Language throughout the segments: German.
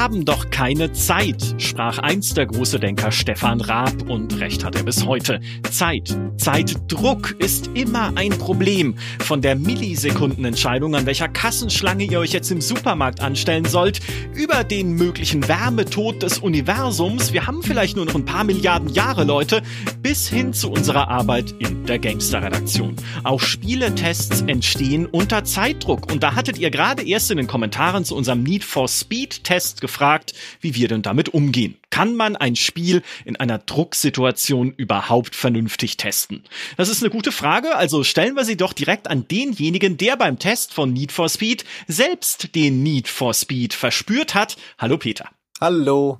haben doch keine Zeit, sprach einst der große Denker Stefan Raab und recht hat er bis heute. Zeit, Zeitdruck ist immer ein Problem. Von der Millisekundenentscheidung, an welcher Kassenschlange ihr euch jetzt im Supermarkt anstellen sollt, über den möglichen Wärmetod des Universums, wir haben vielleicht nur noch ein paar Milliarden Jahre, Leute, bis hin zu unserer Arbeit in der Gangster-Redaktion. Auch Spieletests entstehen unter Zeitdruck und da hattet ihr gerade erst in den Kommentaren zu unserem Need for Speed-Test gefragt, wie wir denn damit umgehen. Kann man ein Spiel in einer Drucksituation überhaupt vernünftig testen? Das ist eine gute Frage, also stellen wir sie doch direkt an denjenigen, der beim Test von Need for Speed selbst den Need for Speed verspürt hat. Hallo Peter. Hallo.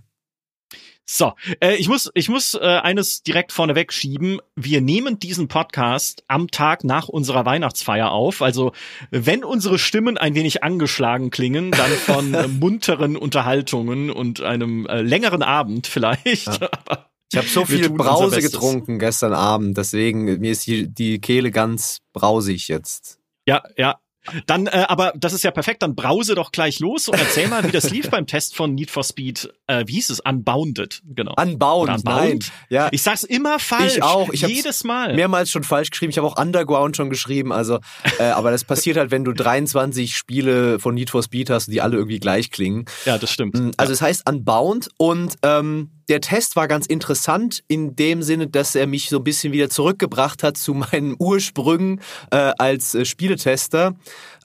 So, äh, ich muss, ich muss äh, eines direkt vorneweg schieben. Wir nehmen diesen Podcast am Tag nach unserer Weihnachtsfeier auf. Also, wenn unsere Stimmen ein wenig angeschlagen klingen, dann von äh, munteren Unterhaltungen und einem äh, längeren Abend vielleicht. Ja. ich habe so viel Brause getrunken gestern Abend, deswegen mir ist die, die Kehle ganz brausig jetzt. Ja, ja, dann, äh, aber das ist ja perfekt, dann brause doch gleich los und erzähl mal, wie das lief beim Test von Need for Speed. Äh, wie hieß es? Unbounded, genau. Unbound, Unbound? nein. Ja. Ich sag's immer falsch. Ich auch. Ich jedes Mal. Mehrmals schon falsch geschrieben. Ich habe auch Underground schon geschrieben. Also, äh, aber das passiert halt, wenn du 23 Spiele von Need for Speed hast, die alle irgendwie gleich klingen. Ja, das stimmt. Mm, also ja. es heißt Unbound und ähm, der Test war ganz interessant in dem Sinne, dass er mich so ein bisschen wieder zurückgebracht hat zu meinen Ursprüngen äh, als äh, Spieletester.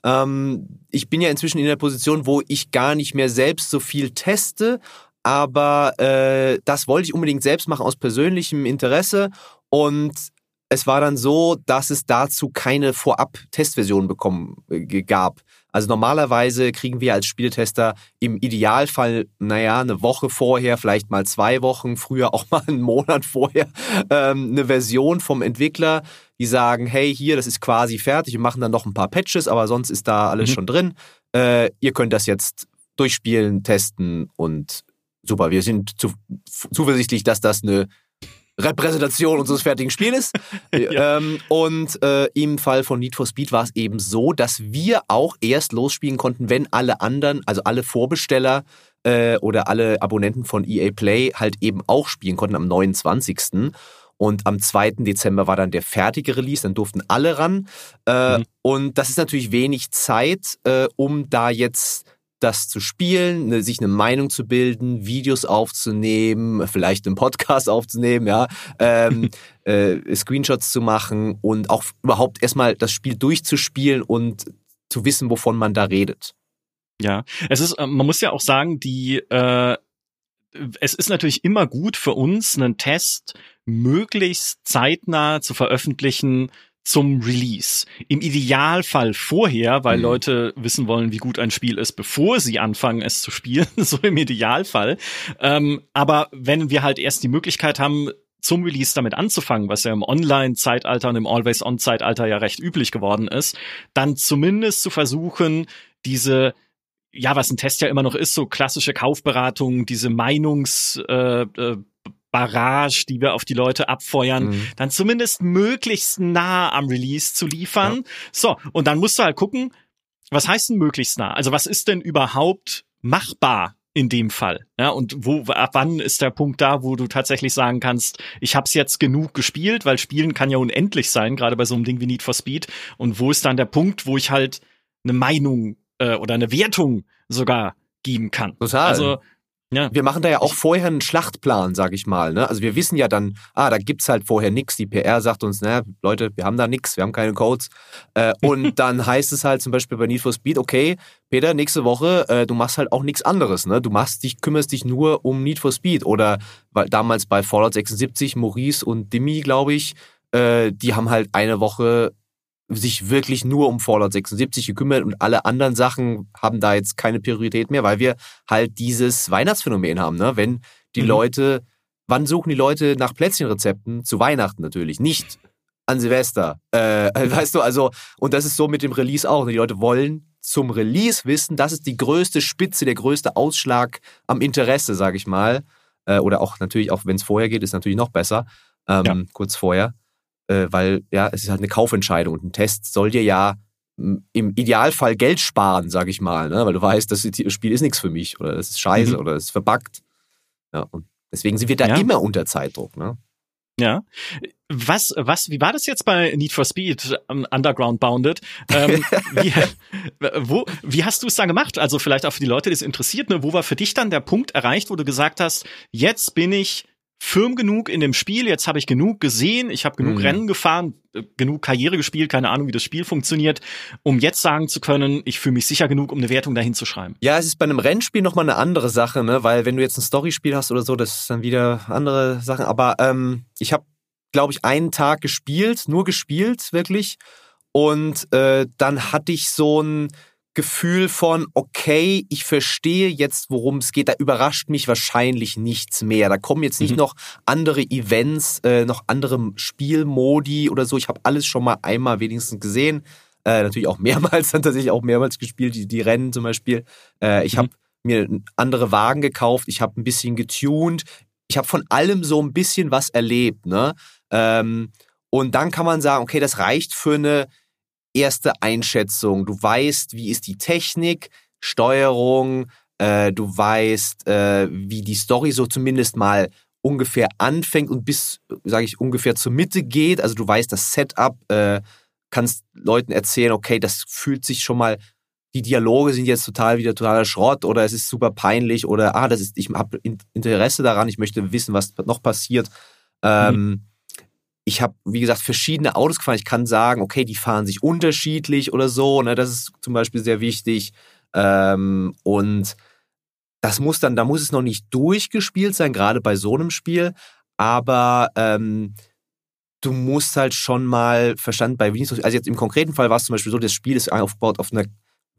Ähm, ich bin ja inzwischen in der Position, wo ich gar nicht mehr selbst so viel teste, aber äh, das wollte ich unbedingt selbst machen aus persönlichem Interesse und es war dann so, dass es dazu keine Vorab-Testversion bekommen äh, gab. Also normalerweise kriegen wir als Spieltester im Idealfall, naja, eine Woche vorher, vielleicht mal zwei Wochen, früher auch mal einen Monat vorher, ähm, eine Version vom Entwickler, die sagen, hey, hier, das ist quasi fertig, wir machen dann noch ein paar Patches, aber sonst ist da alles mhm. schon drin. Äh, ihr könnt das jetzt durchspielen, testen und super, wir sind zu, zuversichtlich, dass das eine Repräsentation unseres fertigen Spieles. ja. ähm, und äh, im Fall von Need for Speed war es eben so, dass wir auch erst losspielen konnten, wenn alle anderen, also alle Vorbesteller äh, oder alle Abonnenten von EA Play halt eben auch spielen konnten am 29. Und am 2. Dezember war dann der fertige Release, dann durften alle ran. Äh, mhm. Und das ist natürlich wenig Zeit, äh, um da jetzt das zu spielen, ne, sich eine Meinung zu bilden, Videos aufzunehmen, vielleicht einen Podcast aufzunehmen, ja, ähm, äh, Screenshots zu machen und auch überhaupt erstmal das Spiel durchzuspielen und zu wissen, wovon man da redet. Ja, es ist, äh, man muss ja auch sagen, die, äh, es ist natürlich immer gut für uns, einen Test möglichst zeitnah zu veröffentlichen, zum Release. Im Idealfall vorher, weil mhm. Leute wissen wollen, wie gut ein Spiel ist, bevor sie anfangen, es zu spielen. so im Idealfall. Ähm, aber wenn wir halt erst die Möglichkeit haben, zum Release damit anzufangen, was ja im Online-Zeitalter und im Always-On-Zeitalter ja recht üblich geworden ist, dann zumindest zu versuchen, diese ja, was ein Test ja immer noch ist, so klassische Kaufberatung, diese Meinungs äh, äh, Barrage, die wir auf die Leute abfeuern, mhm. dann zumindest möglichst nah am Release zu liefern. Ja. So, und dann musst du halt gucken, was heißt denn möglichst nah? Also was ist denn überhaupt machbar in dem Fall? Ja, und wo ab wann ist der Punkt da, wo du tatsächlich sagen kannst, ich habe es jetzt genug gespielt, weil Spielen kann ja unendlich sein, gerade bei so einem Ding wie Need for Speed. Und wo ist dann der Punkt, wo ich halt eine Meinung äh, oder eine Wertung sogar geben kann? Total. Also ja. Wir machen da ja auch vorher einen Schlachtplan, sag ich mal. Ne? Also wir wissen ja dann, ah, da gibt's halt vorher nix. Die PR sagt uns, naja, Leute, wir haben da nix, wir haben keine Codes. Äh, und dann heißt es halt zum Beispiel bei Need for Speed, okay, Peter, nächste Woche, äh, du machst halt auch nichts anderes. Ne? Du machst dich, kümmerst dich nur um Need for Speed. Oder weil damals bei Fallout 76, Maurice und Dimi, glaube ich, äh, die haben halt eine Woche sich wirklich nur um Fallout 76 gekümmert und alle anderen Sachen haben da jetzt keine Priorität mehr, weil wir halt dieses Weihnachtsphänomen haben, ne? Wenn die mhm. Leute, wann suchen die Leute nach Plätzchenrezepten? Zu Weihnachten natürlich, nicht an Silvester. Äh, weißt du, also, und das ist so mit dem Release auch. Ne? Die Leute wollen zum Release wissen, das ist die größte Spitze, der größte Ausschlag am Interesse, sag ich mal. Äh, oder auch natürlich, auch wenn es vorher geht, ist natürlich noch besser, ähm, ja. kurz vorher äh, weil ja, es ist halt eine Kaufentscheidung und ein Test soll dir ja im Idealfall Geld sparen, sag ich mal, ne? weil du weißt, das Spiel ist nichts für mich oder das ist scheiße mhm. oder das ist verbuggt. Ja, und deswegen sind wir da ja. immer unter Zeitdruck. Ne? Ja. Was, was, wie war das jetzt bei Need for Speed um, Underground Bounded? Ähm, wie, wo, wie hast du es dann gemacht? Also vielleicht auch für die Leute, die es interessiert, ne? wo war für dich dann der Punkt erreicht, wo du gesagt hast, jetzt bin ich firm genug in dem Spiel, jetzt habe ich genug gesehen, ich habe genug mhm. Rennen gefahren, äh, genug Karriere gespielt, keine Ahnung, wie das Spiel funktioniert, um jetzt sagen zu können, ich fühle mich sicher genug, um eine Wertung dahin zu schreiben. Ja, es ist bei einem Rennspiel nochmal eine andere Sache, ne? weil wenn du jetzt ein Storyspiel hast oder so, das ist dann wieder andere Sachen. Aber ähm, ich habe, glaube ich, einen Tag gespielt, nur gespielt, wirklich. Und äh, dann hatte ich so ein Gefühl von, okay, ich verstehe jetzt, worum es geht. Da überrascht mich wahrscheinlich nichts mehr. Da kommen jetzt nicht mhm. noch andere Events, äh, noch andere Spielmodi oder so. Ich habe alles schon mal einmal wenigstens gesehen. Äh, natürlich auch mehrmals, dann tatsächlich auch mehrmals gespielt, die, die Rennen zum Beispiel. Äh, ich mhm. habe mir andere Wagen gekauft, ich habe ein bisschen getuned. Ich habe von allem so ein bisschen was erlebt. Ne? Ähm, und dann kann man sagen, okay, das reicht für eine erste Einschätzung. Du weißt, wie ist die Technik, Steuerung, äh, du weißt, äh, wie die Story so zumindest mal ungefähr anfängt und bis, sage ich, ungefähr zur Mitte geht. Also du weißt das Setup, äh, kannst Leuten erzählen, okay, das fühlt sich schon mal, die Dialoge sind jetzt total wieder totaler Schrott oder es ist super peinlich oder ah, das ist, ich habe Interesse daran, ich möchte wissen, was noch passiert. Ähm, mhm ich habe, wie gesagt, verschiedene Autos gefahren. Ich kann sagen, okay, die fahren sich unterschiedlich oder so. Ne? Das ist zum Beispiel sehr wichtig. Ähm, und das muss dann, da muss es noch nicht durchgespielt sein, gerade bei so einem Spiel. Aber ähm, du musst halt schon mal verstanden bei Venus, also jetzt im konkreten Fall war es zum Beispiel so, das Spiel ist aufgebaut auf einer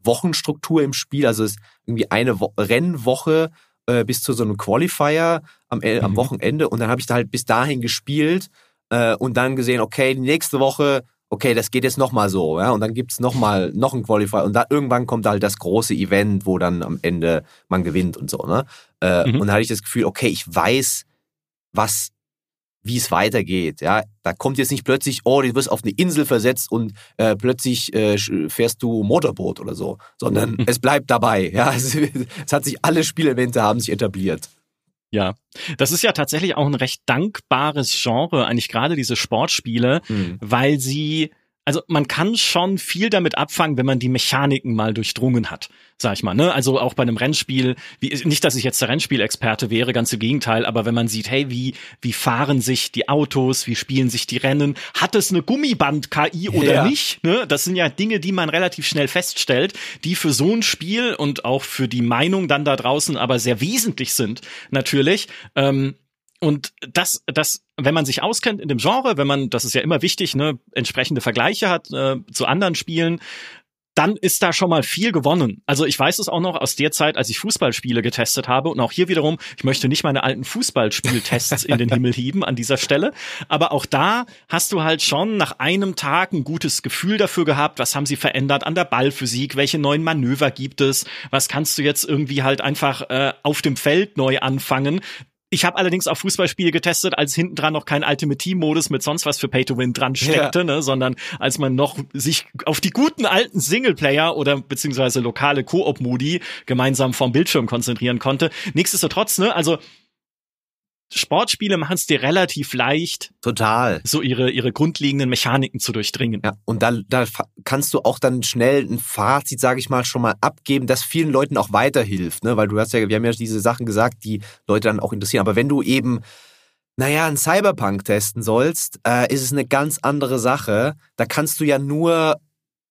Wochenstruktur im Spiel. Also es ist irgendwie eine Wo Rennwoche äh, bis zu so einem Qualifier am, am mhm. Wochenende. Und dann habe ich da halt bis dahin gespielt äh, und dann gesehen, okay, nächste Woche, okay, das geht jetzt nochmal so, ja, und dann gibt's nochmal noch ein Qualifier und da irgendwann kommt halt das große Event, wo dann am Ende man gewinnt und so, ne? Äh, mhm. Und da hatte ich das Gefühl, okay, ich weiß, was wie es weitergeht. Ja, da kommt jetzt nicht plötzlich, oh, du wirst auf eine Insel versetzt und äh, plötzlich äh, fährst du Motorboot oder so, sondern mhm. es bleibt dabei. Ja, es, es, hat sich alle Spielelemente haben sich etabliert. Ja, das ist ja tatsächlich auch ein recht dankbares Genre, eigentlich gerade diese Sportspiele, mhm. weil sie also man kann schon viel damit abfangen, wenn man die Mechaniken mal durchdrungen hat, sag ich mal. Ne? Also auch bei einem Rennspiel, wie, nicht, dass ich jetzt der Rennspielexperte wäre, ganz im Gegenteil, aber wenn man sieht, hey, wie, wie fahren sich die Autos, wie spielen sich die Rennen, hat es eine Gummiband-KI oder ja. nicht? Ne? Das sind ja Dinge, die man relativ schnell feststellt, die für so ein Spiel und auch für die Meinung dann da draußen aber sehr wesentlich sind, natürlich. Ähm, und das, das, wenn man sich auskennt in dem Genre, wenn man, das ist ja immer wichtig, ne, entsprechende Vergleiche hat äh, zu anderen Spielen, dann ist da schon mal viel gewonnen. Also ich weiß es auch noch aus der Zeit, als ich Fußballspiele getestet habe. Und auch hier wiederum, ich möchte nicht meine alten Fußballspieltests in den Himmel heben an dieser Stelle. Aber auch da hast du halt schon nach einem Tag ein gutes Gefühl dafür gehabt, was haben sie verändert an der Ballphysik, welche neuen Manöver gibt es, was kannst du jetzt irgendwie halt einfach äh, auf dem Feld neu anfangen. Ich habe allerdings auch Fußballspiele getestet, als hinten dran noch kein Ultimate Team Modus mit sonst was für Pay to Win dran steckte, ja. ne, sondern als man noch sich auf die guten alten Singleplayer oder beziehungsweise lokale Koop Modi gemeinsam vom Bildschirm konzentrieren konnte. Nichtsdestotrotz, ne, also Sportspiele machen es dir relativ leicht, total, so ihre ihre grundlegenden Mechaniken zu durchdringen. Ja, und da, da kannst du auch dann schnell ein Fazit, sage ich mal, schon mal abgeben, das vielen Leuten auch weiterhilft, ne? Weil du hast ja, wir haben ja diese Sachen gesagt, die Leute dann auch interessieren. Aber wenn du eben naja, ein Cyberpunk testen sollst, äh, ist es eine ganz andere Sache. Da kannst du ja nur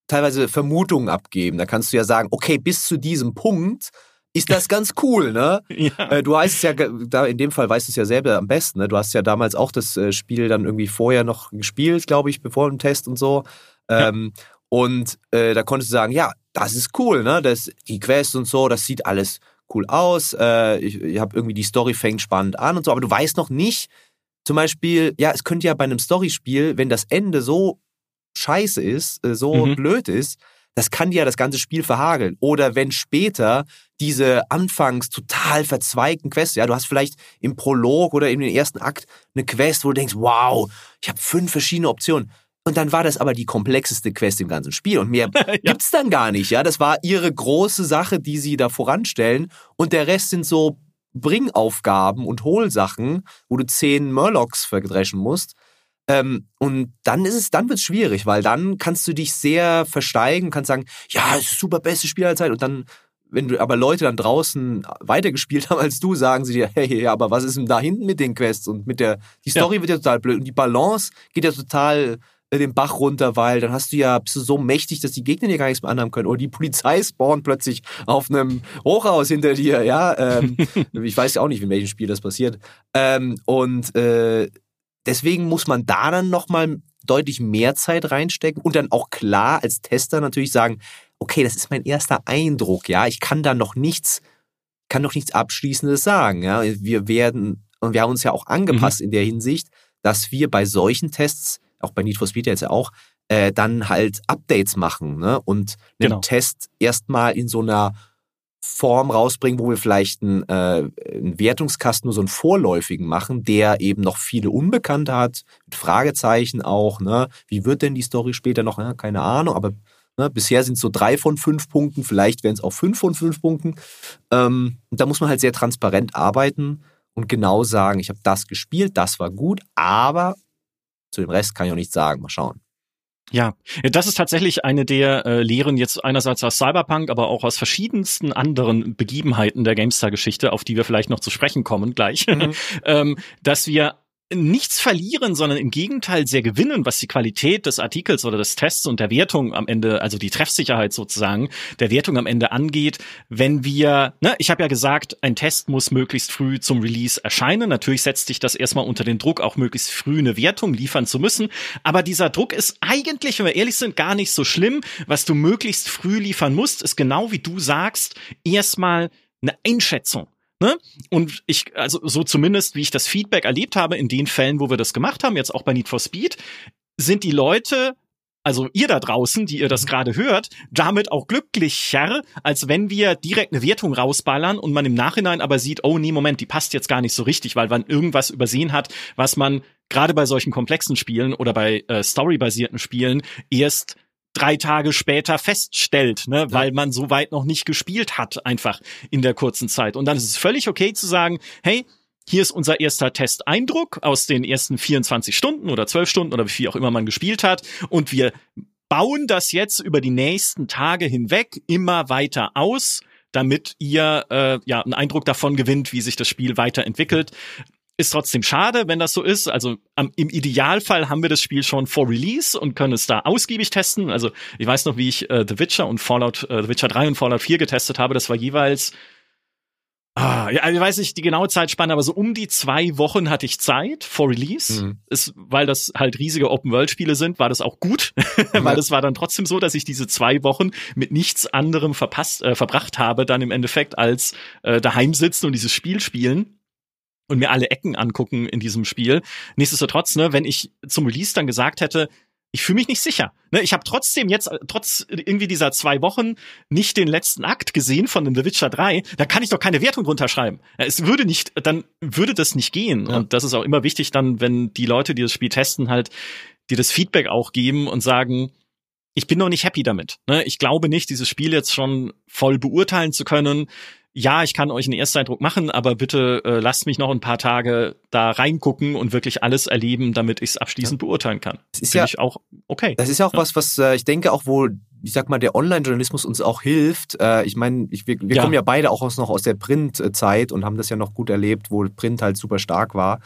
teilweise Vermutungen abgeben. Da kannst du ja sagen, okay, bis zu diesem Punkt ist das ganz cool, ne? ja. Äh, du weißt es ja, da in dem Fall weißt du es ja selber am besten, ne? Du hast ja damals auch das äh, Spiel dann irgendwie vorher noch gespielt, glaube ich, bevor dem Test und so. Ähm, ja. Und äh, da konntest du sagen, ja, das ist cool, ne? Das, die Quest und so, das sieht alles cool aus. Äh, ich ich habe irgendwie die Story fängt spannend an und so, aber du weißt noch nicht, zum Beispiel, ja, es könnte ja bei einem Storyspiel, wenn das Ende so scheiße ist, äh, so mhm. blöd ist, das kann dir ja das ganze Spiel verhageln. Oder wenn später diese anfangs total verzweigten Quests, ja, du hast vielleicht im Prolog oder in den ersten Akt eine Quest, wo du denkst, wow, ich habe fünf verschiedene Optionen. Und dann war das aber die komplexeste Quest im ganzen Spiel. Und mehr ja. gibt's dann gar nicht, ja. Das war ihre große Sache, die sie da voranstellen. Und der Rest sind so Bringaufgaben und Hohlsachen, wo du zehn Murlocs verdreschen musst. Ähm, und dann ist es, dann wird's schwierig, weil dann kannst du dich sehr versteigen, kannst sagen, ja, es ist super beste Spiel aller Zeit. Und dann, wenn du aber Leute dann draußen weitergespielt haben als du, sagen sie dir, hey, ja, aber was ist denn da hinten mit den Quests und mit der, die Story ja. wird ja total blöd und die Balance geht ja total den Bach runter, weil dann hast du ja, bist du so mächtig, dass die Gegner dir gar nichts mehr anhaben können. Oder die Polizei spawnt plötzlich auf einem Hochhaus hinter dir, ja. Ähm, ich weiß ja auch nicht, in welchem Spiel das passiert. Ähm, und äh, deswegen muss man da dann nochmal deutlich mehr Zeit reinstecken und dann auch klar als Tester natürlich sagen, okay, das ist mein erster Eindruck, ja. Ich kann da noch nichts, kann noch nichts Abschließendes sagen, ja. Wir werden, und wir haben uns ja auch angepasst mhm. in der Hinsicht, dass wir bei solchen Tests auch bei Need for Speed jetzt ja auch, äh, dann halt Updates machen ne? und einen genau. Test erstmal in so einer Form rausbringen, wo wir vielleicht einen, äh, einen Wertungskasten nur so einen vorläufigen machen, der eben noch viele Unbekannte hat, mit Fragezeichen auch, ne? Wie wird denn die Story später noch? Ja, keine Ahnung, aber ne, bisher sind es so drei von fünf Punkten, vielleicht werden es auch fünf von fünf Punkten. Ähm, da muss man halt sehr transparent arbeiten und genau sagen, ich habe das gespielt, das war gut, aber zu dem Rest kann ich auch nichts sagen. Mal schauen. Ja, das ist tatsächlich eine der äh, Lehren jetzt einerseits aus Cyberpunk, aber auch aus verschiedensten anderen Begebenheiten der GameStar-Geschichte, auf die wir vielleicht noch zu sprechen kommen gleich, mhm. ähm, dass wir nichts verlieren, sondern im Gegenteil sehr gewinnen, was die Qualität des Artikels oder des Tests und der Wertung am Ende, also die Treffsicherheit sozusagen, der Wertung am Ende angeht, wenn wir, ne, ich habe ja gesagt, ein Test muss möglichst früh zum Release erscheinen. Natürlich setzt sich das erstmal unter den Druck, auch möglichst früh eine Wertung liefern zu müssen. Aber dieser Druck ist eigentlich, wenn wir ehrlich sind, gar nicht so schlimm. Was du möglichst früh liefern musst, ist genau wie du sagst, erstmal eine Einschätzung. Ne? Und ich, also so zumindest, wie ich das Feedback erlebt habe, in den Fällen, wo wir das gemacht haben, jetzt auch bei Need for Speed, sind die Leute, also ihr da draußen, die ihr das mhm. gerade hört, damit auch glücklicher, als wenn wir direkt eine Wertung rausballern und man im Nachhinein aber sieht, oh nee, Moment, die passt jetzt gar nicht so richtig, weil man irgendwas übersehen hat, was man gerade bei solchen komplexen Spielen oder bei äh, storybasierten Spielen erst drei Tage später feststellt, ne, ja. weil man so weit noch nicht gespielt hat, einfach in der kurzen Zeit. Und dann ist es völlig okay zu sagen, hey, hier ist unser erster Testeindruck aus den ersten 24 Stunden oder 12 Stunden oder wie viel auch immer man gespielt hat. Und wir bauen das jetzt über die nächsten Tage hinweg immer weiter aus, damit ihr äh, ja einen Eindruck davon gewinnt, wie sich das Spiel weiterentwickelt. Ist trotzdem schade, wenn das so ist. Also am, im Idealfall haben wir das Spiel schon vor Release und können es da ausgiebig testen. Also ich weiß noch, wie ich äh, The Witcher und Fallout, äh, The Witcher 3 und Fallout 4 getestet habe. Das war jeweils Ah, ja, ich weiß nicht die genaue Zeitspanne, aber so um die zwei Wochen hatte ich Zeit vor Release. Mhm. Ist, weil das halt riesige Open-World-Spiele sind, war das auch gut. Mhm. weil es war dann trotzdem so, dass ich diese zwei Wochen mit nichts anderem verpasst, äh, verbracht habe, dann im Endeffekt als äh, daheim sitzen und dieses Spiel spielen und mir alle Ecken angucken in diesem Spiel. Nichtsdestotrotz, ne, wenn ich zum Release dann gesagt hätte, ich fühle mich nicht sicher. Ne, ich habe trotzdem jetzt, trotz irgendwie dieser zwei Wochen, nicht den letzten Akt gesehen von The Witcher 3. Da kann ich doch keine Wertung runterschreiben. Es würde nicht, dann würde das nicht gehen. Ja. Und das ist auch immer wichtig dann, wenn die Leute, die das Spiel testen, halt dir das Feedback auch geben und sagen, ich bin noch nicht happy damit. Ne? Ich glaube nicht, dieses Spiel jetzt schon voll beurteilen zu können ja, ich kann euch einen Ersteindruck machen, aber bitte äh, lasst mich noch ein paar Tage da reingucken und wirklich alles erleben, damit ich es abschließend ja. beurteilen kann. Das ist ja ich auch okay. Das ist ja auch ja. was, was äh, ich denke auch, wo ich sag mal, der Online-Journalismus uns auch hilft. Äh, ich meine, wir, wir ja. kommen ja beide auch aus, noch aus der Print-Zeit und haben das ja noch gut erlebt, wo Print halt super stark war.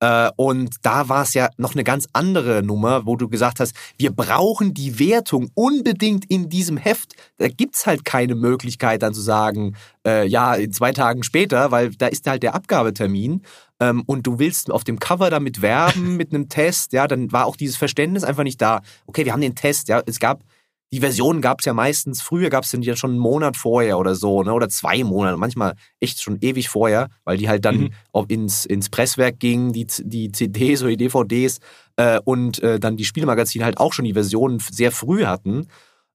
Äh, und da war es ja noch eine ganz andere Nummer, wo du gesagt hast, wir brauchen die Wertung unbedingt in diesem Heft. Da gibt's halt keine Möglichkeit dann zu sagen, äh, ja, in zwei Tagen später, weil da ist halt der Abgabetermin. Ähm, und du willst auf dem Cover damit werben mit einem Test, ja, dann war auch dieses Verständnis einfach nicht da. Okay, wir haben den Test, ja, es gab die Versionen gab es ja meistens, früher gab es den ja schon einen Monat vorher oder so, ne? oder zwei Monate, manchmal echt schon ewig vorher, weil die halt dann mhm. ins, ins Presswerk gingen, die, die CDs oder die DVDs äh, und äh, dann die Spielmagazine halt auch schon die Versionen sehr früh hatten.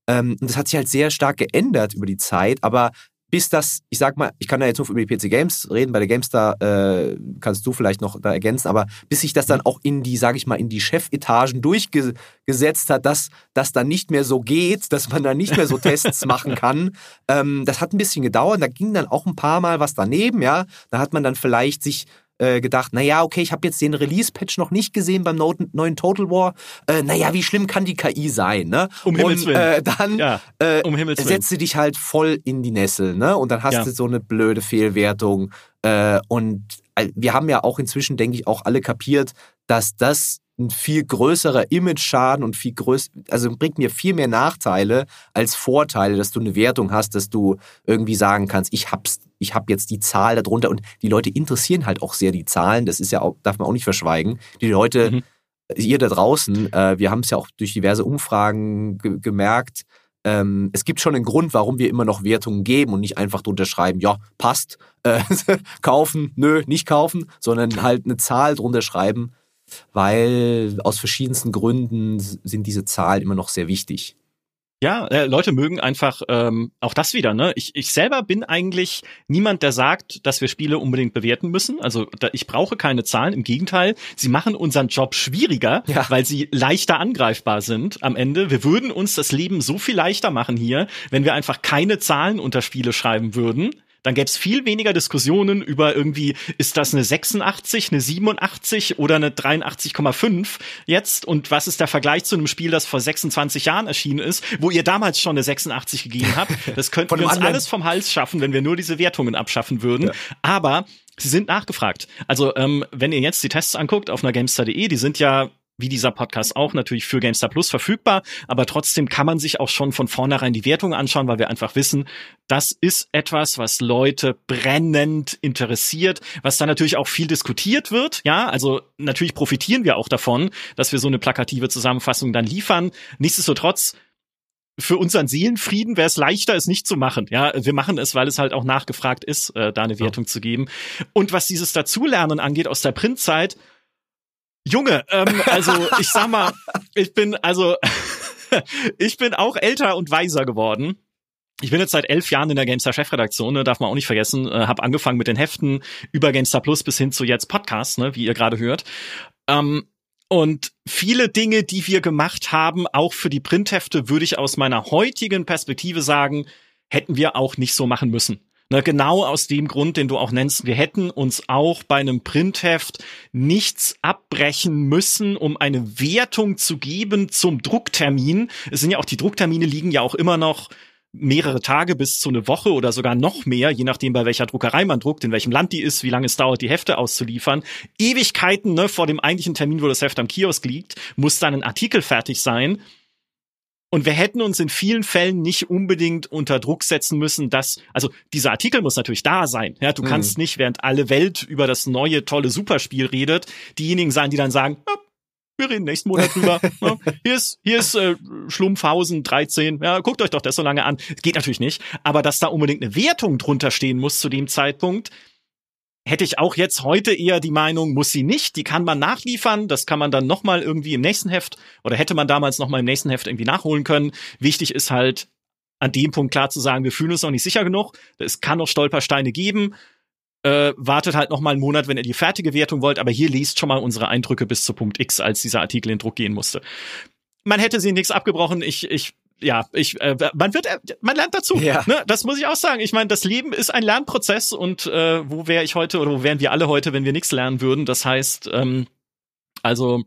Ähm, und das hat sich halt sehr stark geändert über die Zeit, aber bis das, ich sag mal, ich kann da jetzt nur über die PC Games reden, bei der GameStar äh, kannst du vielleicht noch da ergänzen, aber bis sich das dann auch in die, sag ich mal, in die Chefetagen durchgesetzt hat, dass das dann nicht mehr so geht, dass man da nicht mehr so Tests machen kann, ähm, das hat ein bisschen gedauert, da ging dann auch ein paar Mal was daneben, ja, da hat man dann vielleicht sich äh, gedacht, naja, okay, ich habe jetzt den Release-Patch noch nicht gesehen beim neuen Total War. Äh, naja, wie schlimm kann die KI sein? Ne? Um Himmels Willen. Äh, dann ja, äh, um Himmels setzt du dich halt voll in die Nessel, ne? Und dann hast ja. du so eine blöde Fehlwertung. Äh, und wir haben ja auch inzwischen, denke ich, auch alle kapiert, dass das ein viel größerer Image-Schaden und viel größer, also bringt mir viel mehr Nachteile als Vorteile, dass du eine Wertung hast, dass du irgendwie sagen kannst, ich hab's, ich hab jetzt die Zahl darunter und die Leute interessieren halt auch sehr die Zahlen, das ist ja auch, darf man auch nicht verschweigen. Die Leute, mhm. ihr da draußen, äh, wir haben es ja auch durch diverse Umfragen ge gemerkt, ähm, es gibt schon einen Grund, warum wir immer noch Wertungen geben und nicht einfach drunter schreiben, ja, passt, äh, kaufen, nö, nicht kaufen, sondern halt eine Zahl drunter schreiben, weil aus verschiedensten Gründen sind diese Zahlen immer noch sehr wichtig. Ja, äh, Leute mögen einfach ähm, auch das wieder. Ne, ich, ich selber bin eigentlich niemand, der sagt, dass wir Spiele unbedingt bewerten müssen. Also da, ich brauche keine Zahlen. Im Gegenteil, sie machen unseren Job schwieriger, ja. weil sie leichter angreifbar sind. Am Ende, wir würden uns das Leben so viel leichter machen hier, wenn wir einfach keine Zahlen unter Spiele schreiben würden dann gäbe es viel weniger Diskussionen über irgendwie, ist das eine 86, eine 87 oder eine 83,5 jetzt und was ist der Vergleich zu einem Spiel, das vor 26 Jahren erschienen ist, wo ihr damals schon eine 86 gegeben habt. Das könnten wir uns anderen. alles vom Hals schaffen, wenn wir nur diese Wertungen abschaffen würden. Ja. Aber sie sind nachgefragt. Also ähm, wenn ihr jetzt die Tests anguckt auf einer Gamestar.de, die sind ja wie dieser Podcast auch natürlich für GameStar Plus verfügbar, aber trotzdem kann man sich auch schon von vornherein die Wertung anschauen, weil wir einfach wissen, das ist etwas, was Leute brennend interessiert, was da natürlich auch viel diskutiert wird, ja, also natürlich profitieren wir auch davon, dass wir so eine plakative Zusammenfassung dann liefern. Nichtsdestotrotz für unseren Seelenfrieden wäre es leichter, es nicht zu machen. Ja, wir machen es, weil es halt auch nachgefragt ist, äh, da eine Wertung ja. zu geben. Und was dieses Dazulernen angeht aus der Printzeit, Junge, ähm, also ich sag mal, ich bin also ich bin auch älter und weiser geworden. Ich bin jetzt seit elf Jahren in der GameStar Chefredaktion, ne, darf man auch nicht vergessen. Äh, habe angefangen mit den Heften über GameStar Plus bis hin zu jetzt Podcasts, ne, wie ihr gerade hört. Ähm, und viele Dinge, die wir gemacht haben, auch für die Printhefte, würde ich aus meiner heutigen Perspektive sagen, hätten wir auch nicht so machen müssen. Na, genau aus dem Grund, den du auch nennst. Wir hätten uns auch bei einem Printheft nichts abbrechen müssen, um eine Wertung zu geben zum Drucktermin. Es sind ja auch die Drucktermine liegen ja auch immer noch mehrere Tage bis zu eine Woche oder sogar noch mehr, je nachdem bei welcher Druckerei man druckt, in welchem Land die ist, wie lange es dauert, die Hefte auszuliefern. Ewigkeiten ne, vor dem eigentlichen Termin, wo das Heft am Kiosk liegt, muss dann ein Artikel fertig sein. Und wir hätten uns in vielen Fällen nicht unbedingt unter Druck setzen müssen, dass, also dieser Artikel muss natürlich da sein. Ja, du mhm. kannst nicht, während alle Welt über das neue, tolle Superspiel redet, diejenigen sein, die dann sagen, oh, wir reden nächsten Monat drüber. ja, hier ist, hier ist äh, Schlumpfhausen 13. Ja, guckt euch doch das so lange an. Geht natürlich nicht. Aber dass da unbedingt eine Wertung drunter stehen muss zu dem Zeitpunkt, hätte ich auch jetzt heute eher die Meinung, muss sie nicht, die kann man nachliefern, das kann man dann nochmal irgendwie im nächsten Heft oder hätte man damals nochmal im nächsten Heft irgendwie nachholen können. Wichtig ist halt, an dem Punkt klar zu sagen, wir fühlen uns noch nicht sicher genug, es kann noch Stolpersteine geben, äh, wartet halt noch mal einen Monat, wenn ihr die fertige Wertung wollt, aber hier liest schon mal unsere Eindrücke bis zu Punkt X, als dieser Artikel in Druck gehen musste. Man hätte sie nichts abgebrochen, ich, ich ja, ich, äh, man wird, äh, man lernt dazu. Ja. Ne? Das muss ich auch sagen. Ich meine, das Leben ist ein Lernprozess und äh, wo wäre ich heute oder wo wären wir alle heute, wenn wir nichts lernen würden? Das heißt, ähm, also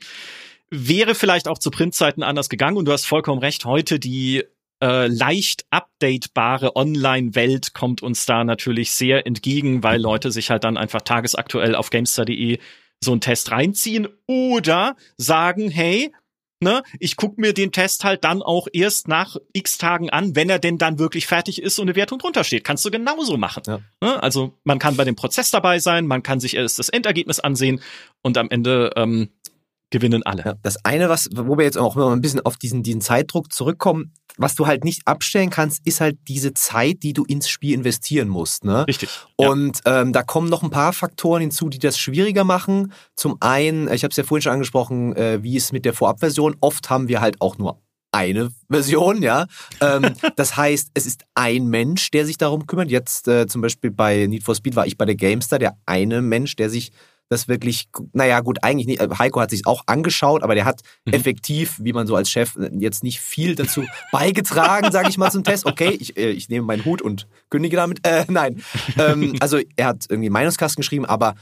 wäre vielleicht auch zu Printzeiten anders gegangen und du hast vollkommen recht. Heute die äh, leicht updatebare Online-Welt kommt uns da natürlich sehr entgegen, weil Leute sich halt dann einfach tagesaktuell auf gamestar.de so einen Test reinziehen oder sagen, hey, ne, ich gucke mir den Test halt dann auch erst nach x Tagen an, wenn er denn dann wirklich fertig ist und eine Wertung drunter steht. Kannst du genauso machen. Ja. Ne? Also man kann bei dem Prozess dabei sein, man kann sich erst das Endergebnis ansehen und am Ende ähm, gewinnen alle. Ja, das eine, was, wo wir jetzt auch mal ein bisschen auf diesen, diesen Zeitdruck zurückkommen, was du halt nicht abstellen kannst, ist halt diese Zeit, die du ins Spiel investieren musst. Ne? Richtig. Und ja. ähm, da kommen noch ein paar Faktoren hinzu, die das schwieriger machen. Zum einen, ich habe es ja vorhin schon angesprochen, äh, wie es mit der Vorabversion. Oft haben wir halt auch nur eine Version, ja. Ähm, das heißt, es ist ein Mensch, der sich darum kümmert. Jetzt äh, zum Beispiel bei Need for Speed war ich bei der Gamestar, der eine Mensch, der sich das wirklich, naja, gut, eigentlich nicht. Äh, Heiko hat sich auch angeschaut, aber der hat mhm. effektiv, wie man so als Chef, äh, jetzt nicht viel dazu beigetragen, sage ich mal, zum Test. Okay, ich, äh, ich nehme meinen Hut und kündige damit. Äh, nein. Ähm, also er hat irgendwie Meinungskasten geschrieben, aber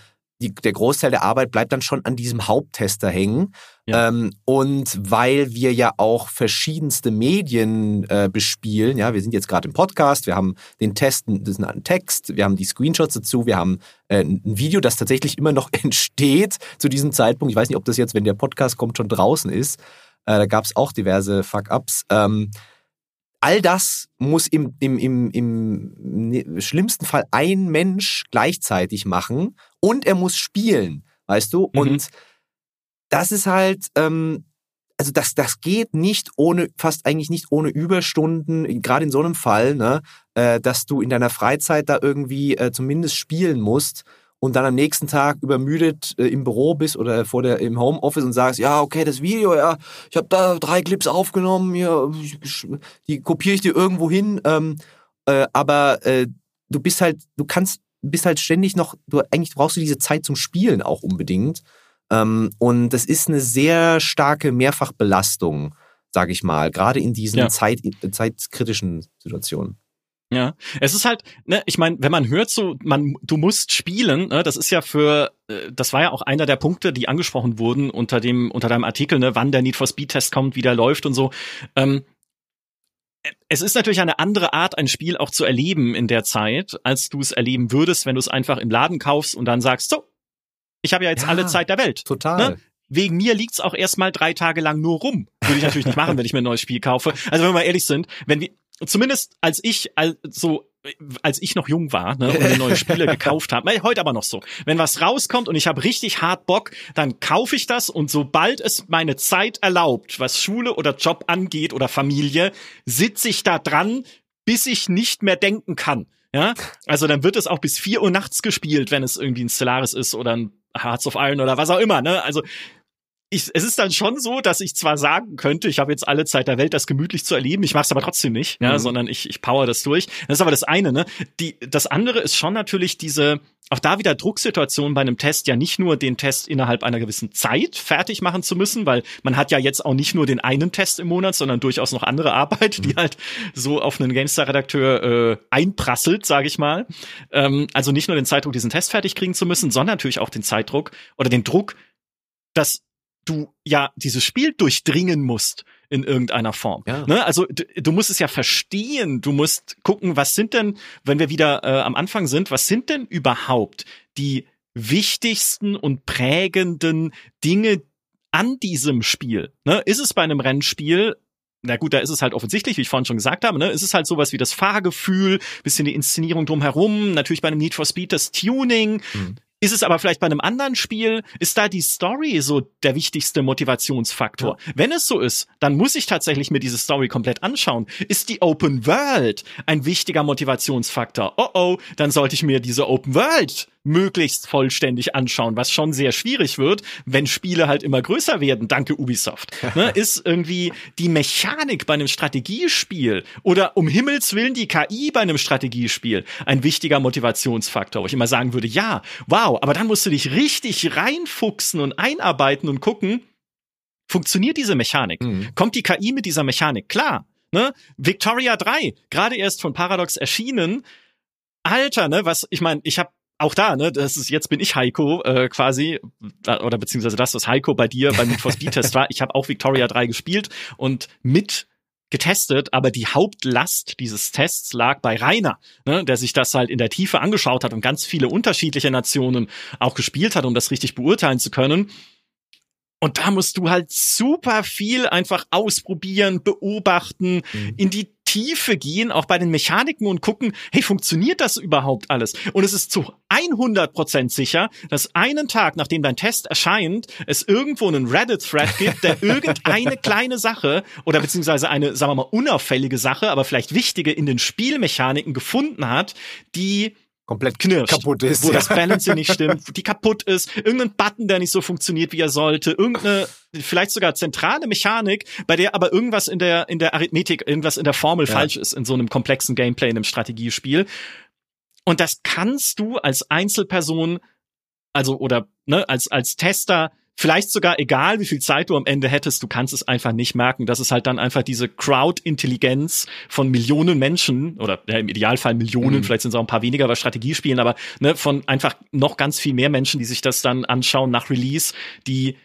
die, der Großteil der Arbeit bleibt dann schon an diesem Haupttester hängen. Ja. Ähm, und weil wir ja auch verschiedenste Medien äh, bespielen, ja, wir sind jetzt gerade im Podcast, wir haben den Test, das ist ein Text, wir haben die Screenshots dazu, wir haben äh, ein Video, das tatsächlich immer noch entsteht zu diesem Zeitpunkt. Ich weiß nicht, ob das jetzt, wenn der Podcast kommt, schon draußen ist. Äh, da gab es auch diverse Fuck-Ups. Ähm, all das muss im, im, im, im schlimmsten Fall ein Mensch gleichzeitig machen und er muss spielen, weißt du? Mhm. Und das ist halt, ähm, also das, das geht nicht ohne, fast eigentlich nicht ohne Überstunden, gerade in so einem Fall, ne, äh, dass du in deiner Freizeit da irgendwie äh, zumindest spielen musst und dann am nächsten Tag übermüdet äh, im Büro bist oder vor der im Homeoffice und sagst, ja, okay, das Video, ja, ich habe da drei Clips aufgenommen, hier, die kopiere ich dir irgendwo hin, ähm, äh, aber äh, du bist halt, du kannst, bist halt ständig noch, du eigentlich brauchst du diese Zeit zum Spielen auch unbedingt. Ähm, und das ist eine sehr starke Mehrfachbelastung, sage ich mal, gerade in diesen ja. Zeit, zeitkritischen Situationen. Ja, es ist halt, ne, ich meine, wenn man hört so, man, du musst spielen, ne, das ist ja für, äh, das war ja auch einer der Punkte, die angesprochen wurden unter dem, unter deinem Artikel, ne, wann der Need for Speed Test kommt, wie der läuft und so. Ähm, es ist natürlich eine andere Art, ein Spiel auch zu erleben in der Zeit, als du es erleben würdest, wenn du es einfach im Laden kaufst und dann sagst, so, ich habe ja jetzt ja, alle Zeit der Welt. Total. Ne? Wegen mir liegt's auch erstmal drei Tage lang nur rum. Würde ich natürlich nicht machen, wenn ich mir ein neues Spiel kaufe. Also wenn wir mal ehrlich sind, wenn wir, zumindest als ich also als ich noch jung war ne, und neue Spiele gekauft habe, heute aber noch so. Wenn was rauskommt und ich habe richtig hart Bock, dann kaufe ich das und sobald es meine Zeit erlaubt, was Schule oder Job angeht oder Familie, sitze ich da dran, bis ich nicht mehr denken kann. Ja, also dann wird es auch bis vier Uhr nachts gespielt, wenn es irgendwie ein Stellaris ist oder ein Hearts of Iron oder was auch immer. Ne? Also ich, es ist dann schon so, dass ich zwar sagen könnte, ich habe jetzt alle Zeit der Welt, das gemütlich zu erleben, ich mache es aber trotzdem nicht, mhm. ja, sondern ich, ich power das durch. Das ist aber das eine, ne? Die, das andere ist schon natürlich diese, auch da wieder Drucksituation bei einem Test, ja nicht nur den Test innerhalb einer gewissen Zeit fertig machen zu müssen, weil man hat ja jetzt auch nicht nur den einen Test im Monat, sondern durchaus noch andere Arbeit, die mhm. halt so auf einen GameStar-Redakteur äh, einprasselt, sage ich mal. Ähm, also nicht nur den Zeitdruck, diesen Test fertig kriegen zu müssen, sondern natürlich auch den Zeitdruck oder den Druck, dass du ja dieses Spiel durchdringen musst in irgendeiner Form. Ja. Ne? Also du, du, musst es ja verstehen, du musst gucken, was sind denn, wenn wir wieder äh, am Anfang sind, was sind denn überhaupt die wichtigsten und prägenden Dinge an diesem Spiel? Ne? Ist es bei einem Rennspiel na gut, da ist es halt offensichtlich, wie ich vorhin schon gesagt habe, ne? Ist es halt sowas wie das Fahrgefühl, bisschen die Inszenierung drumherum, natürlich bei einem Need for Speed das Tuning, mhm. Ist es aber vielleicht bei einem anderen Spiel, ist da die Story so der wichtigste Motivationsfaktor? Ja. Wenn es so ist, dann muss ich tatsächlich mir diese Story komplett anschauen. Ist die Open World ein wichtiger Motivationsfaktor? Oh oh, dann sollte ich mir diese Open World möglichst vollständig anschauen, was schon sehr schwierig wird, wenn Spiele halt immer größer werden, danke Ubisoft. ne, ist irgendwie die Mechanik bei einem Strategiespiel oder um Himmels Willen die KI bei einem Strategiespiel ein wichtiger Motivationsfaktor, wo ich immer sagen würde, ja, wow, aber dann musst du dich richtig reinfuchsen und einarbeiten und gucken, funktioniert diese Mechanik? Mhm. Kommt die KI mit dieser Mechanik klar? Ne? Victoria 3, gerade erst von Paradox erschienen. Alter, ne, was, ich meine, ich habe auch da, ne, das ist jetzt bin ich Heiko äh, quasi oder beziehungsweise das, was Heiko bei dir beim Need for Speed Test war. Ich habe auch Victoria 3 gespielt und mit getestet, aber die Hauptlast dieses Tests lag bei Rainer, ne, der sich das halt in der Tiefe angeschaut hat und ganz viele unterschiedliche Nationen auch gespielt hat, um das richtig beurteilen zu können. Und da musst du halt super viel einfach ausprobieren, beobachten, mhm. in die Tiefe gehen, auch bei den Mechaniken und gucken, hey, funktioniert das überhaupt alles? Und es ist zu 100% sicher, dass einen Tag, nachdem dein Test erscheint, es irgendwo einen Reddit-Thread gibt, der irgendeine kleine Sache oder beziehungsweise eine, sagen wir mal, unauffällige Sache, aber vielleicht wichtige in den Spielmechaniken gefunden hat, die komplett knirscht, kaputt ist. wo ja. das Balancing nicht stimmt, die kaputt ist, irgendein Button, der nicht so funktioniert, wie er sollte, irgendeine vielleicht sogar zentrale Mechanik, bei der aber irgendwas in der in der Arithmetik, irgendwas in der Formel Ja. falsch ist in so einem komplexen Gameplay in einem Strategiespiel. Und das kannst du als Einzelperson, also oder ne, als als Tester Vielleicht sogar egal, wie viel Zeit du am Ende hättest, du kannst es einfach nicht merken. Das ist halt dann einfach diese Crowd-Intelligenz von Millionen Menschen oder ja, im Idealfall Millionen, Mhm. vielleicht sind es auch ein paar weniger bei Strategiespielen, aber ne, von einfach noch ganz viel mehr Menschen, die sich das dann anschauen nach Release, die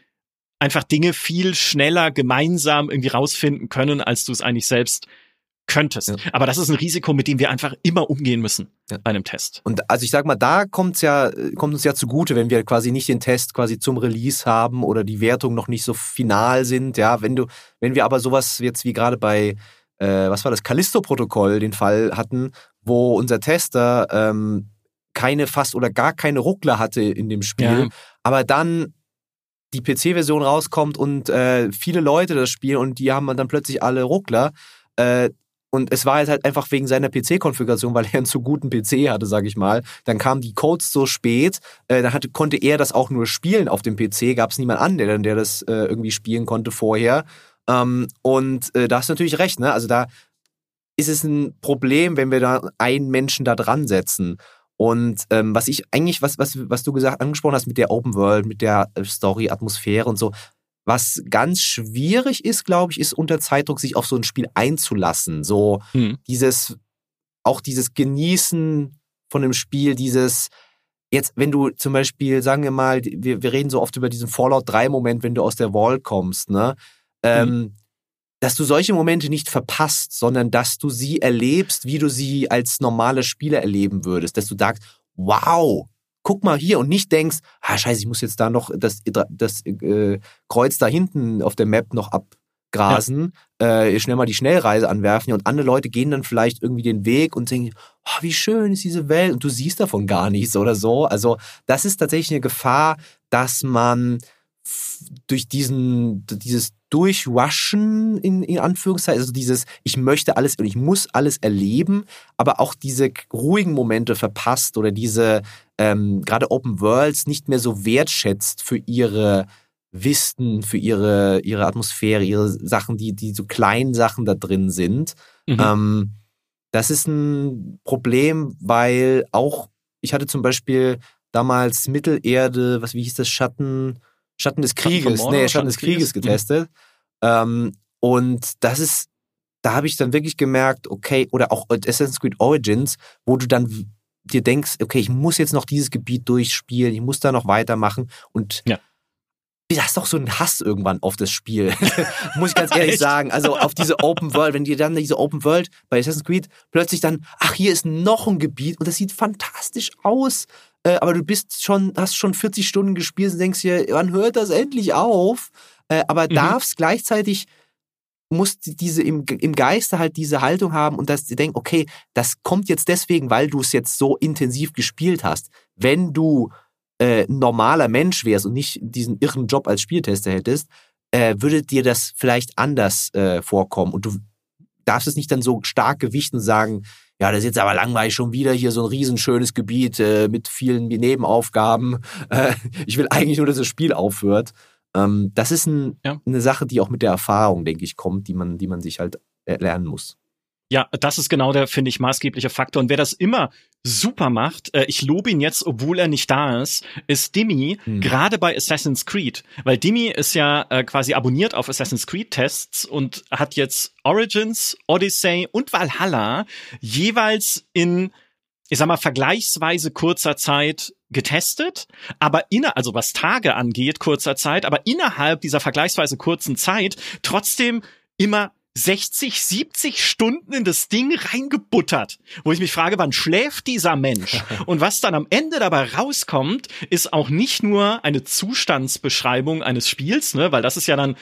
einfach Dinge viel schneller gemeinsam irgendwie rausfinden können, als du es eigentlich selbst könntest. Ja. Aber das ist ein Risiko, mit dem wir einfach immer umgehen müssen Ja. bei einem Test. Und also ich sag mal, da kommt's ja, kommt uns ja zugute, wenn wir quasi nicht den Test quasi zum Release haben oder die Wertungen noch nicht so final sind. Ja, wenn du, wenn wir aber sowas jetzt wie gerade bei, äh, was war das, Callisto-Protokoll den Fall hatten, wo unser Tester ähm, keine fast oder gar keine Ruckler hatte in dem Spiel, Ja. aber dann die PC-Version rauskommt und äh, viele Leute das spielen und die haben dann plötzlich alle Ruckler. Äh, und es war jetzt halt einfach wegen seiner PC-Konfiguration, weil er einen zu guten PC hatte, sag ich mal. Dann kamen die Codes so spät, äh, dann hatte, konnte er das auch nur spielen auf dem PC, gab es niemand an, der, der das äh, irgendwie spielen konnte vorher. Ähm, und äh, da hast du natürlich recht, ne? Also da ist es ein Problem, wenn wir da einen Menschen da dran setzen. Und ähm, was ich eigentlich, was, was, was du gesagt, angesprochen hast mit der Open World, mit der äh, Story, Atmosphäre und so, was ganz schwierig ist, glaube ich, ist unter Zeitdruck sich auf so ein Spiel einzulassen. So Hm. dieses, auch dieses Genießen von dem Spiel, dieses, jetzt, wenn du zum Beispiel, sagen wir mal, wir, wir reden so oft über diesen Fallout 3-Moment, wenn du aus der Wall kommst, ne? Ähm, dass du solche Momente nicht verpasst, sondern dass du sie erlebst, wie du sie als normale Spieler erleben würdest. Dass du sagst, wow, guck mal hier und nicht denkst, ah scheiße, ich muss jetzt da noch das, das äh, Kreuz da hinten auf der Map noch abgrasen, äh, schnell mal die Schnellreise anwerfen und andere Leute gehen dann vielleicht irgendwie den Weg und denken, oh, wie schön ist diese Welt und du siehst davon gar nichts oder so. Also das ist tatsächlich eine Gefahr, dass man durch diesen, dieses Durchwaschen in, in Anführungszeichen, also dieses, ich möchte alles und ich muss alles erleben, aber auch diese ruhigen Momente verpasst oder diese ähm, gerade Open Worlds nicht mehr so wertschätzt für ihre Wisten, für ihre, ihre Atmosphäre, ihre Sachen, die, die so kleinen Sachen da drin sind. Mhm. Ähm, das ist ein Problem, weil auch, ich hatte zum Beispiel damals Mittelerde, was, wie hieß das, Schatten, Schatten des Schatten Krieges, Mordor, nee, Schatten des Krieges Mhm. getestet. Ähm, und das ist, da habe ich dann wirklich gemerkt, okay, oder auch Assassin's Creed Origins, wo du dann dir denkst, okay, ich muss jetzt noch dieses Gebiet durchspielen, ich muss da noch weitermachen und Ja. du hast doch so einen Hass irgendwann auf das Spiel, muss ich ganz ehrlich sagen. Also auf diese Open World, wenn dir dann diese Open World bei Assassin's Creed plötzlich dann, ach, hier ist noch ein Gebiet und das sieht fantastisch aus, äh, aber du bist schon, hast schon 40 Stunden gespielt und denkst dir, wann hört das endlich auf? Äh, aber Mhm. darfst gleichzeitig muss die- diese im, im Geiste halt diese Haltung haben und dass du denkst, okay, das kommt jetzt deswegen, weil du es jetzt so intensiv gespielt hast. Wenn du äh, ein normaler Mensch wärst und nicht diesen irren Job als Spieltester hättest, äh, würde dir das vielleicht anders äh, vorkommen und du darfst es nicht dann so stark gewichten und sagen, ja, das ist jetzt aber langweilig schon wieder hier so ein riesenschönes Gebiet äh, mit vielen Nebenaufgaben. Äh, ich will eigentlich nur, dass das Spiel aufhört. Ähm, das ist ein, Ja. eine Sache, die auch mit der Erfahrung, denke ich, kommt, die man, die man sich halt lernen muss. Ja, das ist genau der, finde ich, maßgebliche Faktor. Und wer das immer super macht, äh, ich lobe ihn jetzt, obwohl er nicht da ist, ist Dimi, Hm. gerade bei Assassin's Creed. Weil Dimi ist ja äh, quasi abonniert auf Assassin's Creed-Tests und hat jetzt Origins, Odyssey und Valhalla jeweils in, ich sag mal, vergleichsweise kurzer Zeit getestet, aber inner, also was Tage angeht, kurzer Zeit, aber innerhalb dieser vergleichsweise kurzen Zeit trotzdem immer 60, 70 Stunden in das Ding reingebuttert, wo ich mich frage, wann schläft dieser Mensch? Und was dann am Ende dabei rauskommt, ist auch nicht nur eine Zustandsbeschreibung eines Spiels, ne, weil das ist ja dann,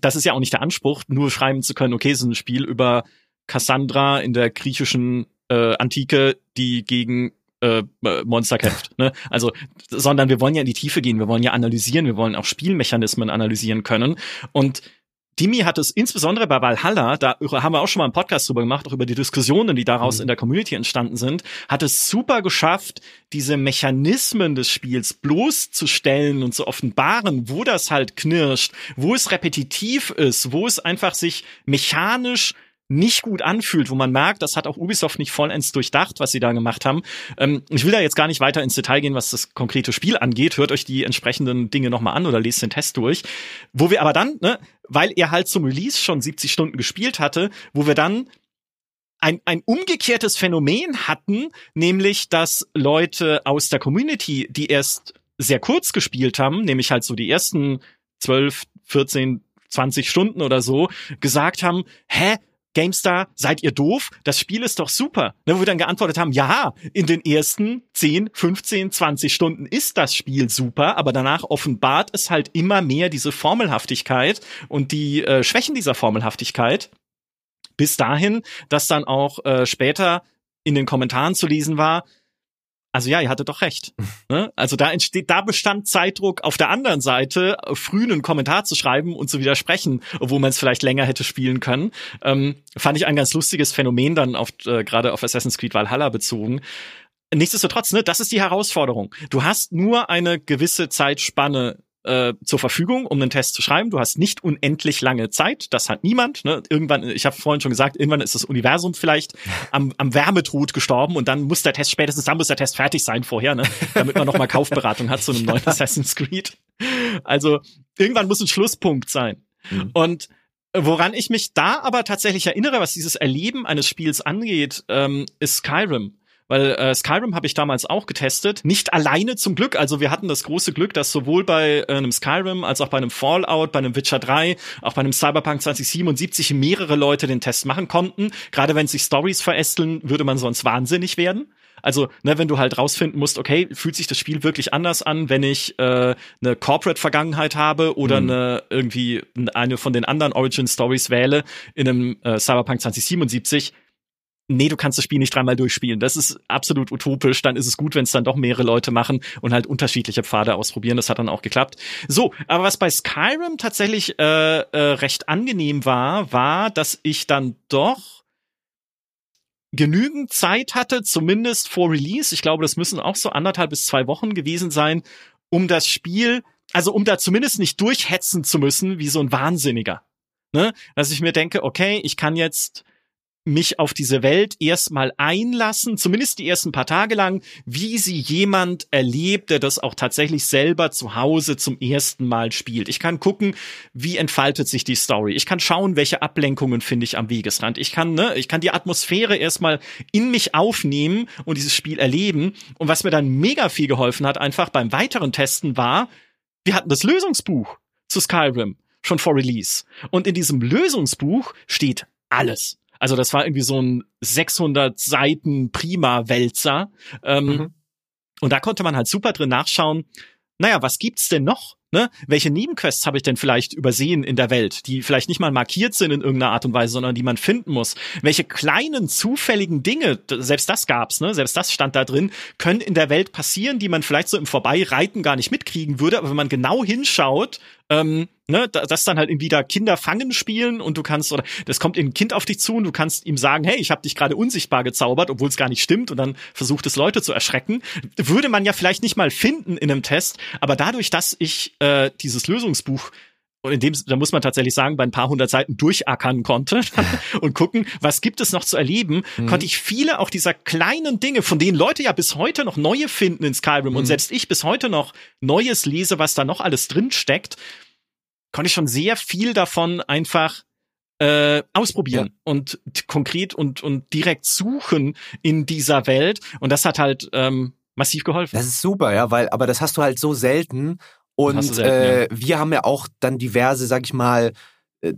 das ist ja auch nicht der Anspruch, nur schreiben zu können, okay, es ist ein Spiel über Cassandra in der griechischen äh, Antike, die gegen äh, Monster kämpft. Ne? Also, sondern wir wollen ja in die Tiefe gehen, wir wollen ja analysieren, wir wollen auch Spielmechanismen analysieren können. Und Dimi hat es insbesondere bei Valhalla, da haben wir auch schon mal einen Podcast drüber gemacht, auch über die Diskussionen, die daraus mhm. in der Community entstanden sind, hat es super geschafft, diese Mechanismen des Spiels bloßzustellen und zu offenbaren, wo das halt knirscht, wo es repetitiv ist, wo es einfach sich mechanisch nicht gut anfühlt, wo man merkt, das hat auch Ubisoft nicht vollends durchdacht, was sie da gemacht haben. Ähm, ich will da jetzt gar nicht weiter ins Detail gehen, was das konkrete Spiel angeht. Hört euch die entsprechenden Dinge nochmal an oder lest den Test durch. Wo wir aber dann, ne, weil er halt zum Release schon 70 Stunden gespielt hatte, wo wir dann ein, ein umgekehrtes Phänomen hatten, nämlich dass Leute aus der Community, die erst sehr kurz gespielt haben, nämlich halt so die ersten 12, 14, 20 Stunden oder so, gesagt haben, hä, GameStar, seid ihr doof? Das Spiel ist doch super. Ne, wo wir dann geantwortet haben, ja, in den ersten 10, 15, 20 Stunden ist das Spiel super, aber danach offenbart es halt immer mehr diese Formelhaftigkeit und die äh, Schwächen dieser Formelhaftigkeit. Bis dahin, dass dann auch äh, später in den Kommentaren zu lesen war, also ja, ihr hattet doch recht. Ne? Also da entsteht, da bestand Zeitdruck auf der anderen Seite, früh einen Kommentar zu schreiben und zu widersprechen, obwohl man es vielleicht länger hätte spielen können. Ähm, fand ich ein ganz lustiges Phänomen dann auf äh, gerade auf Assassin's Creed Valhalla bezogen. Nichtsdestotrotz, ne, das ist die Herausforderung. Du hast nur eine gewisse Zeitspanne äh, zur Verfügung, um einen Test zu schreiben. Du hast nicht unendlich lange Zeit, das hat niemand. Ne? Irgendwann, ich habe vorhin schon gesagt, irgendwann ist das Universum vielleicht am, am Wärmetod gestorben und dann muss der Test, spätestens dann muss der Test fertig sein vorher, ne? damit man nochmal Kaufberatung hat zu einem neuen Assassin's Creed. Also irgendwann muss ein Schlusspunkt sein. Mhm. Und Woran ich mich da aber tatsächlich erinnere, was dieses Erleben eines Spiels angeht, ähm, ist Skyrim. Weil äh, Skyrim habe ich damals auch getestet. Nicht alleine zum Glück. Also wir hatten das große Glück, dass sowohl bei äh, einem Skyrim als auch bei einem Fallout, bei einem Witcher 3, auch bei einem Cyberpunk 2077 mehrere Leute den Test machen konnten. Gerade wenn sich Stories verästeln, würde man sonst wahnsinnig werden. Also, ne, wenn du halt rausfinden musst, okay, fühlt sich das Spiel wirklich anders an, wenn ich äh, eine Corporate-Vergangenheit habe oder mhm. eine irgendwie eine von den anderen Origin-Stories wähle in einem äh, Cyberpunk 2077, nee, du kannst das Spiel nicht dreimal durchspielen. Das ist absolut utopisch. Dann ist es gut, wenn es dann doch mehrere Leute machen und halt unterschiedliche Pfade ausprobieren. Das hat dann auch geklappt. So, aber was bei Skyrim tatsächlich äh, äh, recht angenehm war, war, dass ich dann doch genügend Zeit hatte, zumindest vor Release. Ich glaube, das müssen auch so anderthalb bis zwei Wochen gewesen sein, um das Spiel, also um da zumindest nicht durchhetzen zu müssen wie so ein Wahnsinniger. Ne? Dass ich mir denke, okay, ich kann jetzt mich auf diese Welt erstmal einlassen, zumindest die ersten paar Tage lang, wie sie jemand erlebt, der das auch tatsächlich selber zu Hause zum ersten Mal spielt. Ich kann gucken, wie entfaltet sich die Story. Ich kann schauen, welche Ablenkungen finde ich am Wegesrand. Ich kann, ne, ich kann die Atmosphäre erstmal in mich aufnehmen und dieses Spiel erleben. Und was mir dann mega viel geholfen hat, einfach beim weiteren Testen war, wir hatten das Lösungsbuch zu Skyrim schon vor Release. Und in diesem Lösungsbuch steht alles. Also das war irgendwie so ein 600 Seiten Prima-Wälzer. Ähm, mhm. Und da konnte man halt super drin nachschauen, naja, was gibt's denn noch? Ne? Welche Nebenquests habe ich denn vielleicht übersehen in der Welt, die vielleicht nicht mal markiert sind in irgendeiner Art und Weise, sondern die man finden muss? Welche kleinen zufälligen Dinge, selbst das gab's, ne? Selbst das stand da drin, können in der Welt passieren, die man vielleicht so im Vorbeireiten gar nicht mitkriegen würde, aber wenn man genau hinschaut, ähm, ne, das dann halt irgendwie da Kinder fangen spielen und du kannst oder das kommt ein Kind auf dich zu und du kannst ihm sagen, hey, ich habe dich gerade unsichtbar gezaubert, obwohl es gar nicht stimmt und dann versucht es Leute zu erschrecken, würde man ja vielleicht nicht mal finden in einem Test, aber dadurch, dass ich äh, dieses Lösungsbuch und in dem, da muss man tatsächlich sagen, bei ein paar hundert Seiten durchackern konnte und gucken, was gibt es noch zu erleben, mhm. konnte ich viele auch dieser kleinen Dinge, von denen Leute ja bis heute noch neue finden in Skyrim mhm. und selbst ich bis heute noch Neues lese, was da noch alles drin steckt, konnte ich schon sehr viel davon einfach äh, ausprobieren ja. und konkret und und direkt suchen in dieser Welt und das hat halt ähm, massiv geholfen. Das ist super, ja, weil aber das hast du halt so selten und selten, äh, wir haben ja auch dann diverse, sag ich mal, äh,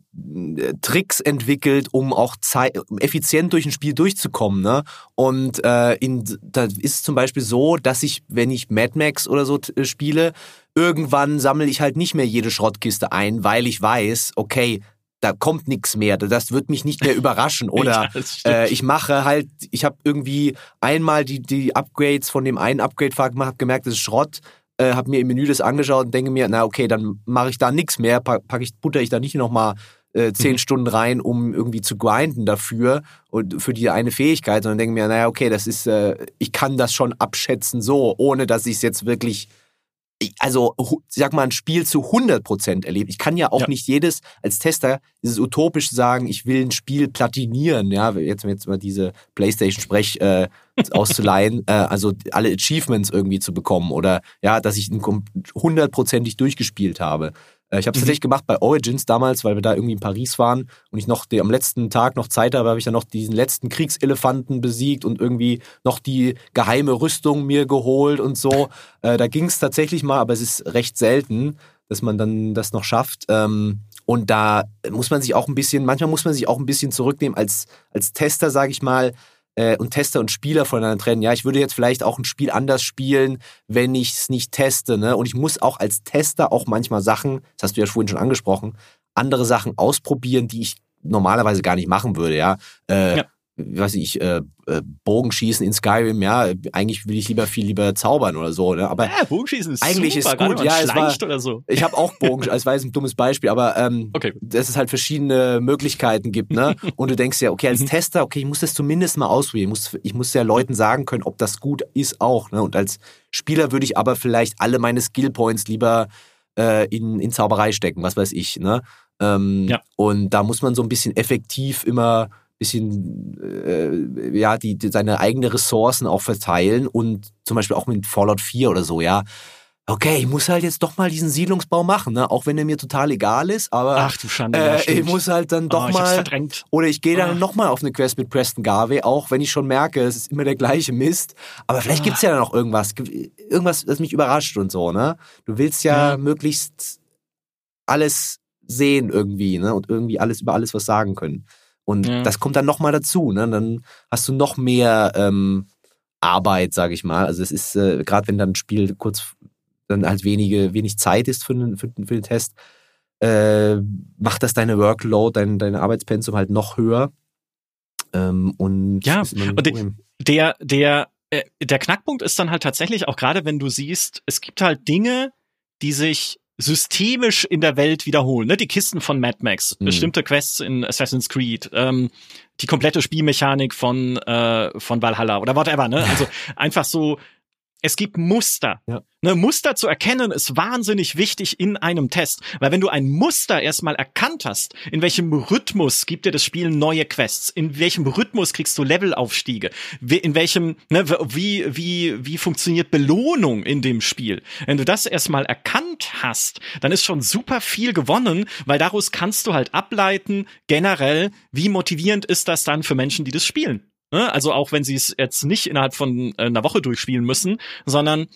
Tricks entwickelt, um auch Zeit, effizient durch ein Spiel durchzukommen. Ne? Und äh, in, da ist zum Beispiel so, dass ich, wenn ich Mad Max oder so äh, spiele, irgendwann sammle ich halt nicht mehr jede Schrottkiste ein, weil ich weiß, okay, da kommt nichts mehr, das wird mich nicht mehr überraschen. Oder ja, äh, ich mache halt, ich habe irgendwie einmal die, die Upgrades von dem einen Upgrade gemacht, gemerkt, das ist Schrott, äh, habe mir im Menü das angeschaut und denke mir, na okay, dann mache ich da nichts mehr, pack, pack ich, butter ich da nicht nochmal äh, zehn mhm. Stunden rein, um irgendwie zu grinden dafür und für die eine Fähigkeit, sondern denke mir, naja, okay, das ist, äh, ich kann das schon abschätzen so, ohne dass ich es jetzt wirklich also sag mal, ein Spiel zu 100% erlebt. Ich kann ja auch ja. nicht jedes als Tester dieses utopisch sagen, ich will ein Spiel platinieren, ja, jetzt, jetzt mal diese Playstation-Sprech äh, auszuleihen, äh, also alle Achievements irgendwie zu bekommen oder ja, dass ich hundertprozentig durchgespielt habe. Äh, ich habe es mhm. tatsächlich gemacht bei Origins damals, weil wir da irgendwie in Paris waren und ich noch die, am letzten Tag noch Zeit habe, habe ich dann noch diesen letzten Kriegselefanten besiegt und irgendwie noch die geheime Rüstung mir geholt und so. Äh, da ging es tatsächlich mal, aber es ist recht selten, dass man dann das noch schafft. Ähm, und da muss man sich auch ein bisschen, manchmal muss man sich auch ein bisschen zurücknehmen als, als Tester, sage ich mal, äh, und Tester und Spieler voneinander trennen. Ja, ich würde jetzt vielleicht auch ein Spiel anders spielen, wenn ich es nicht teste. Ne? Und ich muss auch als Tester auch manchmal Sachen, das hast du ja vorhin schon angesprochen, andere Sachen ausprobieren, die ich normalerweise gar nicht machen würde. Ja, äh, ja weiß ich, äh, äh, Bogenschießen in Skyrim, ja, eigentlich will ich lieber viel lieber zaubern oder so, ne? Aber ja, Bogenschießen ist eigentlich super, ist gut, ja, es war, oder so. Ich habe auch Bogenschießen, es war jetzt ein dummes Beispiel, aber ähm, okay. dass es halt verschiedene Möglichkeiten gibt, ne? Und du denkst ja, okay, als mhm. Tester, okay, ich muss das zumindest mal ausprobieren, ich muss, ich muss ja Leuten sagen können, ob das gut ist auch, ne? Und als Spieler würde ich aber vielleicht alle meine Skillpoints lieber äh, in, in Zauberei stecken, was weiß ich, ne? Ähm, ja. Und da muss man so ein bisschen effektiv immer bisschen äh, ja die, die seine eigene Ressourcen auch verteilen und zum Beispiel auch mit Fallout 4 oder so ja. Okay ich muss halt jetzt doch mal diesen Siedlungsbau machen ne? Auch wenn er mir total egal ist aber ach du Schande äh, ich muss halt dann doch oh, mal oder ich gehe dann oh. noch mal auf eine Quest mit Preston Garvey auch wenn ich schon merke es ist immer der gleiche Mist. Aber vielleicht oh. gibt's ja dann noch irgendwas irgendwas das mich überrascht und so ne? Du willst ja, ja. möglichst alles sehen irgendwie ne? Und irgendwie alles über alles was sagen können und ja. das kommt dann nochmal dazu. Ne? Dann hast du noch mehr ähm, Arbeit, sage ich mal. Also es ist, äh, gerade wenn dann ein Spiel kurz dann halt wenige, wenig Zeit ist für den, für, für den Test, äh, macht das deine Workload, dein, dein Arbeitspensum halt noch höher. Ähm, und ja, und der, der, äh, der Knackpunkt ist dann halt tatsächlich auch gerade, wenn du siehst, es gibt halt Dinge, die sich systemisch in der Welt wiederholen. Ne? Die Kisten von Mad Max, mhm. bestimmte Quests in Assassin's Creed, ähm, die komplette Spielmechanik von, äh, von Valhalla oder whatever. Ne? Also einfach so es gibt Muster. Ja. Ne, Muster zu erkennen ist wahnsinnig wichtig in einem Test, weil wenn du ein Muster erstmal erkannt hast, in welchem Rhythmus gibt dir das Spiel neue Quests, in welchem Rhythmus kriegst du Levelaufstiege, in welchem, ne, wie, wie, wie funktioniert Belohnung in dem Spiel. Wenn du das erstmal erkannt hast, dann ist schon super viel gewonnen, weil daraus kannst du halt ableiten, generell, wie motivierend ist das dann für Menschen, die das spielen. Ne? Also auch wenn sie es jetzt nicht innerhalb von äh, einer Woche durchspielen müssen, sondern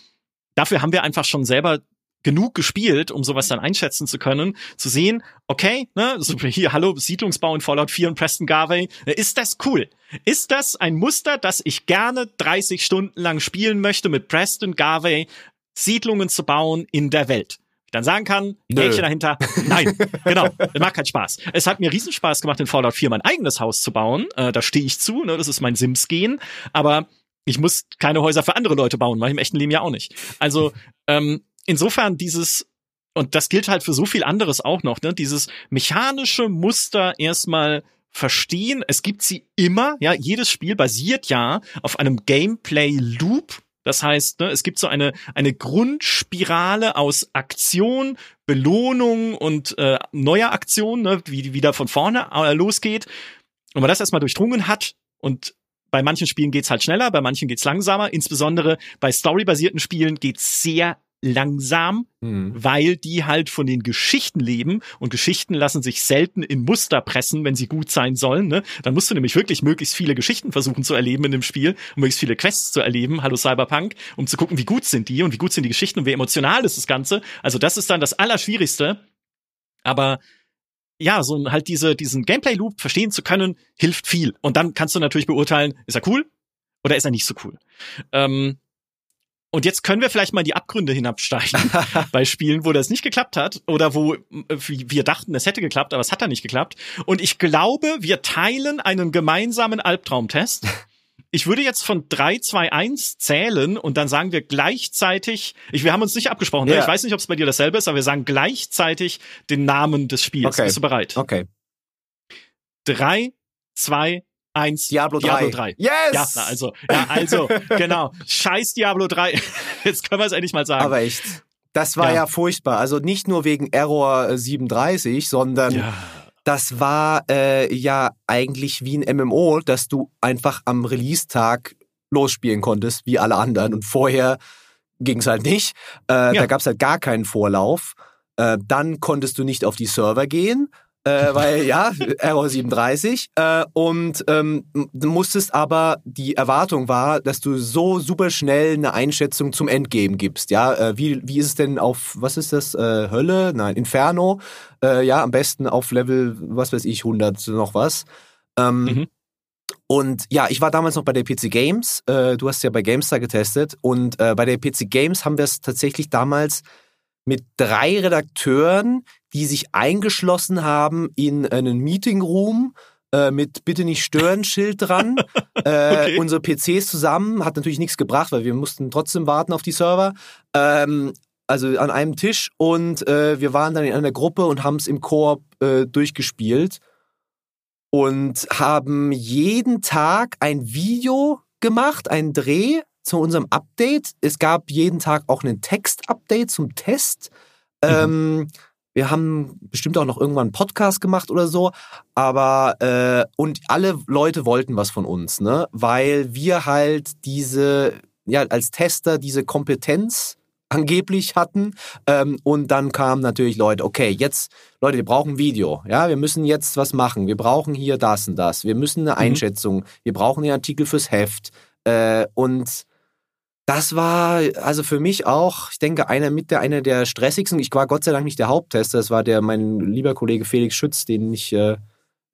dafür haben wir einfach schon selber genug gespielt, um sowas dann einschätzen zu können, zu sehen, okay, ne, hier, hallo, Siedlungsbau in Fallout 4 und Preston Garvey, ist das cool? Ist das ein Muster, das ich gerne 30 Stunden lang spielen möchte, mit Preston Garvey Siedlungen zu bauen in der Welt? Dann sagen kann, Häkchen dahinter, nein, genau, das macht keinen Spaß. Es hat mir Riesenspaß gemacht, in Fallout 4 mein eigenes Haus zu bauen, äh, da stehe ich zu, ne, das ist mein Sims-Gehen, aber ich muss keine Häuser für andere Leute bauen, mache ich im echten Leben ja auch nicht. Also ähm, insofern dieses und das gilt halt für so viel anderes auch noch, ne? Dieses mechanische Muster erstmal verstehen. Es gibt sie immer, ja, jedes Spiel basiert ja auf einem Gameplay Loop, das heißt, ne, es gibt so eine, eine Grundspirale aus Aktion, Belohnung und äh, neuer Aktion, ne, wie die wieder von vorne äh, losgeht. Und man das erstmal durchdrungen hat und bei manchen Spielen geht's halt schneller, bei manchen geht's langsamer. Insbesondere bei storybasierten Spielen geht's sehr langsam, mhm. weil die halt von den Geschichten leben und Geschichten lassen sich selten in Muster pressen, wenn sie gut sein sollen. Ne? Dann musst du nämlich wirklich möglichst viele Geschichten versuchen zu erleben in dem Spiel, um möglichst viele Quests zu erleben, hallo Cyberpunk, um zu gucken, wie gut sind die und wie gut sind die Geschichten und wie emotional ist das Ganze. Also das ist dann das Allerschwierigste. Aber ja, so halt diese, diesen Gameplay-Loop verstehen zu können, hilft viel. Und dann kannst du natürlich beurteilen, ist er cool oder ist er nicht so cool. Ähm, und jetzt können wir vielleicht mal die Abgründe hinabsteigen bei Spielen, wo das nicht geklappt hat oder wo äh, wir dachten, es hätte geklappt, aber es hat dann nicht geklappt. Und ich glaube, wir teilen einen gemeinsamen Albtraumtest. Ich würde jetzt von 3, 2, 1 zählen und dann sagen wir gleichzeitig, ich, wir haben uns nicht abgesprochen, ne? ich weiß nicht, ob es bei dir dasselbe ist, aber wir sagen gleichzeitig den Namen des Spiels. Okay. Bist du bereit? Okay. Drei, zwei, eins. Diablo 3. Diablo 3. Yes! Ja, na, also, ja, also, genau. Scheiß Diablo 3. Jetzt können wir es endlich mal sagen. Aber echt. Das war ja. Ja. furchtbar. Also nicht nur wegen Error äh, 37, sondern ja. das war äh, ja eigentlich wie ein MMO, dass du einfach am Release-Tag losspielen konntest, wie alle anderen. Und vorher ging es halt nicht. Äh, Ja. Da gab es halt gar keinen Vorlauf. Äh, dann konntest du nicht auf die Server gehen. Äh, weil ja, Error 37 äh, und ähm, du musstest aber die Erwartung war, dass du so super schnell eine Einschätzung zum Endgame gibst, ja, äh, wie wie ist es denn auf was ist das äh, Hölle, nein Inferno, äh, ja am besten auf Level was weiß ich 100 noch was. Ähm, Mhm. Und ja, ich war damals noch bei der PC Games. Äh, du hast ja bei GameStar getestet. Und äh, bei der PC Games haben wir es tatsächlich damals mit drei Redakteuren, die sich eingeschlossen haben in einen Meeting Room äh, mit Bitte nicht stören Schild dran. äh, Okay. Unsere PCs zusammen hat natürlich nichts gebracht, weil wir mussten trotzdem warten auf die Server. Ähm, also an einem Tisch und äh, wir waren dann in einer Gruppe und haben es im Koop äh, durchgespielt und haben jeden Tag ein Video gemacht, einen Dreh zu unserem Update. Es gab jeden Tag auch einen Text-Update zum Test. Ähm, wir haben bestimmt auch noch irgendwann einen Podcast gemacht oder so, aber äh, und alle Leute wollten was von uns, ne? Weil wir halt diese, ja, als Tester diese Kompetenz angeblich hatten. Ähm, und dann kamen natürlich Leute, okay, jetzt, Leute, wir brauchen ein Video, ja, wir müssen jetzt was machen, wir brauchen hier das und das, wir müssen eine Einschätzung, wir brauchen den Artikel fürs Heft. Äh, und das war also für mich auch, ich denke, einer mit der einer der stressigsten. Ich war Gott sei Dank nicht der Haupttester, das war der mein lieber Kollege Felix Schütz, den ich äh,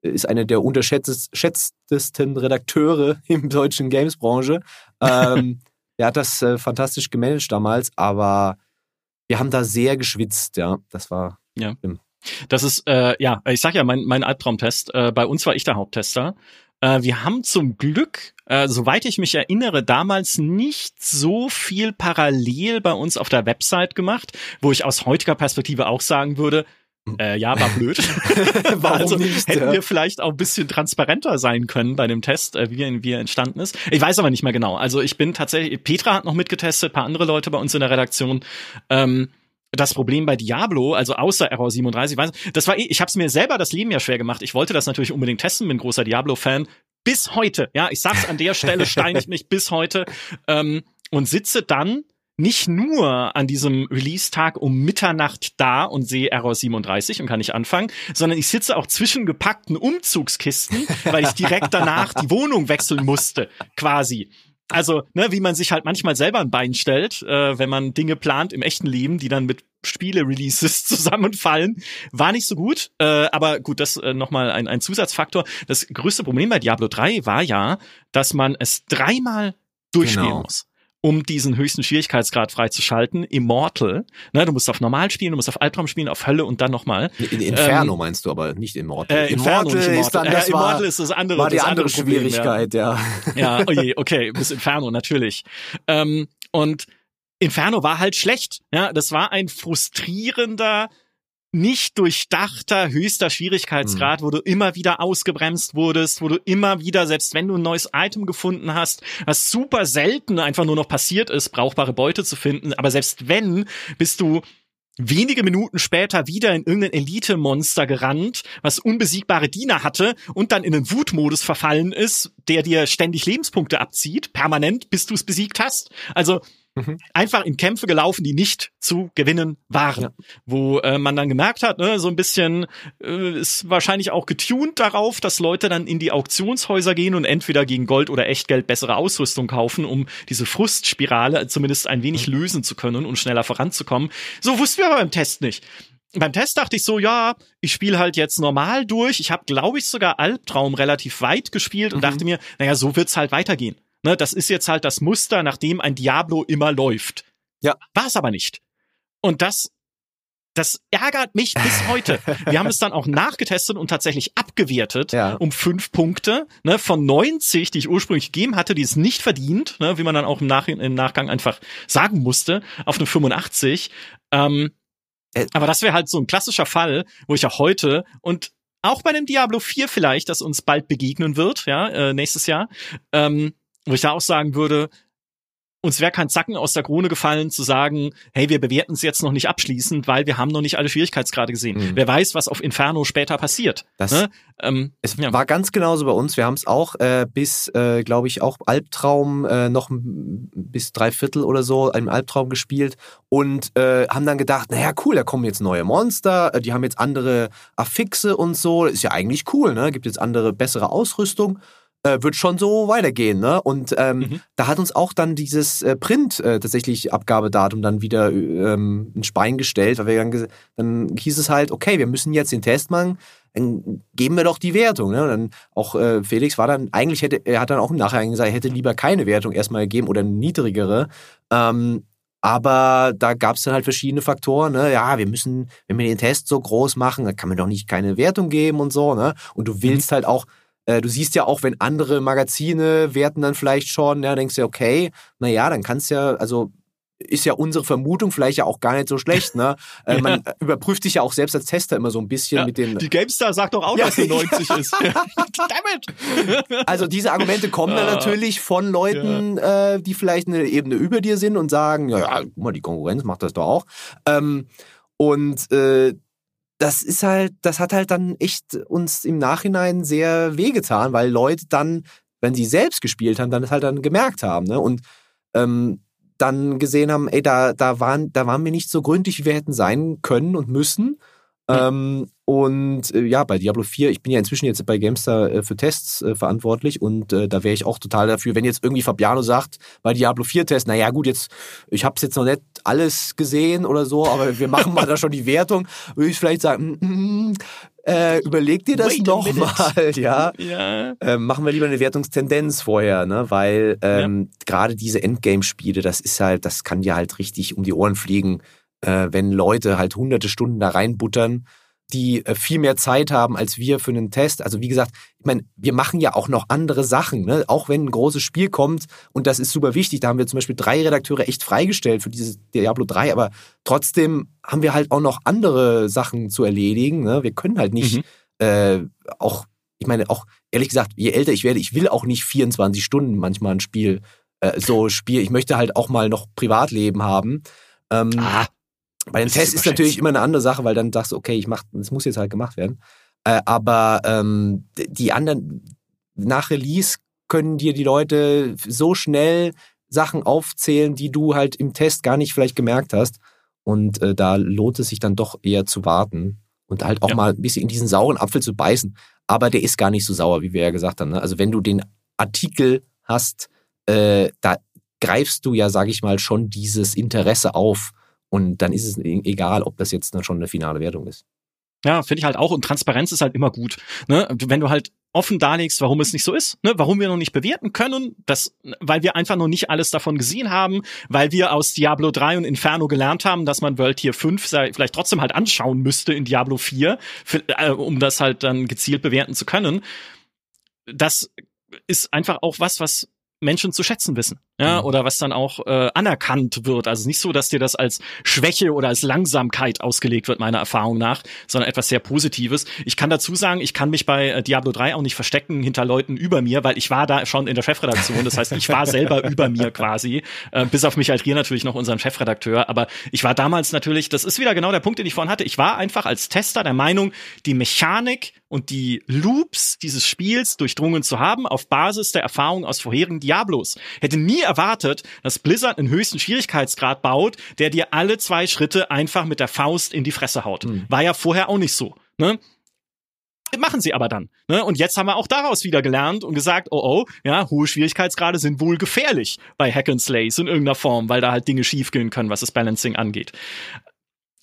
ist einer der unterschätztesten Redakteure im deutschen Games-Branche. Ähm, der hat das äh, fantastisch gemanagt damals, aber wir haben da sehr geschwitzt, ja. Das war Das ist, äh, ja, ich sag ja, mein, mein Albtraumtest. Äh, bei uns war ich der Haupttester. Äh, wir haben zum Glück, äh, soweit ich mich erinnere, damals nicht so viel parallel bei uns auf der Website gemacht, wo ich aus heutiger Perspektive auch sagen würde, äh, ja, war blöd. Warum also, nicht, Hätten ja? wir vielleicht auch ein bisschen transparenter sein können bei dem Test, äh, wie, er- wie er entstanden ist. Ich weiß aber nicht mehr genau. Also ich bin tatsächlich, Petra hat noch mitgetestet, paar andere Leute bei uns in der Redaktion. Ähm, das Problem bei Diablo, also außer Error 37, weiß, das war eh, ich habe es mir selber das Leben ja schwer gemacht. Ich wollte das natürlich unbedingt testen, bin großer Diablo-Fan. Bis heute, ja, ich sag's an der Stelle, steinigt mich bis heute. Ähm, und sitze dann nicht nur an diesem Release-Tag um Mitternacht da und sehe Error 37 und kann nicht anfangen, sondern ich sitze auch zwischen gepackten Umzugskisten, weil ich direkt danach die Wohnung wechseln musste, quasi. Also, ne, wie man sich halt manchmal selber ein Bein stellt, äh, wenn man Dinge plant im echten Leben, die dann mit Spiele-Releases zusammenfallen, war nicht so gut. Äh, aber gut, das äh, nochmal ein, ein Zusatzfaktor. Das größte Problem bei Diablo 3 war ja, dass man es dreimal durchspielen Genau. muss um diesen höchsten Schwierigkeitsgrad freizuschalten, Immortal. Ne, du musst auf Normal spielen, du musst auf Albtraum spielen, auf Hölle und dann nochmal. in Inferno meinst du, aber nicht Immortal. Äh, Inferno, nicht ist dann Immortal. das äh, war, Immortal ist das andere, war die das andere Problem, ja. Schwierigkeit, ja. Ja, oh je, okay, bis Inferno, natürlich. Ähm, und Inferno war halt schlecht. Ja, das war ein frustrierender, nicht durchdachter, höchster Schwierigkeitsgrad, wo du immer wieder ausgebremst wurdest, wo du immer wieder, selbst wenn du ein neues Item gefunden hast, was super selten einfach nur noch passiert ist, brauchbare Beute zu finden, aber selbst wenn, bist du wenige Minuten später wieder in irgendein Elite-Monster gerannt, was unbesiegbare Diener hatte und dann in den Wutmodus verfallen ist, der dir ständig Lebenspunkte abzieht, permanent, bis du es besiegt hast. Also Mhm. einfach in Kämpfe gelaufen, die nicht zu gewinnen waren. Ja. Wo äh, man dann gemerkt hat, ne, so ein bisschen äh, ist wahrscheinlich auch getuned darauf, dass Leute dann in die Auktionshäuser gehen und entweder gegen Gold oder Echtgeld bessere Ausrüstung kaufen, um diese Frustspirale zumindest ein wenig Mhm. lösen zu können und schneller voranzukommen. So wussten wir aber beim Test nicht. Beim Test dachte ich so, ja, ich spiele halt jetzt normal durch. Ich habe, glaube ich, sogar Albtraum relativ weit gespielt und Mhm. dachte mir, naja, so wird's halt weitergehen. Ne, das ist jetzt halt das Muster, nach dem ein Diablo immer läuft. Ja. War es aber nicht. Und das, das ärgert mich bis heute. Wir haben es dann auch nachgetestet und tatsächlich abgewertet Ja. um fünf Punkte. Ne, von 90, die ich ursprünglich gegeben hatte, die es nicht verdient, ne, wie man dann auch im, Nach im Nachgang einfach sagen musste, auf eine 85. Ähm, Äh. aber das wäre halt so ein klassischer Fall, wo ich auch heute und auch bei dem Diablo 4 vielleicht, das uns bald begegnen wird, ja, äh, nächstes Jahr, ähm, wo ich da auch sagen würde, uns wäre kein Zacken aus der Krone gefallen zu sagen, hey, wir bewerten es jetzt noch nicht abschließend, weil wir haben noch nicht alle Schwierigkeitsgrade gesehen. Mhm. Wer weiß, was auf Inferno später passiert. Das, ne? ähm, es ja. war ganz genauso bei uns. Wir haben es auch äh, bis, äh, glaube ich, auch Albtraum äh, noch bis drei Viertel oder so im Albtraum gespielt und äh, haben dann gedacht, naja, cool, da kommen jetzt neue Monster, äh, die haben jetzt andere Affixe und so. ist ja eigentlich cool, ne? Gibt jetzt andere, bessere Ausrüstung äh, wird schon so weitergehen. Ne? Und ähm, mhm. da hat uns auch dann dieses äh, Print äh, tatsächlich Abgabedatum dann wieder ähm, ins Bein gestellt, weil wir dann, dann hieß es halt, okay, wir müssen jetzt den Test machen, dann geben wir doch die Wertung. Ne? Und dann auch äh, Felix war dann, eigentlich hätte, er hat dann auch im Nachhinein gesagt, er hätte lieber keine Wertung erstmal gegeben oder eine niedrigere. Ähm, aber da gab es dann halt verschiedene Faktoren. Ne? Ja, wir müssen, wenn wir den Test so groß machen, dann kann man doch nicht keine Wertung geben und so. Ne? Und du willst mhm. halt auch äh, du siehst ja auch, wenn andere Magazine werten dann vielleicht schon, ja, denkst du ja, okay, naja, dann kannst du ja, also ist ja unsere Vermutung vielleicht ja auch gar nicht so schlecht. Ne? Äh, ja. Man überprüft sich ja auch selbst als Tester immer so ein bisschen ja, mit den. Die GameStar sagt doch auch, ja. dass die 90 ist. Damn Also diese Argumente kommen dann natürlich von Leuten, äh, die vielleicht eine Ebene über dir sind und sagen, ja, ja, guck mal, die Konkurrenz macht das doch auch. Ähm, und äh, das ist halt, das hat halt dann echt uns im Nachhinein sehr wehgetan, weil Leute dann, wenn sie selbst gespielt haben, dann das halt dann gemerkt haben, ne? Und ähm, dann gesehen haben, ey, da, da waren, da waren wir nicht so gründlich, wie wir hätten sein können und müssen. Ähm, und äh, ja, bei Diablo 4, ich bin ja inzwischen jetzt bei Gamestar äh, für Tests äh, verantwortlich und äh, da wäre ich auch total dafür, wenn jetzt irgendwie Fabiano sagt, bei Diablo 4 Test, naja gut, jetzt, ich habe es jetzt noch nicht alles gesehen oder so, aber wir machen mal da schon die Wertung, würde ich vielleicht sagen, mm, mm, äh, überleg dir das nochmal, ja. ja. Ähm, machen wir lieber eine Wertungstendenz vorher, ne? Weil ähm, ja. gerade diese Endgame-Spiele, das ist halt, das kann dir halt richtig um die Ohren fliegen äh, wenn Leute halt hunderte Stunden da reinbuttern, die äh, viel mehr Zeit haben als wir für einen Test. Also wie gesagt, ich meine, wir machen ja auch noch andere Sachen, ne? auch wenn ein großes Spiel kommt und das ist super wichtig. Da haben wir zum Beispiel drei Redakteure echt freigestellt für dieses Diablo 3, aber trotzdem haben wir halt auch noch andere Sachen zu erledigen. Ne? Wir können halt nicht mhm. äh, auch, ich meine, auch ehrlich gesagt, je älter ich werde, ich will auch nicht 24 Stunden manchmal ein Spiel äh, so spielen. Ich möchte halt auch mal noch Privatleben haben. Ähm, ah. Bei den Tests ist natürlich immer eine andere Sache, weil dann sagst du, okay, ich mach, das muss jetzt halt gemacht werden. Äh, aber ähm, die anderen, nach Release können dir die Leute so schnell Sachen aufzählen, die du halt im Test gar nicht vielleicht gemerkt hast. Und äh, da lohnt es sich dann doch eher zu warten und halt auch ja. mal ein bisschen in diesen sauren Apfel zu beißen. Aber der ist gar nicht so sauer, wie wir ja gesagt haben. Ne? Also wenn du den Artikel hast, äh, da greifst du ja, sag ich mal, schon dieses Interesse auf und dann ist es e-, egal, ob das jetzt dann schon eine finale Wertung ist. Ja, finde ich halt auch. Und Transparenz ist halt immer gut. Ne? Wenn du halt offen darlegst, warum es nicht so ist, ne? warum wir noch nicht bewerten können, das, weil wir einfach noch nicht alles davon gesehen haben, weil wir aus Diablo 3 und Inferno gelernt haben, dass man World Tier 5 vielleicht trotzdem halt anschauen müsste in Diablo 4, für, äh, um das halt dann gezielt bewerten zu können. Das ist einfach auch was, was Menschen zu schätzen wissen, ja, mhm. oder was dann auch äh, anerkannt wird. Also nicht so, dass dir das als Schwäche oder als Langsamkeit ausgelegt wird, meiner Erfahrung nach, sondern etwas sehr Positives. Ich kann dazu sagen, ich kann mich bei äh, Diablo 3 auch nicht verstecken hinter Leuten über mir, weil ich war da schon in der Chefredaktion. Das heißt, ich war selber über mir quasi, äh, bis auf Michael Trier natürlich noch unseren Chefredakteur. Aber ich war damals natürlich, das ist wieder genau der Punkt, den ich vorhin hatte. Ich war einfach als Tester der Meinung, die Mechanik und die Loops dieses Spiels durchdrungen zu haben auf Basis der Erfahrung aus vorherigen Diablos. Hätte nie erwartet, dass Blizzard einen höchsten Schwierigkeitsgrad baut, der dir alle zwei Schritte einfach mit der Faust in die Fresse haut. Mhm. War ja vorher auch nicht so. Ne? machen sie aber dann. Ne? Und jetzt haben wir auch daraus wieder gelernt und gesagt, oh oh, ja, hohe Schwierigkeitsgrade sind wohl gefährlich bei Hack and Slays in irgendeiner Form, weil da halt Dinge schiefgehen können, was das Balancing angeht.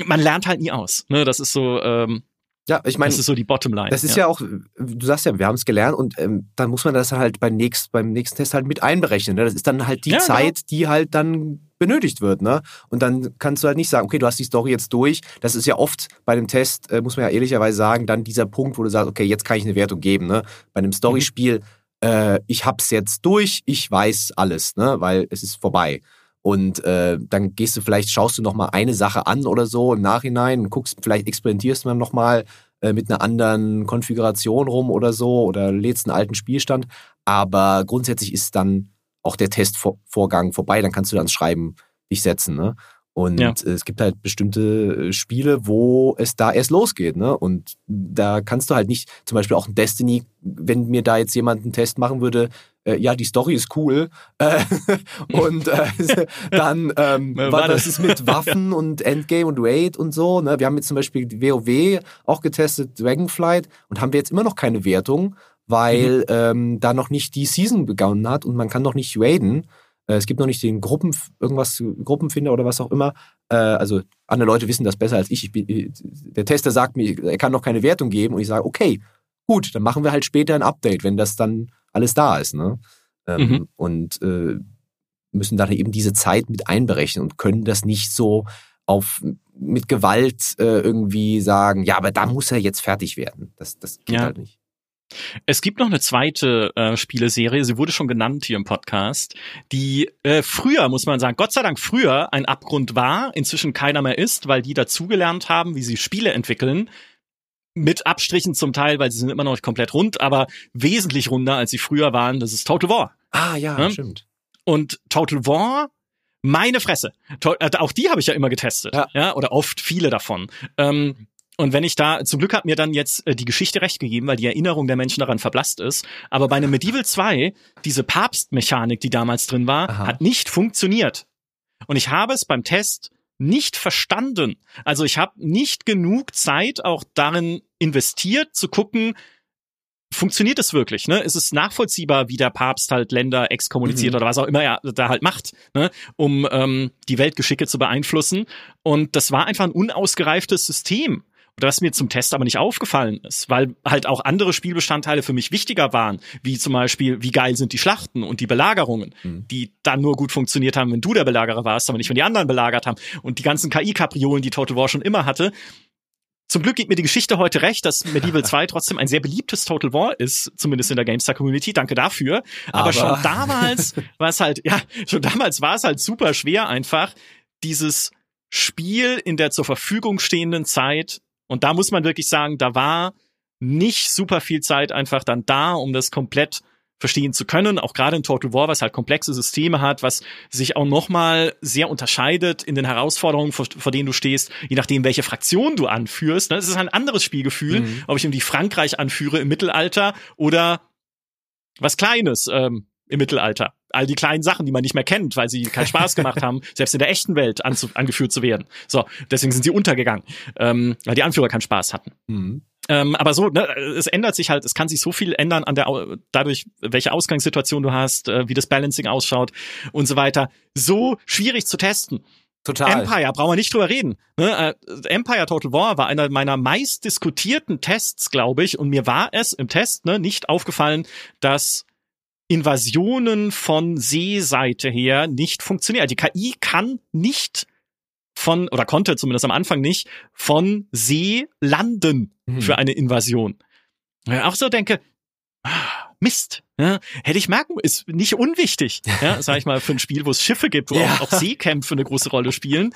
Man lernt halt nie aus. Ne? Das ist so, ähm, ja, ich meine, das ist so die Bottomline. Das ist ja, ja auch, du sagst ja, wir haben es gelernt und ähm, dann muss man das halt beim nächsten, beim nächsten Test halt mit einberechnen. Ne? Das ist dann halt die ja, Zeit, genau. die halt dann benötigt wird. Ne? Und dann kannst du halt nicht sagen, okay, du hast die Story jetzt durch. Das ist ja oft bei dem Test, äh, muss man ja ehrlicherweise sagen, dann dieser Punkt, wo du sagst, okay, jetzt kann ich eine Wertung geben. Ne? Bei einem Storyspiel, mhm. äh, ich hab's jetzt durch, ich weiß alles, ne? weil es ist vorbei. Und äh, dann gehst du vielleicht, schaust du noch mal eine Sache an oder so im Nachhinein, guckst, vielleicht experimentierst du dann noch mal äh, mit einer anderen Konfiguration rum oder so oder lädst einen alten Spielstand. Aber grundsätzlich ist dann auch der Testvorgang vorbei, dann kannst du ans Schreiben dich setzen. Ne? Und ja. es gibt halt bestimmte äh, Spiele, wo es da erst losgeht, ne? Und da kannst du halt nicht, zum Beispiel auch ein Destiny, wenn mir da jetzt jemand einen Test machen würde, äh, ja, die Story ist cool. Äh, und äh, dann, ähm, was das ist mit Waffen und Endgame und Raid und so. Ne? Wir haben jetzt zum Beispiel WoW auch getestet, Dragonflight, und haben wir jetzt immer noch keine Wertung, weil mhm. ähm, da noch nicht die Season begonnen hat und man kann noch nicht raiden. Äh, es gibt noch nicht den Gruppen, irgendwas, Gruppenfinder oder was auch immer. Äh, also andere Leute wissen das besser als ich. ich bin, äh, der Tester sagt mir, er kann noch keine Wertung geben und ich sage, okay, gut, dann machen wir halt später ein Update, wenn das dann alles da ist. Ne? Ähm, mhm. Und äh, müssen dann eben diese Zeit mit einberechnen und können das nicht so auf mit Gewalt äh, irgendwie sagen, ja, aber da muss er jetzt fertig werden. Das, das geht ja. halt nicht. Es gibt noch eine zweite äh, Spieleserie, sie wurde schon genannt hier im Podcast, die äh, früher, muss man sagen, Gott sei Dank früher ein Abgrund war, inzwischen keiner mehr ist, weil die dazugelernt haben, wie sie Spiele entwickeln. Mit Abstrichen zum Teil, weil sie sind immer noch nicht komplett rund, aber wesentlich runder, als sie früher waren. Das ist Total War. Ah ja, ja? stimmt. Und Total War meine Fresse. Äh, auch die habe ich ja immer getestet. Ja. ja. Oder oft viele davon. Ähm, und wenn ich da, zum Glück hat mir dann jetzt äh, die Geschichte recht gegeben, weil die Erinnerung der Menschen daran verblasst ist. Aber bei einem Medieval 2, diese Papstmechanik, die damals drin war, Aha. hat nicht funktioniert. Und ich habe es beim Test nicht verstanden. Also ich habe nicht genug Zeit auch darin investiert, zu gucken, funktioniert es wirklich? Ne? Ist es nachvollziehbar, wie der Papst halt Länder exkommuniziert mhm. oder was auch immer er da halt macht, ne? um ähm, die Weltgeschicke zu beeinflussen? Und das war einfach ein unausgereiftes System was mir zum Test aber nicht aufgefallen ist, weil halt auch andere Spielbestandteile für mich wichtiger waren, wie zum Beispiel, wie geil sind die Schlachten und die Belagerungen, mhm. die dann nur gut funktioniert haben, wenn du der Belagerer warst, aber nicht, wenn die anderen belagert haben. Und die ganzen KI-Kapriolen, die Total War schon immer hatte. Zum Glück gibt mir die Geschichte heute recht, dass Medieval 2 trotzdem ein sehr beliebtes Total War ist, zumindest in der GameStar-Community. Danke dafür. Aber, aber schon damals war es halt, ja, schon damals war es halt super schwer einfach, dieses Spiel in der zur Verfügung stehenden Zeit und da muss man wirklich sagen, da war nicht super viel Zeit einfach dann da, um das komplett verstehen zu können, auch gerade in Total War, was halt komplexe Systeme hat, was sich auch nochmal sehr unterscheidet in den Herausforderungen, vor, vor, denen du stehst, je nachdem, welche Fraktion du anführst. Das ne? ist ein anderes Spielgefühl, mhm. ob ich irgendwie Frankreich anführe im Mittelalter oder was Kleines ähm, im Mittelalter. All die kleinen Sachen, die man nicht mehr kennt, weil sie keinen Spaß gemacht haben, selbst in der echten Welt angeführt zu werden. So, deswegen sind sie untergegangen, ähm, weil die Anführer keinen Spaß hatten. Mhm. Ähm, aber so, ne, es ändert sich halt, es kann sich so viel ändern an der, dadurch, welche Ausgangssituation du hast, äh, wie das Balancing ausschaut und so weiter. So schwierig zu testen. Total. Empire, brauchen wir nicht drüber reden. Ne? Äh, Empire Total War war einer meiner meist diskutierten Tests, glaube ich, und mir war es im Test ne, nicht aufgefallen, dass Invasionen von Seeseite her nicht funktionieren. Die KI kann nicht von, oder konnte zumindest am Anfang nicht, von See landen mhm. für eine Invasion. Ja, auch so denke, ah, Mist, ja, hätte ich merken, ist nicht unwichtig, ja, sag ich mal, für ein Spiel, wo es Schiffe gibt, wo ja. auch, auch Seekämpfe eine große Rolle spielen.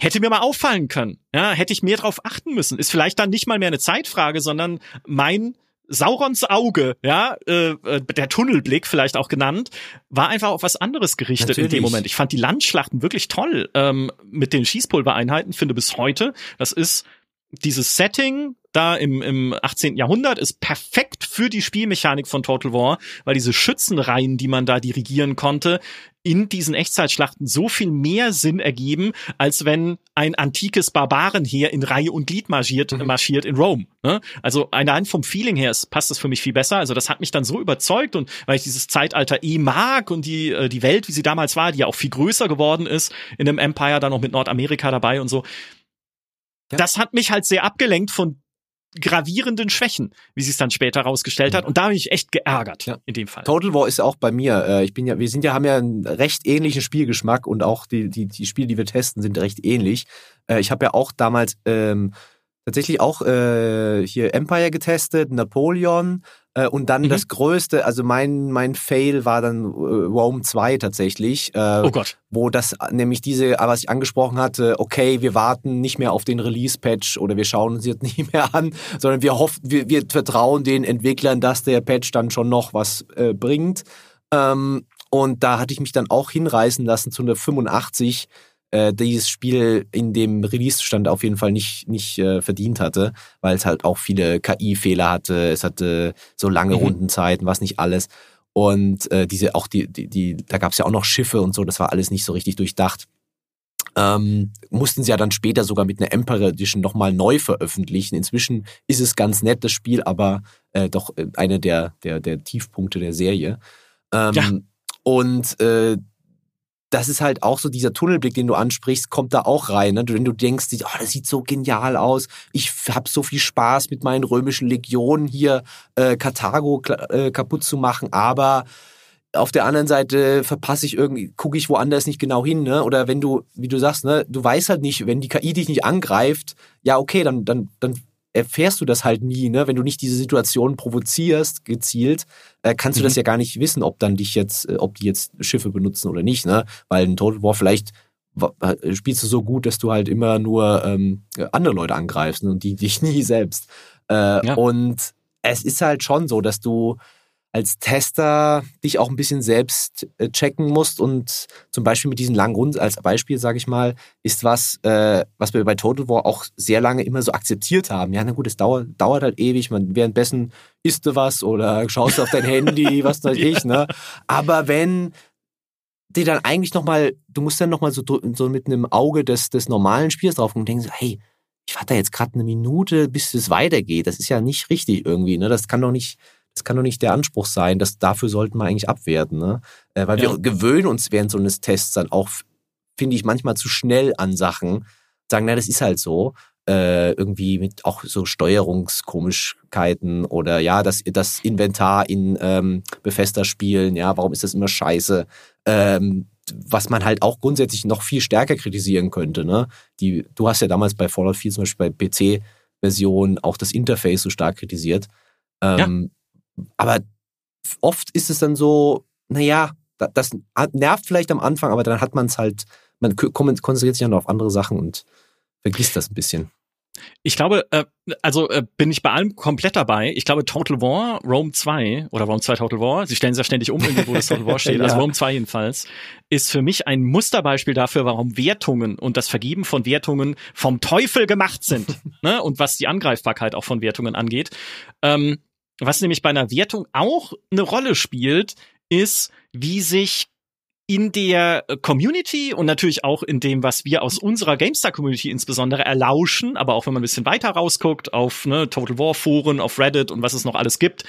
Hätte mir mal auffallen können, ja, hätte ich mehr drauf achten müssen. Ist vielleicht dann nicht mal mehr eine Zeitfrage, sondern mein Saurons Auge, ja, äh, äh, der Tunnelblick vielleicht auch genannt, war einfach auf was anderes gerichtet Natürlich. in dem Moment. Ich fand die Landschlachten wirklich toll ähm, mit den Schießpulvereinheiten, finde bis heute, das ist dieses Setting da im, im 18. Jahrhundert ist perfekt für die Spielmechanik von Total War, weil diese Schützenreihen, die man da dirigieren konnte, in diesen Echtzeitschlachten so viel mehr Sinn ergeben, als wenn ein antikes Barbarenheer in Reihe und Glied marschiert, mhm. marschiert in Rom. Ne? Also allein vom Feeling her ist, passt das für mich viel besser. Also das hat mich dann so überzeugt und weil ich dieses Zeitalter eh mag und die, äh, die Welt, wie sie damals war, die ja auch viel größer geworden ist, in einem Empire dann noch mit Nordamerika dabei und so. Ja. Das hat mich halt sehr abgelenkt von gravierenden Schwächen, wie sie es dann später herausgestellt hat. Und da bin ich echt geärgert ja. in dem Fall. Total War ist auch bei mir. Äh, ich bin ja, wir sind ja, haben ja einen recht ähnlichen Spielgeschmack und auch die, die, die Spiele, die wir testen, sind recht ähnlich. Äh, ich habe ja auch damals ähm, tatsächlich auch äh, hier Empire getestet, Napoleon äh, und dann mhm. das größte, also mein, mein Fail war dann äh, Rome 2 tatsächlich. Äh, oh Gott. Wo das nämlich diese, was ich angesprochen hatte, okay, wir warten nicht mehr auf den Release-Patch oder wir schauen uns jetzt nicht mehr an, sondern wir hoffen, wir, wir vertrauen den Entwicklern, dass der Patch dann schon noch was äh, bringt. Ähm, und da hatte ich mich dann auch hinreißen lassen zu einer 85 äh, dieses Spiel in dem Release-Stand auf jeden Fall nicht, nicht äh, verdient hatte, weil es halt auch viele KI-Fehler hatte, es hatte so lange mhm. Rundenzeiten, was nicht alles. Und äh, diese auch die, die, die da gab es ja auch noch Schiffe und so, das war alles nicht so richtig durchdacht. Ähm, mussten sie ja dann später sogar mit einer Emperor Edition nochmal neu veröffentlichen. Inzwischen ist es ganz nett, das Spiel, aber äh, doch äh, eine der, der, der Tiefpunkte der Serie. Ähm, ja. Und äh, das ist halt auch so dieser Tunnelblick, den du ansprichst, kommt da auch rein. Ne? Wenn du denkst, oh, das sieht so genial aus, ich habe so viel Spaß mit meinen römischen Legionen hier äh, Karthago äh, kaputt zu machen, aber auf der anderen Seite verpasse ich irgendwie, gucke ich woanders nicht genau hin, ne? Oder wenn du, wie du sagst, ne, du weißt halt nicht, wenn die KI dich nicht angreift, ja okay, dann dann dann erfährst du das halt nie, ne? Wenn du nicht diese Situation provozierst, gezielt, äh, kannst du mhm. das ja gar nicht wissen, ob dann dich jetzt, äh, ob die jetzt Schiffe benutzen oder nicht, ne? Weil ein Total War vielleicht spielst du so gut, dass du halt immer nur ähm, andere Leute angreifst ne? und die dich nie selbst. Äh, ja. Und es ist halt schon so, dass du als Tester dich auch ein bisschen selbst äh, checken musst und zum Beispiel mit diesen langen Runden als Beispiel, sage ich mal, ist was, äh, was wir bei Total War auch sehr lange immer so akzeptiert haben. Ja, na gut, es dauert, dauert halt ewig, man währenddessen isst du was oder schaust du auf dein Handy, was weiß ich, ne? Aber wenn die dann eigentlich nochmal, du musst dann nochmal so, so mit einem Auge des, des normalen Spiels drauf und denkst, hey, ich warte jetzt gerade eine Minute, bis es weitergeht. Das ist ja nicht richtig irgendwie, ne? Das kann doch nicht, das kann doch nicht der Anspruch sein, dass dafür sollten wir eigentlich abwerten, ne? Äh, weil ja. wir gewöhnen uns während so eines Tests dann auch, finde ich, manchmal zu schnell an Sachen, sagen, na, das ist halt so. Äh, irgendwie mit auch so Steuerungskomischkeiten oder ja, das, das Inventar in ähm, Befester spielen, ja, warum ist das immer scheiße? Ähm, was man halt auch grundsätzlich noch viel stärker kritisieren könnte, ne? Die, du hast ja damals bei Fallout 4 zum Beispiel bei PC-Version auch das Interface so stark kritisiert. Ähm, aber oft ist es dann so, naja, das nervt vielleicht am Anfang, aber dann hat man es halt, man konzentriert sich ja noch auf andere Sachen und vergisst das ein bisschen. Ich glaube, äh, also äh, bin ich bei allem komplett dabei. Ich glaube, Total War, Rome 2 oder Rome 2 Total War, sie stellen es ja ständig um, wo das Total War steht, also ja. also Rome 2 jedenfalls, ist für mich ein Musterbeispiel dafür, warum Wertungen und das Vergeben von Wertungen vom Teufel gemacht sind. ne? Und was die Angreifbarkeit auch von Wertungen angeht. Ähm, was nämlich bei einer Wertung auch eine Rolle spielt, ist, wie sich in der Community und natürlich auch in dem, was wir aus unserer GameStar-Community insbesondere erlauschen, aber auch wenn man ein bisschen weiter rausguckt auf ne, Total War-Foren, auf Reddit und was es noch alles gibt,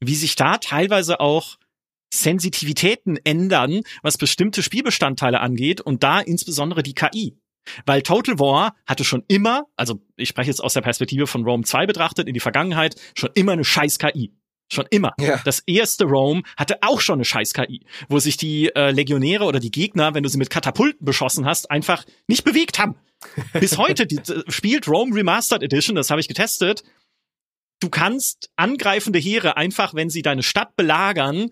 wie sich da teilweise auch Sensitivitäten ändern, was bestimmte Spielbestandteile angeht und da insbesondere die KI. Weil Total War hatte schon immer, also ich spreche jetzt aus der Perspektive von Rome 2 betrachtet, in die Vergangenheit, schon immer eine scheiß KI. Schon immer. Ja. Das erste Rome hatte auch schon eine scheiß KI, wo sich die äh, Legionäre oder die Gegner, wenn du sie mit Katapulten beschossen hast, einfach nicht bewegt haben. Bis heute die, äh, spielt Rome Remastered Edition, das habe ich getestet. Du kannst angreifende Heere einfach, wenn sie deine Stadt belagern,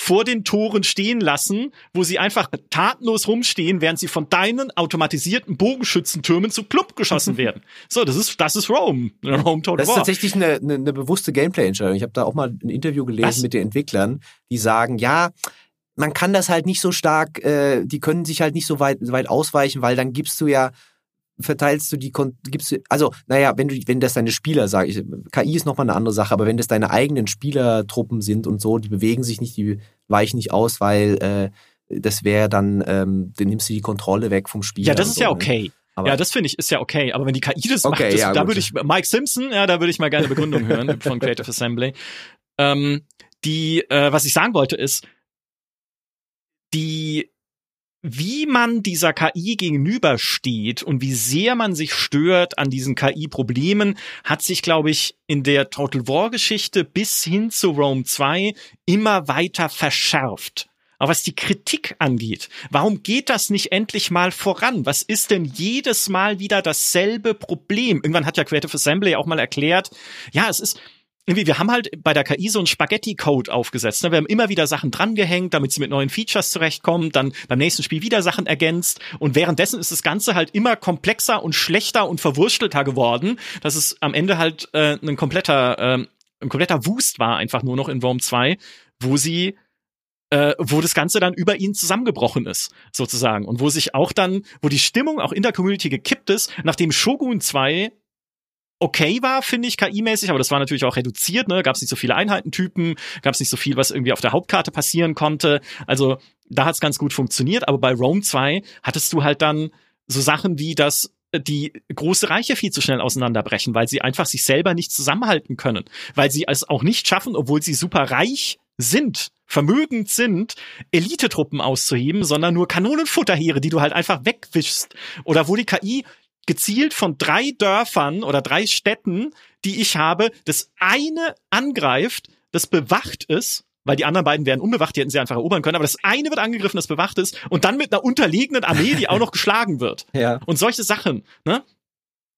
vor den Toren stehen lassen, wo sie einfach tatenlos rumstehen, während sie von deinen automatisierten Bogenschützentürmen zu plump geschossen werden. So, das ist das ist Rome, Rome Total Das ist tatsächlich eine, eine, eine bewusste Gameplay-Entscheidung. Ich habe da auch mal ein Interview gelesen Was? mit den Entwicklern, die sagen, ja, man kann das halt nicht so stark, äh, die können sich halt nicht so weit, weit ausweichen, weil dann gibst du ja verteilst du die, gibst du, also, naja, wenn du, wenn das deine Spieler, sage ich, KI ist nochmal eine andere Sache, aber wenn das deine eigenen Spielertruppen sind und so, die bewegen sich nicht, die weichen nicht aus, weil äh, das wäre dann, ähm, dann nimmst du die Kontrolle weg vom Spieler. Ja, das ist so, ja ne? okay. Ne? Aber ja, das finde ich ist ja okay. Aber wenn die KI das okay, macht, das, ja, da würde ich Mike Simpson, ja, da würde ich mal gerne Begründung hören von Creative Assembly. Ähm, die, äh, was ich sagen wollte, ist, die wie man dieser KI gegenübersteht und wie sehr man sich stört an diesen KI-Problemen, hat sich, glaube ich, in der Total War-Geschichte bis hin zu Rome 2 immer weiter verschärft. Aber was die Kritik angeht, warum geht das nicht endlich mal voran? Was ist denn jedes Mal wieder dasselbe Problem? Irgendwann hat ja Creative Assembly auch mal erklärt, ja, es ist, irgendwie, wir haben halt bei der KI so einen Spaghetti-Code aufgesetzt. Ne? Wir haben immer wieder Sachen drangehängt, damit sie mit neuen Features zurechtkommen, dann beim nächsten Spiel wieder Sachen ergänzt. Und währenddessen ist das Ganze halt immer komplexer und schlechter und verwurstelter geworden, dass es am Ende halt äh, ein kompletter, äh, ein kompletter Wust war, einfach nur noch in Rome 2, wo sie äh, wo das Ganze dann über ihn zusammengebrochen ist, sozusagen. Und wo sich auch dann, wo die Stimmung auch in der Community gekippt ist, nachdem Shogun 2 okay war, finde ich, KI-mäßig, aber das war natürlich auch reduziert, ne? Gab es nicht so viele Einheitentypen, gab es nicht so viel, was irgendwie auf der Hauptkarte passieren konnte. Also da hat es ganz gut funktioniert, aber bei Rome 2 hattest du halt dann so Sachen wie dass die große Reiche viel zu schnell auseinanderbrechen, weil sie einfach sich selber nicht zusammenhalten können, weil sie es auch nicht schaffen, obwohl sie super reich sind, vermögend sind, Elitetruppen auszuheben, sondern nur Kanonenfutterheere, die du halt einfach wegwischst. Oder wo die KI gezielt von drei Dörfern oder drei Städten, die ich habe, das eine angreift, das bewacht ist, weil die anderen beiden wären unbewacht, die hätten sie einfach erobern können, aber das eine wird angegriffen, das bewacht ist, und dann mit einer unterlegenen Armee, die auch noch geschlagen wird. Ja. Und solche Sachen, ne?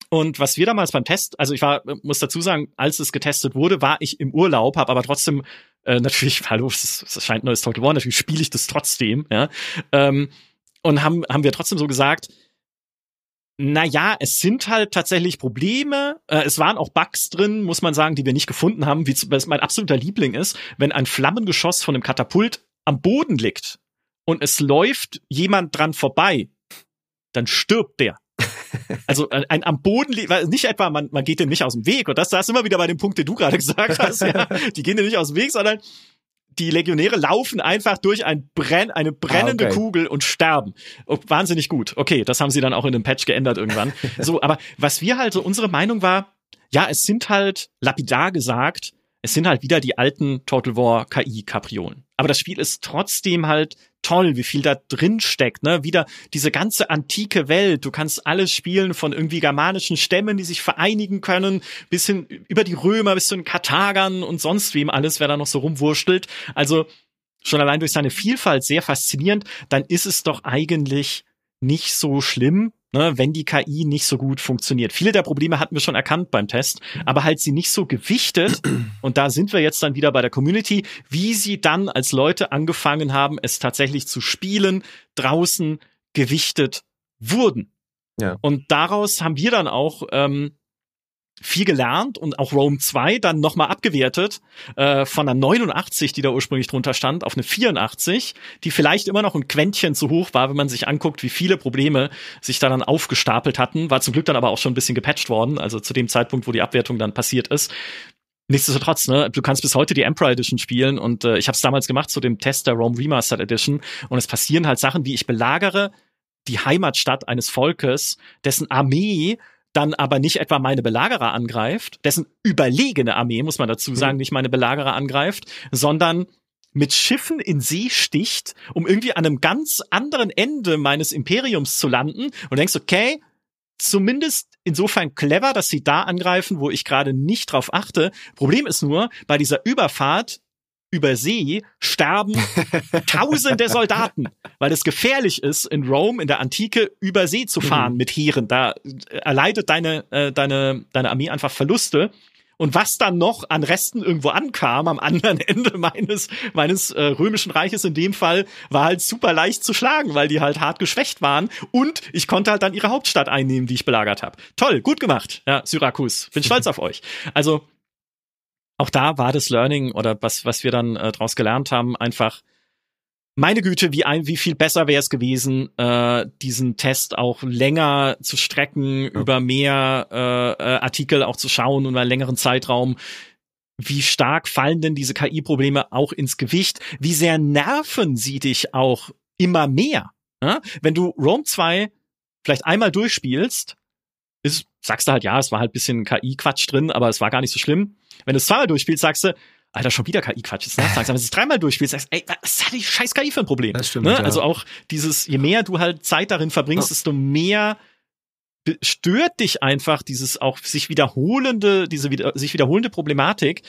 Und was wir damals beim Test, also ich war, muss dazu sagen, als es getestet wurde, war ich im Urlaub, habe aber trotzdem äh, natürlich, hallo, es, es scheint neues Total War, natürlich spiele ich das trotzdem, ja. Ähm, und haben, haben wir trotzdem so gesagt, naja, es sind halt tatsächlich Probleme. Äh, es waren auch Bugs drin, muss man sagen, die wir nicht gefunden haben, wie was mein absoluter Liebling ist, wenn ein Flammengeschoss von einem Katapult am Boden liegt und es läuft jemand dran vorbei, dann stirbt der. Also ein, ein am Boden nicht etwa, man, man geht dem nicht aus dem Weg. Und das, das ist immer wieder bei dem Punkt, den du gerade gesagt hast. Ja, die gehen dir nicht aus dem Weg, sondern die Legionäre laufen einfach durch ein Brenn, eine brennende ah, okay. Kugel und sterben. Oh, wahnsinnig gut. Okay, das haben sie dann auch in dem Patch geändert irgendwann. so, aber was wir halt so unsere Meinung war, ja, es sind halt lapidar gesagt es sind halt wieder die alten Total War KI-Kapriolen. Aber das Spiel ist trotzdem halt toll, wie viel da drin steckt, ne? Wieder diese ganze antike Welt. Du kannst alles spielen von irgendwie germanischen Stämmen, die sich vereinigen können, bis hin über die Römer, bis zu den Karthagern und sonst wem alles, wer da noch so rumwurschtelt. Also schon allein durch seine Vielfalt sehr faszinierend. Dann ist es doch eigentlich nicht so schlimm, ne, wenn die KI nicht so gut funktioniert. Viele der Probleme hatten wir schon erkannt beim Test, aber halt sie nicht so gewichtet. Und da sind wir jetzt dann wieder bei der Community, wie sie dann als Leute angefangen haben, es tatsächlich zu spielen, draußen gewichtet wurden. Ja. Und daraus haben wir dann auch ähm, viel gelernt und auch Rome 2 dann nochmal abgewertet äh, von einer 89, die da ursprünglich drunter stand, auf eine 84, die vielleicht immer noch ein Quäntchen zu hoch war, wenn man sich anguckt, wie viele Probleme sich da dann aufgestapelt hatten. War zum Glück dann aber auch schon ein bisschen gepatcht worden, also zu dem Zeitpunkt, wo die Abwertung dann passiert ist. Nichtsdestotrotz, ne, du kannst bis heute die Emperor Edition spielen und äh, ich habe es damals gemacht zu dem Test der Rome Remastered Edition und es passieren halt Sachen, wie ich belagere die Heimatstadt eines Volkes, dessen Armee dann aber nicht etwa meine Belagerer angreift, dessen überlegene Armee, muss man dazu mhm. sagen, nicht meine Belagerer angreift, sondern mit Schiffen in See sticht, um irgendwie an einem ganz anderen Ende meines Imperiums zu landen und denkst, okay, zumindest insofern clever, dass sie da angreifen, wo ich gerade nicht drauf achte. Problem ist nur, bei dieser Überfahrt über See sterben tausende Soldaten, weil es gefährlich ist, in Rom, in der Antike, über See zu fahren mhm. mit Heeren. Da erleidet deine, äh, deine, deine Armee einfach Verluste. Und was dann noch an Resten irgendwo ankam, am anderen Ende meines, meines äh, römischen Reiches in dem Fall, war halt super leicht zu schlagen, weil die halt hart geschwächt waren. Und ich konnte halt dann ihre Hauptstadt einnehmen, die ich belagert habe. Toll, gut gemacht, ja, Syrakus. Bin stolz auf euch. Also auch da war das Learning oder was, was wir dann äh, daraus gelernt haben, einfach, meine Güte, wie ein, wie viel besser wäre es gewesen, äh, diesen Test auch länger zu strecken, ja. über mehr äh, äh, Artikel auch zu schauen und einen längeren Zeitraum. Wie stark fallen denn diese KI-Probleme auch ins Gewicht? Wie sehr nerven sie dich auch immer mehr? Ja? Wenn du Rome 2 vielleicht einmal durchspielst, ist, sagst du halt, ja, es war halt bisschen KI-Quatsch drin, aber es war gar nicht so schlimm. Wenn du es zweimal durchspielst, sagst du, Alter, schon wieder KI-Quatsch. Jetzt sagst du, wenn du es dreimal durchspielst, sagst du, ey, was hat die scheiß KI für ein Problem? Das stimmt, ne? ja. Also auch dieses, je mehr du halt Zeit darin verbringst, desto mehr stört dich einfach dieses auch sich wiederholende, diese wieder, sich wiederholende Problematik.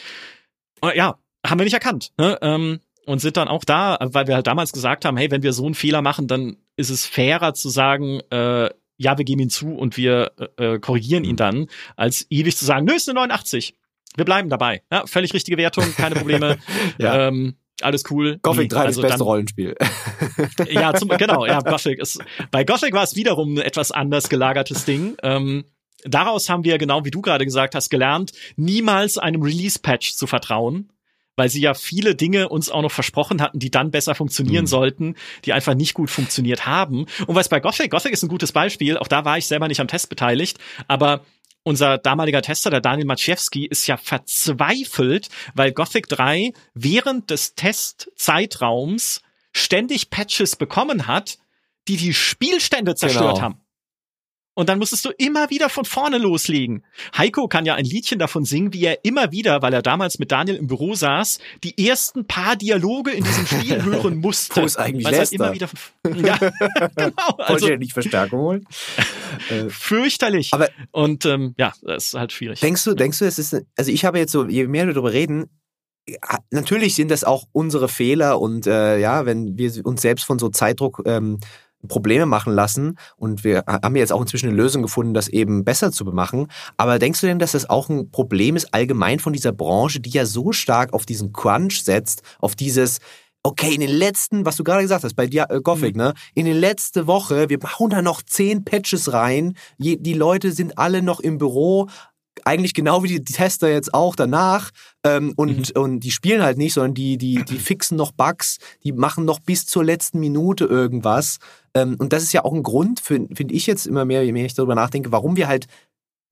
Oh, ja, haben wir nicht erkannt. Ne? Ähm, und sind dann auch da, weil wir halt damals gesagt haben, hey, wenn wir so einen Fehler machen, dann ist es fairer zu sagen, äh, ja, wir geben ihn zu und wir äh, korrigieren ihn mhm. dann, als ewig zu sagen, nö, ist eine 89. Wir bleiben dabei. Ja, völlig richtige Wertung, keine Probleme. ja. ähm, alles cool. Gothic 3 also das beste dann, Rollenspiel. ja, zum, genau, ja, Gothic ist, bei Gothic war es wiederum ein etwas anders gelagertes Ding. Ähm, daraus haben wir, genau wie du gerade gesagt hast, gelernt, niemals einem Release-Patch zu vertrauen weil sie ja viele Dinge uns auch noch versprochen hatten, die dann besser funktionieren mhm. sollten, die einfach nicht gut funktioniert haben. Und was bei Gothic, Gothic ist ein gutes Beispiel, auch da war ich selber nicht am Test beteiligt, aber unser damaliger Tester, der Daniel Maciejewski, ist ja verzweifelt, weil Gothic 3 während des Testzeitraums ständig Patches bekommen hat, die die Spielstände zerstört genau. haben. Und dann musstest du immer wieder von vorne loslegen. Heiko kann ja ein Liedchen davon singen, wie er immer wieder, weil er damals mit Daniel im Büro saß, die ersten paar Dialoge in diesem Spiel hören musste. Wo ist eigentlich weil Lester? Immer wieder von, ja, genau. Also, Wollte er nicht Verstärkung holen? Äh, fürchterlich. Aber und ähm, ja, das ist halt schwierig. Denkst du, denkst du, es ist, also ich habe jetzt so, je mehr wir darüber reden, natürlich sind das auch unsere Fehler und äh, ja, wenn wir uns selbst von so Zeitdruck ähm, Probleme machen lassen und wir haben jetzt auch inzwischen eine Lösung gefunden, das eben besser zu machen. Aber denkst du denn, dass das auch ein Problem ist allgemein von dieser Branche, die ja so stark auf diesen Crunch setzt, auf dieses Okay, in den letzten, was du gerade gesagt hast, bei dir, äh, Gothic, mhm. ne? In den letzte Woche, wir hauen da noch zehn Patches rein. die Leute sind alle noch im Büro, eigentlich genau wie die Tester jetzt auch danach ähm, und, mhm. und die spielen halt nicht, sondern die, die, die fixen noch Bugs, die machen noch bis zur letzten Minute irgendwas. Ähm, und das ist ja auch ein Grund, finde ich jetzt immer mehr, je mehr ich darüber nachdenke, warum wir halt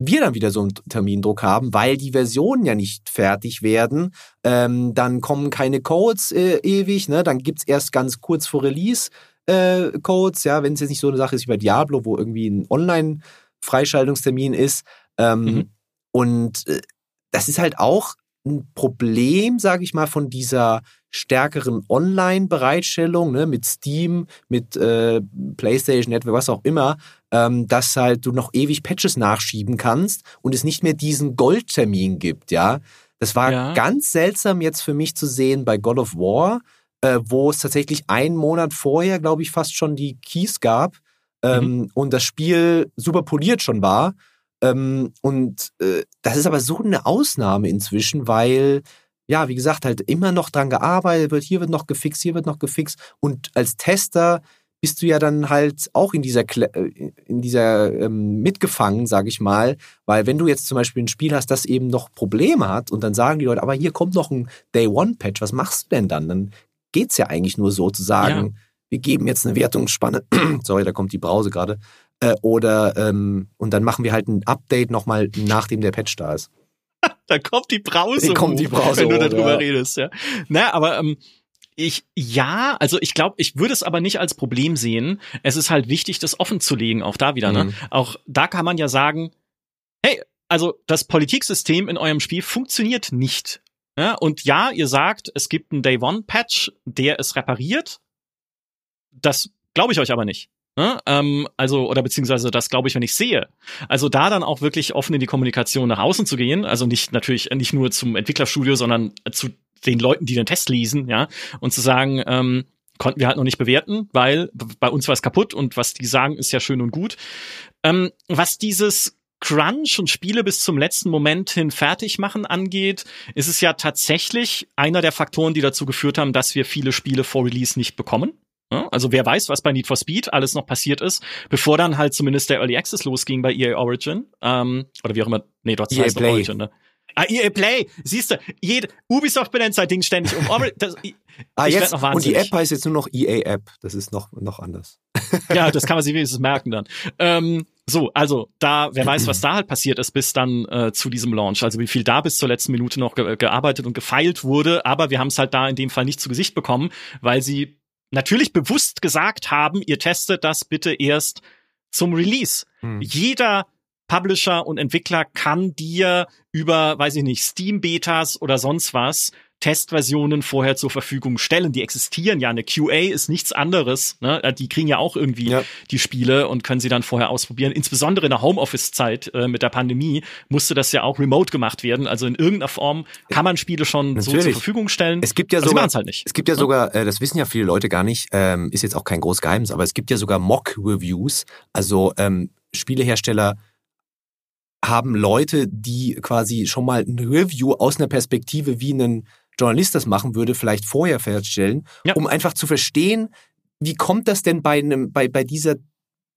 wir dann wieder so einen Termindruck haben, weil die Versionen ja nicht fertig werden. Ähm, dann kommen keine Codes äh, ewig, ne? Dann gibt's erst ganz kurz vor Release äh, Codes, ja, wenn es jetzt nicht so eine Sache ist wie bei Diablo, wo irgendwie ein Online-Freischaltungstermin ist. Ähm, mhm. Und äh, das ist halt auch ein Problem, sage ich mal, von dieser stärkeren Online-Bereitstellung ne, mit Steam, mit äh, PlayStation Network, was auch immer, ähm, dass halt du noch ewig Patches nachschieben kannst und es nicht mehr diesen Goldtermin gibt, ja. Das war ja. ganz seltsam jetzt für mich zu sehen bei God of War, äh, wo es tatsächlich einen Monat vorher, glaube ich, fast schon die Keys gab ähm, mhm. und das Spiel super poliert schon war ähm, und äh, das ist aber so eine Ausnahme inzwischen, weil, ja, wie gesagt, halt immer noch dran gearbeitet wird, hier wird noch gefixt, hier wird noch gefixt. Und als Tester bist du ja dann halt auch in dieser, äh, in dieser ähm, mitgefangen, sag ich mal, weil wenn du jetzt zum Beispiel ein Spiel hast, das eben noch Probleme hat und dann sagen die Leute, aber hier kommt noch ein Day-One-Patch, was machst du denn dann? Dann geht's ja eigentlich nur so zu sagen, ja. wir geben jetzt eine Wertungsspanne, sorry, da kommt die Brause gerade, äh, oder ähm, und dann machen wir halt ein Update nochmal, nachdem der Patch da ist. da kommt die Brause, hoch, kommt die Brause wenn du darüber ja. redest, ja. Naja, aber ähm, ich, ja, also ich glaube, ich würde es aber nicht als Problem sehen. Es ist halt wichtig, das offen zu legen, auch da wieder. Ne? Mhm. Ne? Auch da kann man ja sagen, hey, also das Politiksystem in eurem Spiel funktioniert nicht. Ja? Und ja, ihr sagt, es gibt einen Day-One-Patch, der es repariert. Das glaube ich euch aber nicht. Ne? Ähm, also, oder beziehungsweise das glaube ich, wenn ich sehe. Also da dann auch wirklich offen in die Kommunikation nach außen zu gehen, also nicht natürlich nicht nur zum Entwicklerstudio, sondern zu den Leuten, die den Test lesen, ja, und zu sagen, ähm, konnten wir halt noch nicht bewerten, weil bei uns war es kaputt und was die sagen, ist ja schön und gut. Ähm, was dieses Crunch und Spiele bis zum letzten Moment hin fertig machen angeht, ist es ja tatsächlich einer der Faktoren, die dazu geführt haben, dass wir viele Spiele vor Release nicht bekommen. Also wer weiß, was bei Need for Speed alles noch passiert ist, bevor dann halt zumindest der Early Access losging bei EA Origin. Ähm, oder wie auch immer. Nee, dort heißt noch Origin, ne? Ah, EA Play, siehst du, jede, Ubisoft benennt sein Ding ständig um. Das, ah, jetzt, und die App heißt jetzt nur noch EA App. Das ist noch, noch anders. ja, das kann man sich wenigstens merken dann. Ähm, so, also da, wer weiß, was da halt passiert ist bis dann äh, zu diesem Launch. Also wie viel da bis zur letzten Minute noch ge gearbeitet und gefeilt wurde. Aber wir haben es halt da in dem Fall nicht zu Gesicht bekommen, weil sie natürlich bewusst gesagt haben, ihr testet das bitte erst zum Release. Hm. Jeder Publisher und Entwickler kann dir über, weiß ich nicht, Steam Betas oder sonst was Testversionen vorher zur Verfügung stellen. Die existieren ja. Eine QA ist nichts anderes. Ne? Äh, die kriegen ja auch irgendwie ja. die Spiele und können sie dann vorher ausprobieren. Insbesondere in der Homeoffice-Zeit äh, mit der Pandemie musste das ja auch remote gemacht werden. Also in irgendeiner Form kann man Spiele schon Natürlich. so zur Verfügung stellen. Es gibt ja sogar, halt nicht. Es gibt ja sogar, äh, das wissen ja viele Leute gar nicht, ähm, ist jetzt auch kein großes Geheimnis, aber es gibt ja sogar Mock-Reviews. Also ähm, Spielehersteller haben Leute, die quasi schon mal ein Review aus einer Perspektive wie ein Journalist das machen würde, vielleicht vorher feststellen, ja. um einfach zu verstehen, wie kommt das denn bei einem, bei, bei dieser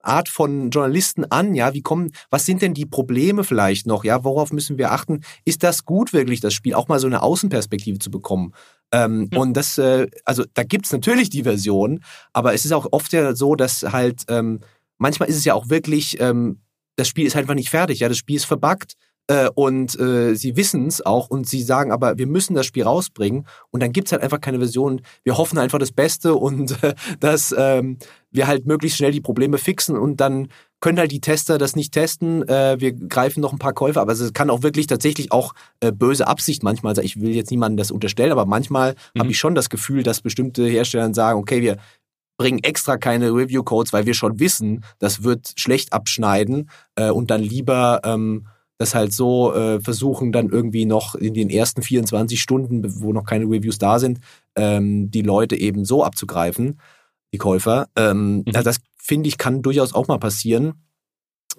Art von Journalisten an, ja, wie kommen, was sind denn die Probleme vielleicht noch, ja, worauf müssen wir achten? Ist das gut wirklich, das Spiel, auch mal so eine Außenperspektive zu bekommen? Ähm, ja. Und das, äh, also da gibt's natürlich die Version, aber es ist auch oft ja so, dass halt, ähm, manchmal ist es ja auch wirklich, ähm, das Spiel ist einfach nicht fertig, ja, das Spiel ist verbuggt äh, und äh, sie wissen es auch und sie sagen aber, wir müssen das Spiel rausbringen und dann gibt's halt einfach keine Version. Wir hoffen einfach das Beste und äh, dass ähm, wir halt möglichst schnell die Probleme fixen und dann können halt die Tester das nicht testen. Äh, wir greifen noch ein paar Käufer, aber es kann auch wirklich tatsächlich auch äh, böse Absicht manchmal sein. Ich will jetzt niemandem das unterstellen, aber manchmal mhm. habe ich schon das Gefühl, dass bestimmte Hersteller sagen, okay, wir bringen extra keine Review-Codes, weil wir schon wissen, das wird schlecht abschneiden äh, und dann lieber ähm, das halt so äh, versuchen, dann irgendwie noch in den ersten 24 Stunden, wo noch keine Reviews da sind, ähm, die Leute eben so abzugreifen, die Käufer. Ähm, mhm. also das finde ich, kann durchaus auch mal passieren.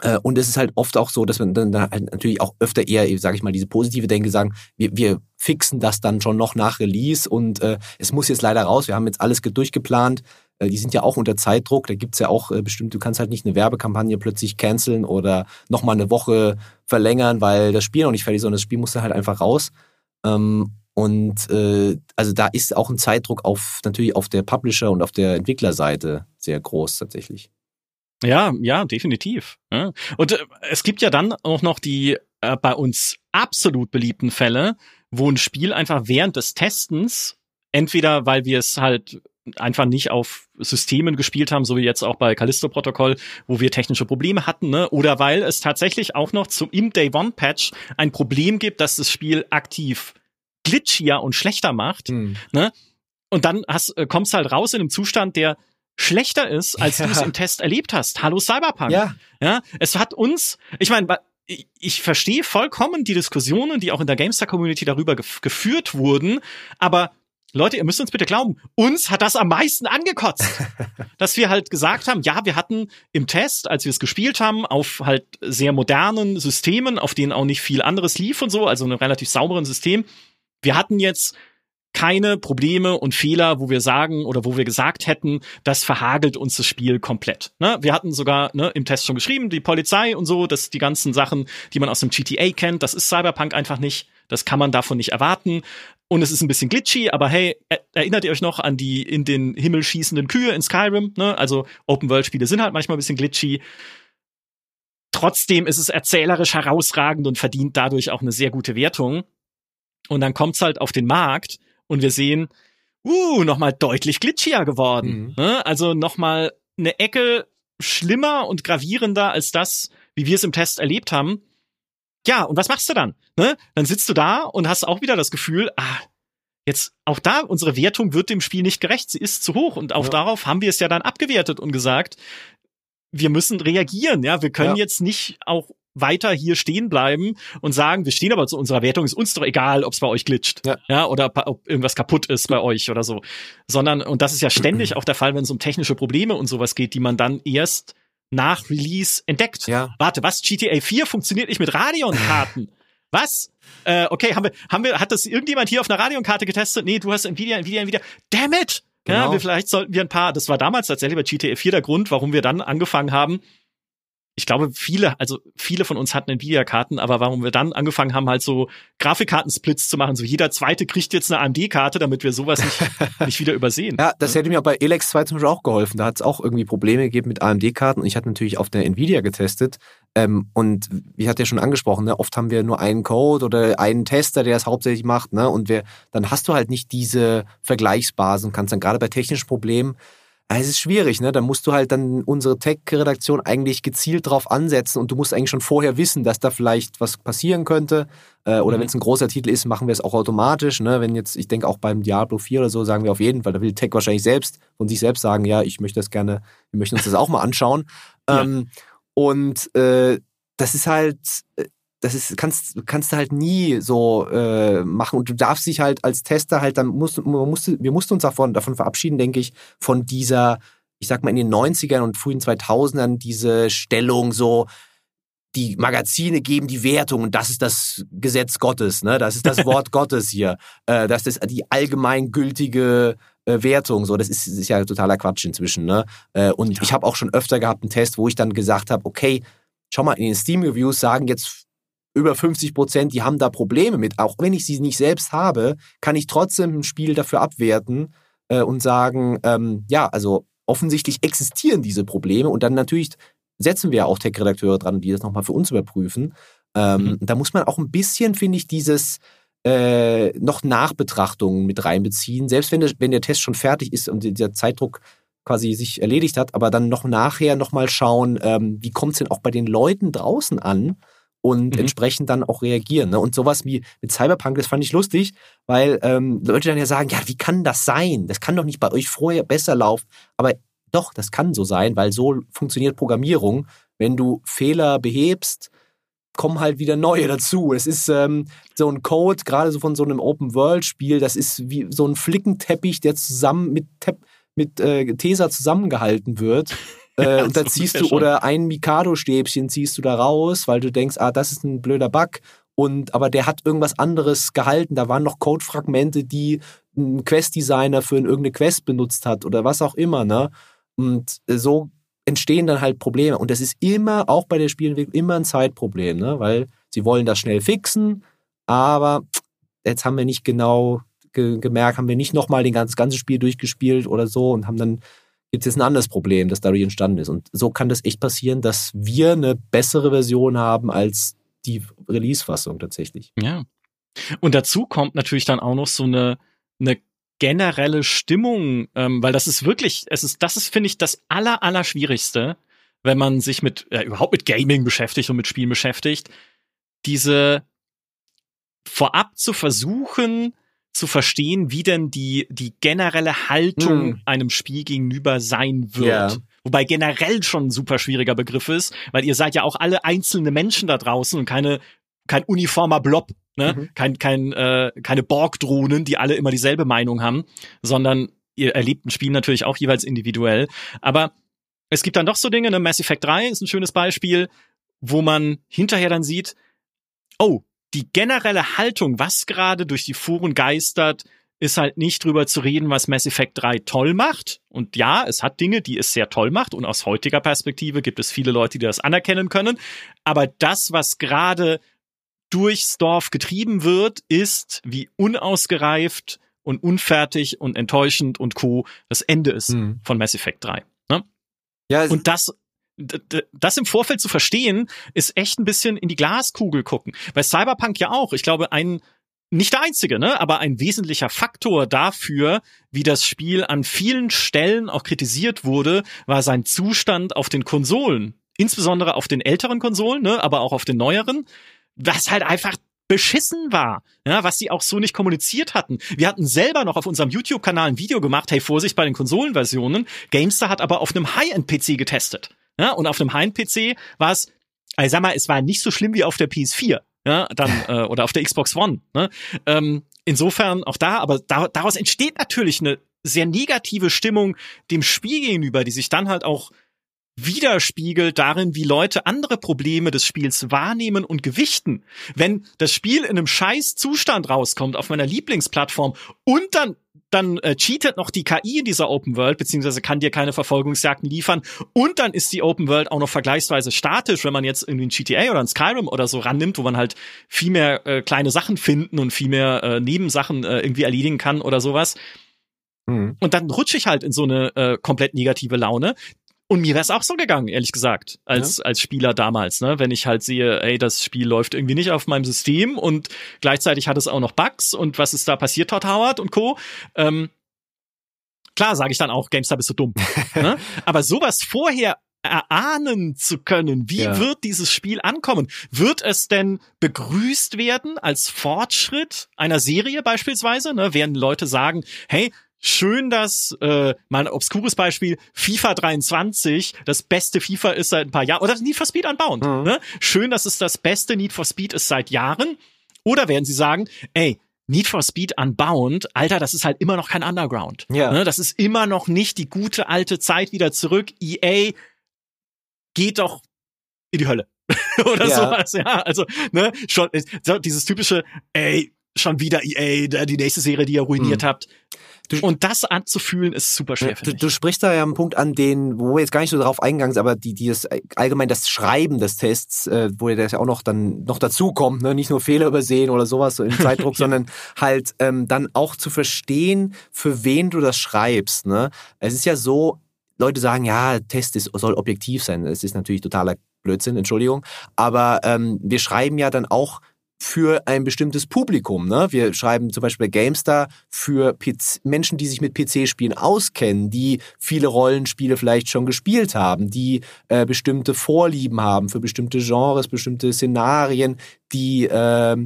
Äh, und es ist halt oft auch so, dass man dann halt natürlich auch öfter eher, sage ich mal, diese positive Denke sagen, wir, wir fixen das dann schon noch nach Release und äh, es muss jetzt leider raus, wir haben jetzt alles durchgeplant, die sind ja auch unter Zeitdruck. Da gibt's ja auch äh, bestimmt, du kannst halt nicht eine Werbekampagne plötzlich canceln oder nochmal eine Woche verlängern, weil das Spiel noch nicht fertig ist, sondern das Spiel muss dann halt einfach raus. Ähm, und äh, also da ist auch ein Zeitdruck auf natürlich auf der Publisher und auf der Entwicklerseite sehr groß tatsächlich. Ja, ja, definitiv. Ja. Und äh, es gibt ja dann auch noch die äh, bei uns absolut beliebten Fälle, wo ein Spiel einfach während des Testens entweder weil wir es halt einfach nicht auf Systemen gespielt haben, so wie jetzt auch bei Callisto-Protokoll, wo wir technische Probleme hatten, ne? oder weil es tatsächlich auch noch zum im Day One Patch ein Problem gibt, dass das Spiel aktiv glitchier und schlechter macht, mhm. ne? Und dann hast, äh, kommst halt raus in einem Zustand, der schlechter ist, als ja. du es im Test erlebt hast. Hallo Cyberpunk. Ja. ja. Es hat uns, ich meine, ich, verstehe vollkommen die Diskussionen, die auch in der GameStar-Community darüber gef geführt wurden, aber Leute, ihr müsst uns bitte glauben, uns hat das am meisten angekotzt, dass wir halt gesagt haben, ja, wir hatten im Test, als wir es gespielt haben, auf halt sehr modernen Systemen, auf denen auch nicht viel anderes lief und so, also einem relativ sauberen System. Wir hatten jetzt keine Probleme und Fehler, wo wir sagen oder wo wir gesagt hätten, das verhagelt uns das Spiel komplett. Ne? Wir hatten sogar ne, im Test schon geschrieben, die Polizei und so, dass die ganzen Sachen, die man aus dem GTA kennt, das ist Cyberpunk einfach nicht. Das kann man davon nicht erwarten. Und es ist ein bisschen glitchy, aber hey, erinnert ihr euch noch an die in den Himmel schießenden Kühe in Skyrim? Ne? Also Open-World-Spiele sind halt manchmal ein bisschen glitchy. Trotzdem ist es erzählerisch herausragend und verdient dadurch auch eine sehr gute Wertung. Und dann kommt's halt auf den Markt und wir sehen, uh, nochmal deutlich glitchier geworden. Mhm. Ne? Also nochmal eine Ecke schlimmer und gravierender als das, wie wir es im Test erlebt haben. Ja, und was machst du dann? Ne? Dann sitzt du da und hast auch wieder das Gefühl, ah, jetzt auch da, unsere Wertung wird dem Spiel nicht gerecht, sie ist zu hoch. Und auch ja. darauf haben wir es ja dann abgewertet und gesagt, wir müssen reagieren, ja, wir können ja. jetzt nicht auch weiter hier stehen bleiben und sagen, wir stehen aber zu unserer Wertung, ist uns doch egal, ob es bei euch glitscht, ja. ja, oder ob irgendwas kaputt ist bei euch oder so, sondern und das ist ja ständig auch der Fall, wenn es um technische Probleme und sowas geht, die man dann erst nach Release entdeckt. Ja. Warte, was? GTA 4 funktioniert nicht mit Radeon-Karten. was? Äh, okay, haben wir, haben wir, hat das irgendjemand hier auf einer Radeon-Karte getestet? Nee, du hast Nvidia, Nvidia, Nvidia. Damn it! Genau. Ja, wir, vielleicht sollten wir ein paar, das war damals tatsächlich bei GTA 4 der Grund, warum wir dann angefangen haben, ich glaube, viele, also viele von uns hatten Nvidia-Karten, aber warum wir dann angefangen haben, halt so Grafikkartensplits zu machen, so jeder zweite kriegt jetzt eine AMD-Karte, damit wir sowas nicht, nicht wieder übersehen. Ja, das hätte mir auch bei Elex 2 zum Beispiel auch geholfen. Da hat es auch irgendwie Probleme gegeben mit AMD-Karten und ich hatte natürlich auf der Nvidia getestet. Ähm, und wie hat ja schon angesprochen, ne, oft haben wir nur einen Code oder einen Tester, der das hauptsächlich macht, ne? Und wir, dann hast du halt nicht diese Vergleichsbasen und kannst dann gerade bei technischen Problemen es ist schwierig, ne? Da musst du halt dann unsere Tech-Redaktion eigentlich gezielt drauf ansetzen und du musst eigentlich schon vorher wissen, dass da vielleicht was passieren könnte. Äh, oder mhm. wenn es ein großer Titel ist, machen wir es auch automatisch. Ne? Wenn jetzt, ich denke auch beim Diablo 4 oder so, sagen wir auf jeden Fall, da will Tech wahrscheinlich selbst von sich selbst sagen, ja, ich möchte das gerne, wir möchten uns das auch mal anschauen. Ja. Ähm, und äh, das ist halt, äh, das ist, kannst, kannst du halt nie so äh, machen. Und du darfst dich halt als Tester halt, dann musst, man musste, wir mussten uns davon, davon verabschieden, denke ich, von dieser, ich sag mal, in den 90ern und frühen 2000ern diese Stellung so, die Magazine geben die Wertung und das ist das Gesetz Gottes, ne? Das ist das Wort Gottes hier. Äh, das ist die allgemeingültige äh, Wertung. So, das ist, ist ja totaler Quatsch inzwischen, ne? Äh, und ja. ich habe auch schon öfter gehabt einen Test, wo ich dann gesagt habe, okay, schau mal, in den Steam Reviews sagen jetzt über 50 Prozent, die haben da Probleme mit. Auch wenn ich sie nicht selbst habe, kann ich trotzdem ein Spiel dafür abwerten äh, und sagen, ähm, ja, also offensichtlich existieren diese Probleme und dann natürlich setzen wir auch Tech-Redakteure dran, die das nochmal für uns überprüfen. Ähm, mhm. Da muss man auch ein bisschen, finde ich, dieses äh, noch Nachbetrachtungen mit reinbeziehen. Selbst wenn der, wenn der Test schon fertig ist und der Zeitdruck quasi sich erledigt hat, aber dann noch nachher nochmal schauen, ähm, wie kommt es denn auch bei den Leuten draußen an und mhm. entsprechend dann auch reagieren. Ne? Und sowas wie mit Cyberpunk, das fand ich lustig, weil ähm, Leute dann ja sagen, ja, wie kann das sein? Das kann doch nicht bei euch vorher besser laufen. Aber doch, das kann so sein, weil so funktioniert Programmierung. Wenn du Fehler behebst, kommen halt wieder neue dazu. Es ist ähm, so ein Code, gerade so von so einem Open-World-Spiel, das ist wie so ein Flickenteppich, der zusammen mit, Tep mit äh, Tesa zusammengehalten wird. Äh, und dann ziehst du, oder ein Mikado-Stäbchen ziehst du da raus, weil du denkst, ah, das ist ein blöder Bug. Und, aber der hat irgendwas anderes gehalten. Da waren noch Codefragmente, die ein Quest-Designer für irgendeine Quest benutzt hat oder was auch immer, ne? Und so entstehen dann halt Probleme. Und das ist immer, auch bei der Spielentwicklung, immer ein Zeitproblem, ne? Weil sie wollen das schnell fixen, aber jetzt haben wir nicht genau ge gemerkt, haben wir nicht nochmal den ganzen, ganze Spiel durchgespielt oder so und haben dann gibt es jetzt ein anderes Problem, das dadurch entstanden ist. Und so kann das echt passieren, dass wir eine bessere Version haben als die Release-Fassung tatsächlich. Ja. Und dazu kommt natürlich dann auch noch so eine, eine generelle Stimmung, ähm, weil das ist wirklich, es ist, das ist, finde ich, das aller, aller Schwierigste, wenn man sich mit, äh, überhaupt mit Gaming beschäftigt und mit Spielen beschäftigt, diese vorab zu versuchen, zu verstehen, wie denn die, die generelle Haltung mhm. einem Spiel gegenüber sein wird. Yeah. Wobei generell schon ein super schwieriger Begriff ist, weil ihr seid ja auch alle einzelne Menschen da draußen und keine, kein uniformer Blob, ne? Mhm. Kein, kein, äh, keine Borg-Drohnen, die alle immer dieselbe Meinung haben, sondern ihr erlebt ein Spiel natürlich auch jeweils individuell. Aber es gibt dann doch so Dinge, ne? Mass Effect 3 ist ein schönes Beispiel, wo man hinterher dann sieht, oh, die generelle Haltung, was gerade durch die Foren geistert, ist halt nicht drüber zu reden, was Mass Effect 3 toll macht. Und ja, es hat Dinge, die es sehr toll macht. Und aus heutiger Perspektive gibt es viele Leute, die das anerkennen können. Aber das, was gerade durchs Dorf getrieben wird, ist, wie unausgereift und unfertig und enttäuschend und co. das Ende ist mhm. von Mass Effect 3. Ne? Ja, und das das im Vorfeld zu verstehen, ist echt ein bisschen in die Glaskugel gucken. Bei Cyberpunk ja auch. Ich glaube, ein nicht der einzige, ne, aber ein wesentlicher Faktor dafür, wie das Spiel an vielen Stellen auch kritisiert wurde, war sein Zustand auf den Konsolen. Insbesondere auf den älteren Konsolen, ne, aber auch auf den neueren, was halt einfach beschissen war, ja, was sie auch so nicht kommuniziert hatten. Wir hatten selber noch auf unserem YouTube-Kanal ein Video gemacht, hey, Vorsicht bei den Konsolenversionen. Gamestar hat aber auf einem High-End-PC getestet. Ja, und auf einem Heim-PC war es, ich sag mal, es war nicht so schlimm wie auf der PS4, ja, dann, äh, oder auf der Xbox One. Ne? Ähm, insofern auch da, aber da, daraus entsteht natürlich eine sehr negative Stimmung dem Spiel gegenüber, die sich dann halt auch widerspiegelt darin, wie Leute andere Probleme des Spiels wahrnehmen und gewichten. Wenn das Spiel in einem scheiß Zustand rauskommt auf meiner Lieblingsplattform und dann dann äh, cheatet noch die KI in dieser Open World, beziehungsweise kann dir keine Verfolgungsjagden liefern. Und dann ist die Open World auch noch vergleichsweise statisch, wenn man jetzt irgendwie ein GTA oder ein Skyrim oder so rannimmt, wo man halt viel mehr äh, kleine Sachen finden und viel mehr äh, Nebensachen äh, irgendwie erledigen kann oder sowas. Mhm. Und dann rutsche ich halt in so eine äh, komplett negative Laune. Und mir wäre es auch so gegangen, ehrlich gesagt, als, ja. als Spieler damals, ne? Wenn ich halt sehe, ey, das Spiel läuft irgendwie nicht auf meinem System und gleichzeitig hat es auch noch Bugs und was ist da passiert, Todd Howard und Co. Ähm, Klar sage ich dann auch, GameStar bist du dumm. ne? Aber sowas vorher erahnen zu können, wie ja. wird dieses Spiel ankommen? Wird es denn begrüßt werden als Fortschritt einer Serie beispielsweise? Ne? Werden Leute sagen, hey, schön, dass äh, mal ein obskures Beispiel FIFA 23 das beste FIFA ist seit ein paar Jahren oder Need for Speed Unbound. Mhm. Ne? Schön, dass es das beste Need for Speed ist seit Jahren. Oder werden sie sagen, ey, Need for Speed Unbound, Alter, das ist halt immer noch kein Underground. Ja. Ne? Das ist immer noch nicht die gute alte Zeit wieder zurück. EA geht doch in die Hölle. Oder ja. sowas, ja. Also, ne, schon, dieses typische, ey, schon wieder EA, die nächste Serie, die ihr ruiniert hm. habt. Du, und das anzufühlen ist super schwer. Du, du, sprichst da ja einen Punkt an, den, wo wir jetzt gar nicht so drauf eingegangen sind, aber die, die das, allgemein das Schreiben des Tests, äh, wo das ja auch noch dann noch dazu kommt, ne? nicht nur Fehler übersehen oder sowas so im Zeitdruck, ja. sondern halt ähm, dann auch zu verstehen, für wen du das schreibst. Ne? Es ist ja so, Leute sagen, ja, Test ist, soll objektiv sein. Das ist natürlich totaler Blödsinn, Entschuldigung. Aber ähm, wir schreiben ja dann auch für ein bestimmtes Publikum. Ne? Wir schreiben zum Beispiel bei GameStar für PC Menschen, die sich mit PC-Spielen auskennen, die viele Rollenspiele vielleicht schon gespielt haben, die äh, bestimmte Vorlieben haben für bestimmte Genres, bestimmte Szenarien, die äh,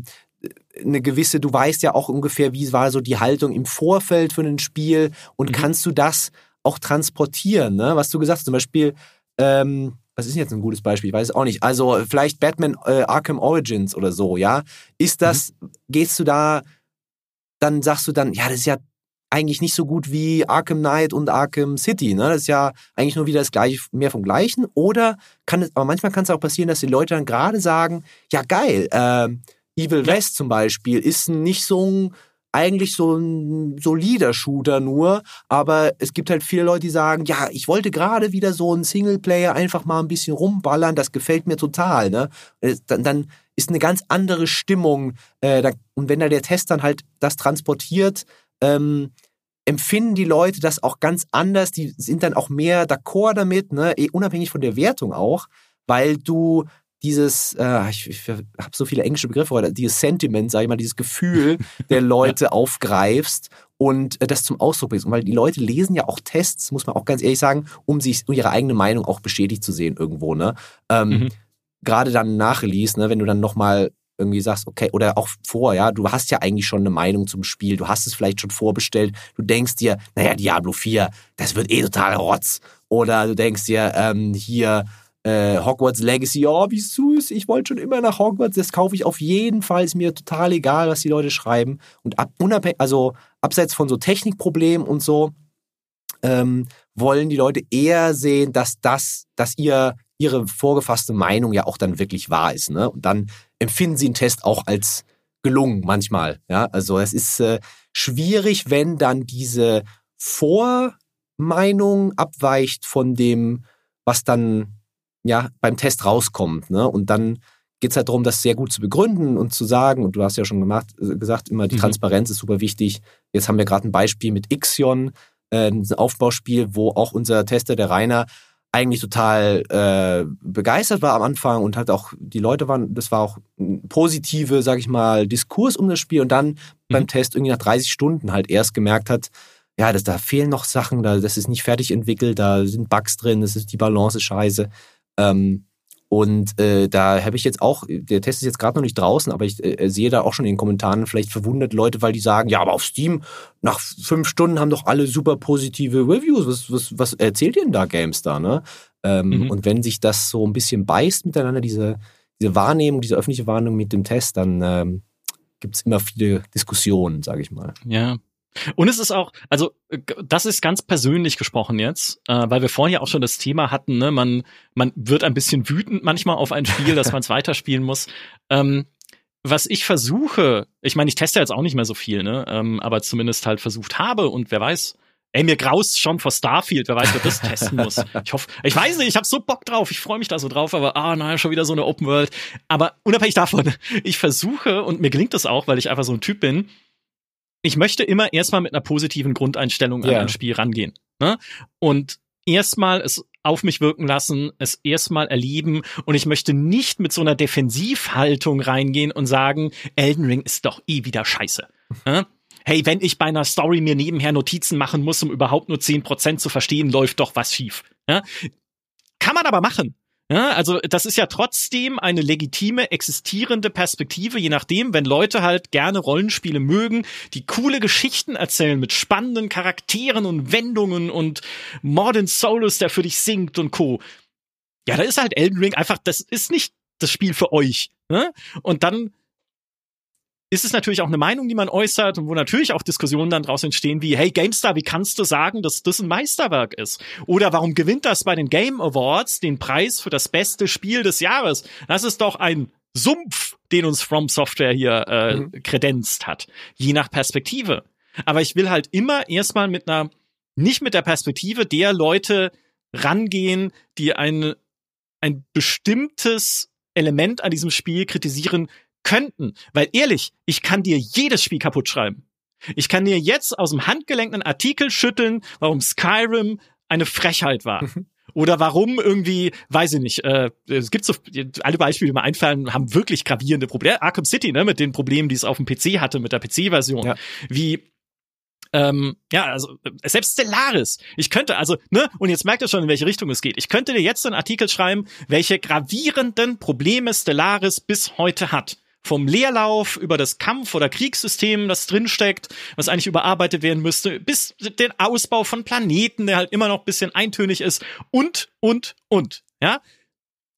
eine gewisse, du weißt ja auch ungefähr, wie war so die Haltung im Vorfeld für ein Spiel und mhm. kannst du das auch transportieren, ne? Was du gesagt hast, zum Beispiel, ähm, was ist jetzt ein gutes Beispiel? Ich weiß es auch nicht. Also vielleicht Batman äh, Arkham Origins oder so, ja? Ist das, mhm. gehst du da, dann sagst du dann, ja, das ist ja eigentlich nicht so gut wie Arkham Knight und Arkham City, ne? Das ist ja eigentlich nur wieder das gleiche, mehr vom Gleichen. Oder kann es, aber manchmal kann es auch passieren, dass die Leute dann gerade sagen, ja geil, äh, Evil. West zum Beispiel ist nicht so ein eigentlich so ein solider Shooter nur, aber es gibt halt viele Leute, die sagen, ja, ich wollte gerade wieder so ein Singleplayer einfach mal ein bisschen rumballern, das gefällt mir total, ne? Dann, dann ist eine ganz andere Stimmung äh, da, und wenn da der Test dann halt das transportiert, ähm, empfinden die Leute das auch ganz anders, die sind dann auch mehr d'accord damit, ne? Eh, unabhängig von der Wertung auch, weil du dieses, äh, ich, ich habe so viele englische Begriffe heute, dieses Sentiment, sage ich mal, dieses Gefühl der Leute aufgreifst und äh, das zum Ausdruck bringst. Und weil die Leute lesen ja auch Tests, muss man auch ganz ehrlich sagen, um sich um ihre eigene Meinung auch bestätigt zu sehen irgendwo. Ne? Ähm, mhm. Gerade dann nach Release, ne, wenn du dann nochmal irgendwie sagst, okay, oder auch vor, ja, du hast ja eigentlich schon eine Meinung zum Spiel, du hast es vielleicht schon vorbestellt, du denkst dir, naja, Diablo 4, das wird eh total Rotz. Oder du denkst dir, ähm, hier, äh, Hogwarts Legacy, oh, wie süß, ich wollte schon immer nach Hogwarts, das kaufe ich auf jeden Fall, ist mir total egal, was die Leute schreiben. Und ab, also abseits von so Technikproblemen und so, ähm, wollen die Leute eher sehen, dass das, dass ihr ihre vorgefasste Meinung ja auch dann wirklich wahr ist. Ne? Und dann empfinden sie einen Test auch als gelungen manchmal. Ja, also es ist äh, schwierig, wenn dann diese Vormeinung abweicht von dem, was dann ja beim Test rauskommt. Ne? Und dann geht es halt darum, das sehr gut zu begründen und zu sagen, und du hast ja schon gemacht, äh, gesagt, immer die mhm. Transparenz ist super wichtig. Jetzt haben wir gerade ein Beispiel mit Ixion, äh, ein Aufbauspiel, wo auch unser Tester, der Rainer, eigentlich total äh, begeistert war am Anfang und hat auch die Leute waren, das war auch ein positive, sag ich mal, Diskurs um das Spiel und dann mhm. beim Test irgendwie nach 30 Stunden halt erst gemerkt hat, ja, das, da fehlen noch Sachen, da, das ist nicht fertig entwickelt, da sind Bugs drin, das ist die Balance ist scheiße. Ähm, und äh, da habe ich jetzt auch, der Test ist jetzt gerade noch nicht draußen, aber ich äh, sehe da auch schon in den Kommentaren vielleicht verwundert Leute, weil die sagen, ja, aber auf Steam nach fünf Stunden haben doch alle super positive Reviews. Was, was, was erzählt ihr denn da GameStar, ne? Ähm, mhm. Und wenn sich das so ein bisschen beißt miteinander, diese, diese Wahrnehmung, diese öffentliche Wahrnehmung mit dem Test, dann ähm, gibt es immer viele Diskussionen, sage ich mal. Ja, und es ist auch, also das ist ganz persönlich gesprochen jetzt, äh, weil wir vorhin ja auch schon das Thema hatten, ne, man, man wird ein bisschen wütend manchmal auf ein Spiel, dass man es weiterspielen muss. Ähm, was ich versuche, ich meine, ich teste jetzt auch nicht mehr so viel, ne, ähm, aber zumindest halt versucht habe und wer weiß, ey, mir graust schon vor Starfield, wer weiß, wer das testen muss. Ich hoffe, ich weiß nicht, ich habe so Bock drauf, ich freue mich da so drauf, aber ah, naja, schon wieder so eine Open World. Aber unabhängig davon, ich versuche und mir gelingt das auch, weil ich einfach so ein Typ bin, ich möchte immer erstmal mit einer positiven Grundeinstellung an ein Spiel rangehen. Ne? Und erstmal es auf mich wirken lassen, es erstmal erleben und ich möchte nicht mit so einer Defensivhaltung reingehen und sagen, Elden Ring ist doch eh wieder scheiße. Ne? hey, wenn ich bei einer Story mir nebenher Notizen machen muss, um überhaupt nur zehn Prozent zu verstehen, läuft doch was schief. Ja? Kann man aber machen. Ja, also das ist ja trotzdem eine legitime, existierende Perspektive, je nachdem, wenn Leute halt gerne Rollenspiele mögen, die coole Geschichten erzählen mit spannenden Charakteren und Wendungen und Modern Solus, der für dich singt und Co. Ja, da ist halt Elden Ring einfach, das ist nicht das Spiel für euch. Ne? Und dann ist es natürlich auch eine Meinung, die man äußert und wo natürlich auch Diskussionen dann draus entstehen wie, hey GameStar, wie kannst du sagen, dass das ein Meisterwerk ist? Oder warum gewinnt das bei den Game Awards den Preis für das beste Spiel des Jahres? Das ist doch ein Sumpf, den uns From Software hier äh, mhm. kredenzt hat. Je nach Perspektive. Aber ich will halt immer erstmal mit einer, nicht mit der Perspektive der Leute rangehen, die ein, ein bestimmtes Element an diesem Spiel kritisieren, könnten. Weil ehrlich, ich kann dir jedes Spiel kaputt schreiben. Ich kann dir jetzt aus dem Handgelenk einen Artikel schütteln, warum Skyrim eine Frechheit war. Mhm. Oder warum irgendwie, weiß ich nicht, äh, es gibt so, alle Beispiele, die mir einfallen, haben wirklich gravierende Probleme. Arkham City, ne, mit den Problemen, die es auf dem PC hatte, mit der PC-Version. Ja. Wie ähm, ja, also selbst Stellaris. Ich könnte also, ne, und jetzt merkt ihr schon, in welche Richtung es geht. Ich könnte dir jetzt einen Artikel schreiben, welche gravierenden Probleme Stellaris bis heute hat vom Leerlauf über das Kampf- oder Kriegssystem, das drinsteckt, was eigentlich überarbeitet werden müsste, bis den Ausbau von Planeten, der halt immer noch bisschen eintönig ist und, und, und. Ja?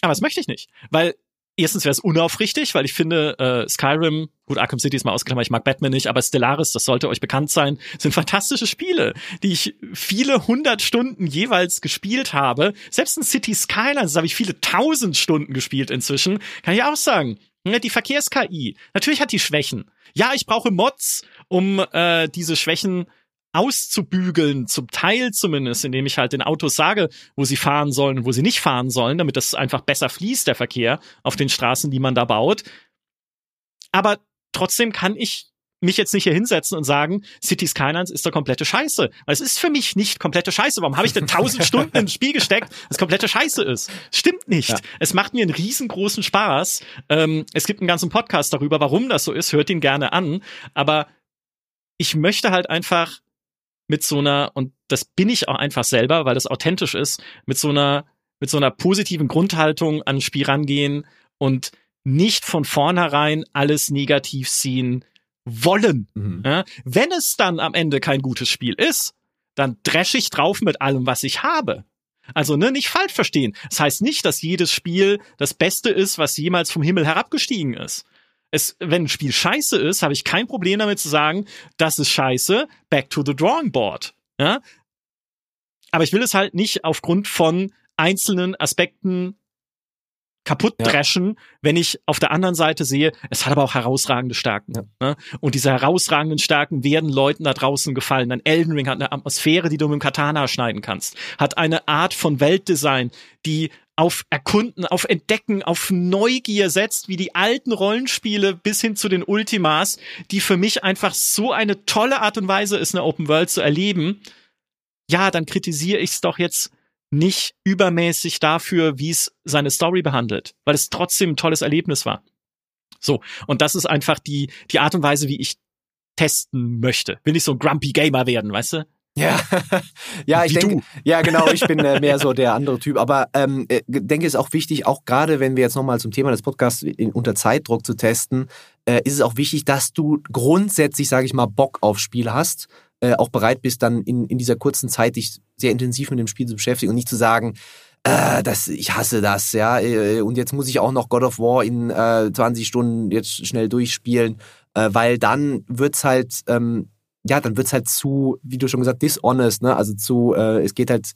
Aber das möchte ich nicht, weil erstens wäre es unaufrichtig, weil ich finde, äh, Skyrim, gut, Arkham City ist mal ausgeklammert, ich mag Batman nicht, aber Stellaris, das sollte euch bekannt sein, sind fantastische Spiele, die ich viele hundert Stunden jeweils gespielt habe. Selbst in City Skylines habe ich viele tausend Stunden gespielt inzwischen, kann ich auch sagen. Ne, die Verkehrs-KI, natürlich hat die Schwächen. Ja, ich brauche Mods, um äh, diese Schwächen auszubügeln, zum Teil zumindest, indem ich halt den Autos sage, wo sie fahren sollen und wo sie nicht fahren sollen, damit das einfach besser fließt, der Verkehr auf den Straßen, die man da baut. Aber trotzdem kann ich mich jetzt nicht hier hinsetzen und sagen, City Skylines ist der komplette Scheiße. Weil es ist für mich nicht komplette Scheiße. Warum habe ich denn tausend Stunden ins Spiel gesteckt, das komplette Scheiße ist? Stimmt nicht. Ja. Es macht mir einen riesengroßen Spaß. Ähm, es gibt einen ganzen Podcast darüber, warum das so ist. Hört ihn gerne an. Aber ich möchte halt einfach mit so einer, und das bin ich auch einfach selber, weil das authentisch ist, mit so einer, mit so einer positiven Grundhaltung an ein Spiel rangehen und nicht von vornherein alles negativ ziehen, wollen. Mhm. Ja, wenn es dann am Ende kein gutes Spiel ist, dann dresche ich drauf mit allem, was ich habe. Also, ne, nicht falsch verstehen. Das heißt nicht, dass jedes Spiel das Beste ist, was jemals vom Himmel herabgestiegen ist. Es, wenn ein Spiel scheiße ist, habe ich kein Problem damit zu sagen, das ist scheiße, back to the drawing board. Ja? Aber ich will es halt nicht aufgrund von einzelnen Aspekten kaputt dreschen, ja. wenn ich auf der anderen Seite sehe, es hat aber auch herausragende Stärken. Ja. Ne? Und diese herausragenden Stärken werden Leuten da draußen gefallen. Ein Elden Ring hat eine Atmosphäre, die du mit dem Katana schneiden kannst, hat eine Art von Weltdesign, die auf Erkunden, auf Entdecken, auf Neugier setzt, wie die alten Rollenspiele bis hin zu den Ultimas, die für mich einfach so eine tolle Art und Weise ist, eine Open World zu erleben. Ja, dann kritisiere ich es doch jetzt nicht übermäßig dafür, wie es seine Story behandelt, weil es trotzdem ein tolles Erlebnis war. So, und das ist einfach die, die Art und Weise, wie ich testen möchte. Will nicht so ein grumpy Gamer werden, weißt du? Ja, ja, ich denke, ja, genau, ich bin äh, mehr so der andere Typ. Aber ähm, äh, denke, es ist auch wichtig, auch gerade wenn wir jetzt nochmal zum Thema des Podcasts in, unter Zeitdruck zu testen, äh, ist es auch wichtig, dass du grundsätzlich, sage ich mal, Bock auf Spiel hast äh, auch bereit bist, dann in, in dieser kurzen Zeit dich sehr intensiv mit dem Spiel zu beschäftigen und nicht zu sagen, äh, das, ich hasse das, ja, äh, und jetzt muss ich auch noch God of War in äh, 20 Stunden jetzt schnell durchspielen, äh, weil dann wird's halt, ähm, ja, dann wird's halt zu, wie du schon gesagt, dishonest, ne, also zu, äh, es geht halt,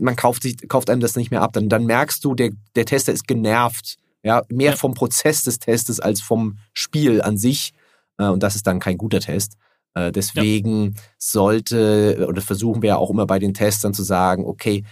man kauft sich, kauft einem das nicht mehr ab, dann, dann merkst du, der, der Tester ist genervt, ja, mehr vom Prozess des Testes als vom Spiel an sich, äh, und das ist dann kein guter Test. Äh, deswegen ja. sollte, oder versuchen wir ja auch immer bei den Testern zu sagen, okay,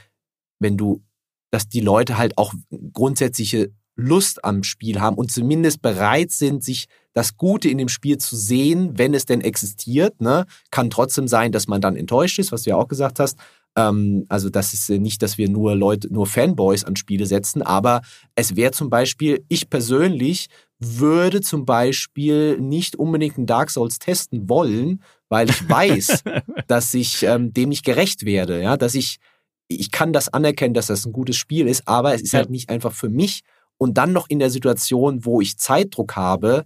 wenn du, dass die Leute halt auch grundsätzliche Lust am Spiel haben und zumindest bereit sind, sich das Gute in dem Spiel zu sehen, wenn es denn existiert. Ne? Kann trotzdem sein, dass man dann enttäuscht ist, was du ja auch gesagt hast. Ähm, also das ist nicht, dass wir nur Leute, nur Fanboys an Spiele setzen, aber es wäre zum Beispiel, ich persönlich würde zum Beispiel nicht unbedingt ein Dark Souls testen wollen, weil ich weiß, dass ich ähm, dem nicht gerecht werde, ja, dass ich ich kann das anerkennen, dass das ein gutes Spiel ist, aber es ist ja. halt nicht einfach für mich und dann noch in der Situation, wo ich Zeitdruck habe,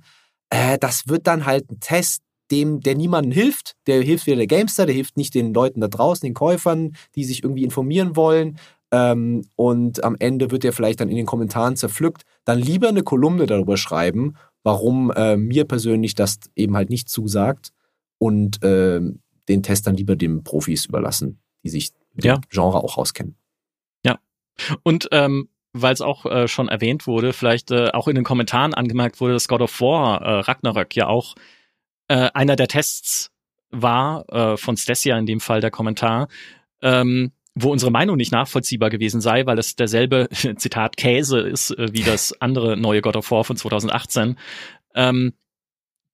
äh, das wird dann halt ein Test, dem, der niemandem hilft. Der hilft weder der Gamester, der hilft nicht den Leuten da draußen, den Käufern, die sich irgendwie informieren wollen. Ähm, und am Ende wird der vielleicht dann in den Kommentaren zerpflückt. Dann lieber eine Kolumne darüber schreiben, warum äh, mir persönlich das eben halt nicht zusagt und äh, den Test dann lieber den Profis überlassen, die sich mit ja. dem Genre auch auskennen. Ja. Und ähm, weil es auch äh, schon erwähnt wurde, vielleicht äh, auch in den Kommentaren angemerkt wurde, dass God of War äh, Ragnarök ja auch äh, einer der Tests war, von Stesia in dem Fall der Kommentar, ähm, wo unsere Meinung nicht nachvollziehbar gewesen sei, weil das derselbe, Zitat, Käse ist, äh, wie das andere neue God of War von 2018. Ähm,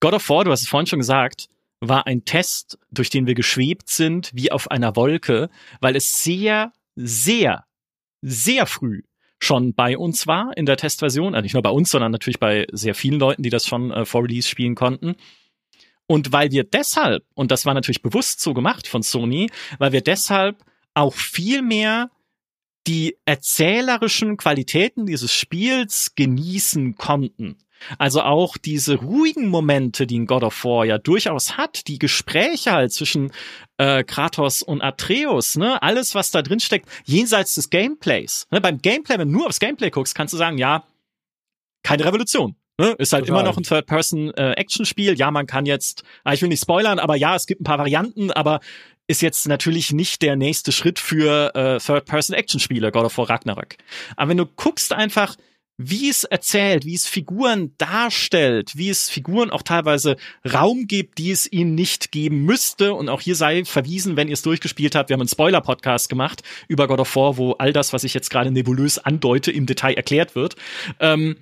God of War, du hast es vorhin schon gesagt, war ein Test, durch den wir geschwebt sind, wie auf einer Wolke, weil es sehr, sehr, sehr früh schon bei uns war in der Testversion, also nicht nur bei uns, sondern natürlich bei sehr vielen Leuten, die das schon äh, vor Release spielen konnten. Und weil wir deshalb, und das war natürlich bewusst so gemacht von Sony, weil wir deshalb auch viel mehr die erzählerischen Qualitäten dieses Spiels genießen konnten. Also auch diese ruhigen Momente, die in God of War ja durchaus hat, die Gespräche halt zwischen äh, Kratos und Atreus, ne, alles was da drin steckt, jenseits des Gameplays. Ne, beim Gameplay, wenn du nur aufs Gameplay guckst, kannst du sagen, ja, keine Revolution. Ne? Ist halt Total. immer noch ein Third-Person-Action-Spiel. Äh, ja, man kann jetzt, ah, ich will nicht spoilern, aber ja, es gibt ein paar Varianten, aber ist jetzt natürlich nicht der nächste Schritt für äh, Third-Person-Action-Spiele, God of War Ragnarök. Aber wenn du guckst einfach, wie es erzählt, wie es Figuren darstellt, wie es Figuren auch teilweise Raum gibt, die es ihnen nicht geben müsste. Und auch hier sei verwiesen, wenn ihr es durchgespielt habt. Wir haben einen Spoiler-Podcast gemacht über God of War, wo all das, was ich jetzt gerade nebulös andeute, im Detail erklärt wird. Ähm,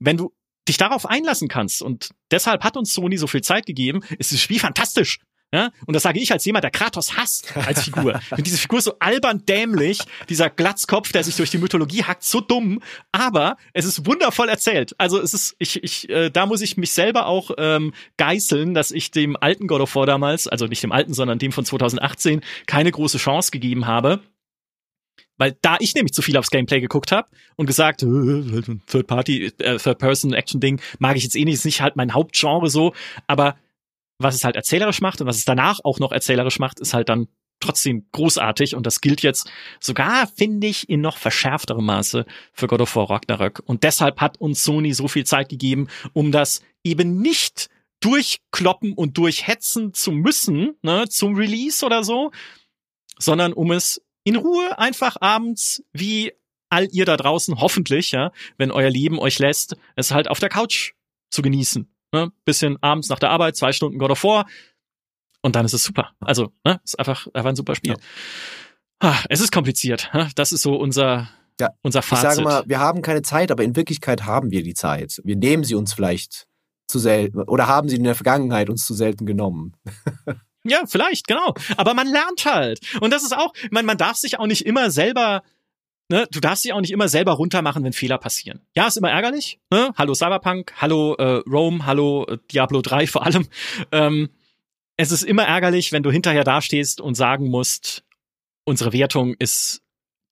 wenn du dich darauf einlassen kannst und deshalb hat uns Sony so viel Zeit gegeben, ist das Spiel fantastisch. Ja? Und das sage ich als jemand, der Kratos hasst als Figur. Und diese Figur so albern dämlich, dieser Glatzkopf, der sich durch die Mythologie hackt, so dumm, aber es ist wundervoll erzählt. Also es ist, ich, ich, äh, da muss ich mich selber auch ähm, geißeln, dass ich dem alten God of War damals, also nicht dem alten, sondern dem von 2018, keine große Chance gegeben habe. Weil da ich nämlich zu viel aufs Gameplay geguckt habe und gesagt, äh, Third Party, äh, Third Person Action Ding mag ich jetzt eh nicht, ist nicht halt mein Hauptgenre so, aber was es halt erzählerisch macht und was es danach auch noch erzählerisch macht, ist halt dann trotzdem großartig und das gilt jetzt sogar, finde ich, in noch verschärfterem Maße für God of War Ragnarök. Und deshalb hat uns Sony so viel Zeit gegeben, um das eben nicht durchkloppen und durchhetzen zu müssen, ne, zum Release oder so, sondern um es in Ruhe einfach abends wie all ihr da draußen hoffentlich, ja, wenn euer Leben euch lässt, es halt auf der Couch zu genießen. Ne? Bisschen abends nach der Arbeit, zwei Stunden God of War und dann ist es super. Also, ne? ist einfach, einfach ein super Spiel. Ja. Ah, es ist kompliziert. Ne? Das ist so unser, ja, unser Fazit. Ich sage mal, wir haben keine Zeit, aber in Wirklichkeit haben wir die Zeit. Wir nehmen sie uns vielleicht zu selten oder haben sie in der Vergangenheit uns zu selten genommen. ja, vielleicht, genau. Aber man lernt halt. Und das ist auch, man, man darf sich auch nicht immer selber ne, du darfst dich auch nicht immer selber runtermachen, wenn Fehler passieren. Ja, ist immer ärgerlich. Ne? Hallo Cyberpunk, hallo äh, Rome, hallo äh, Diablo 3 vor allem. Ähm, es ist immer ärgerlich, wenn du hinterher dastehst und sagen musst, unsere Wertung ist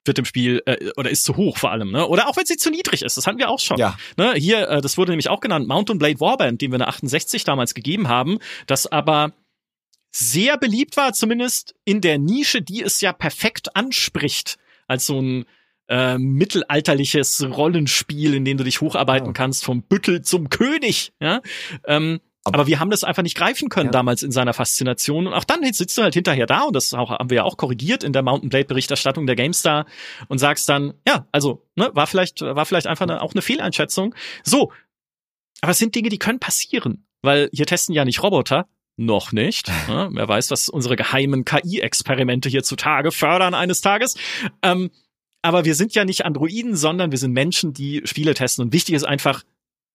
wird im Spiel äh, oder ist zu hoch vor allem, ne? Oder auch wenn sie zu niedrig ist, das hatten wir auch schon. Ja. Ne? Hier, äh, das wurde nämlich auch genannt, Mountain Blade Warband, dem wir eine 68 damals gegeben haben, das aber sehr beliebt war, zumindest in der Nische, die es ja perfekt anspricht, als so ein äh, mittelalterliches Rollenspiel, in dem du dich hocharbeiten ja. kannst vom Büttel zum König. Ja. Ähm, aber, wir haben das einfach nicht greifen können ja. damals in seiner Faszination. Und auch dann sitzt du halt hinterher da, und das haben wir ja auch korrigiert in der Mountain Blade Berichterstattung der GameStar und sagst dann, ja, also, ne, war vielleicht, war vielleicht einfach eine, auch eine Fehleinschätzung. So. Aber es sind Dinge, die können passieren. Weil hier testen ja nicht Roboter, noch nicht. Ja, wer weiß, was unsere geheimen KI-Experimente hier zutage fördern eines Tages. Ähm, aber wir sind ja nicht Androiden, sondern wir sind Menschen, die Spiele testen. Und wichtig ist einfach,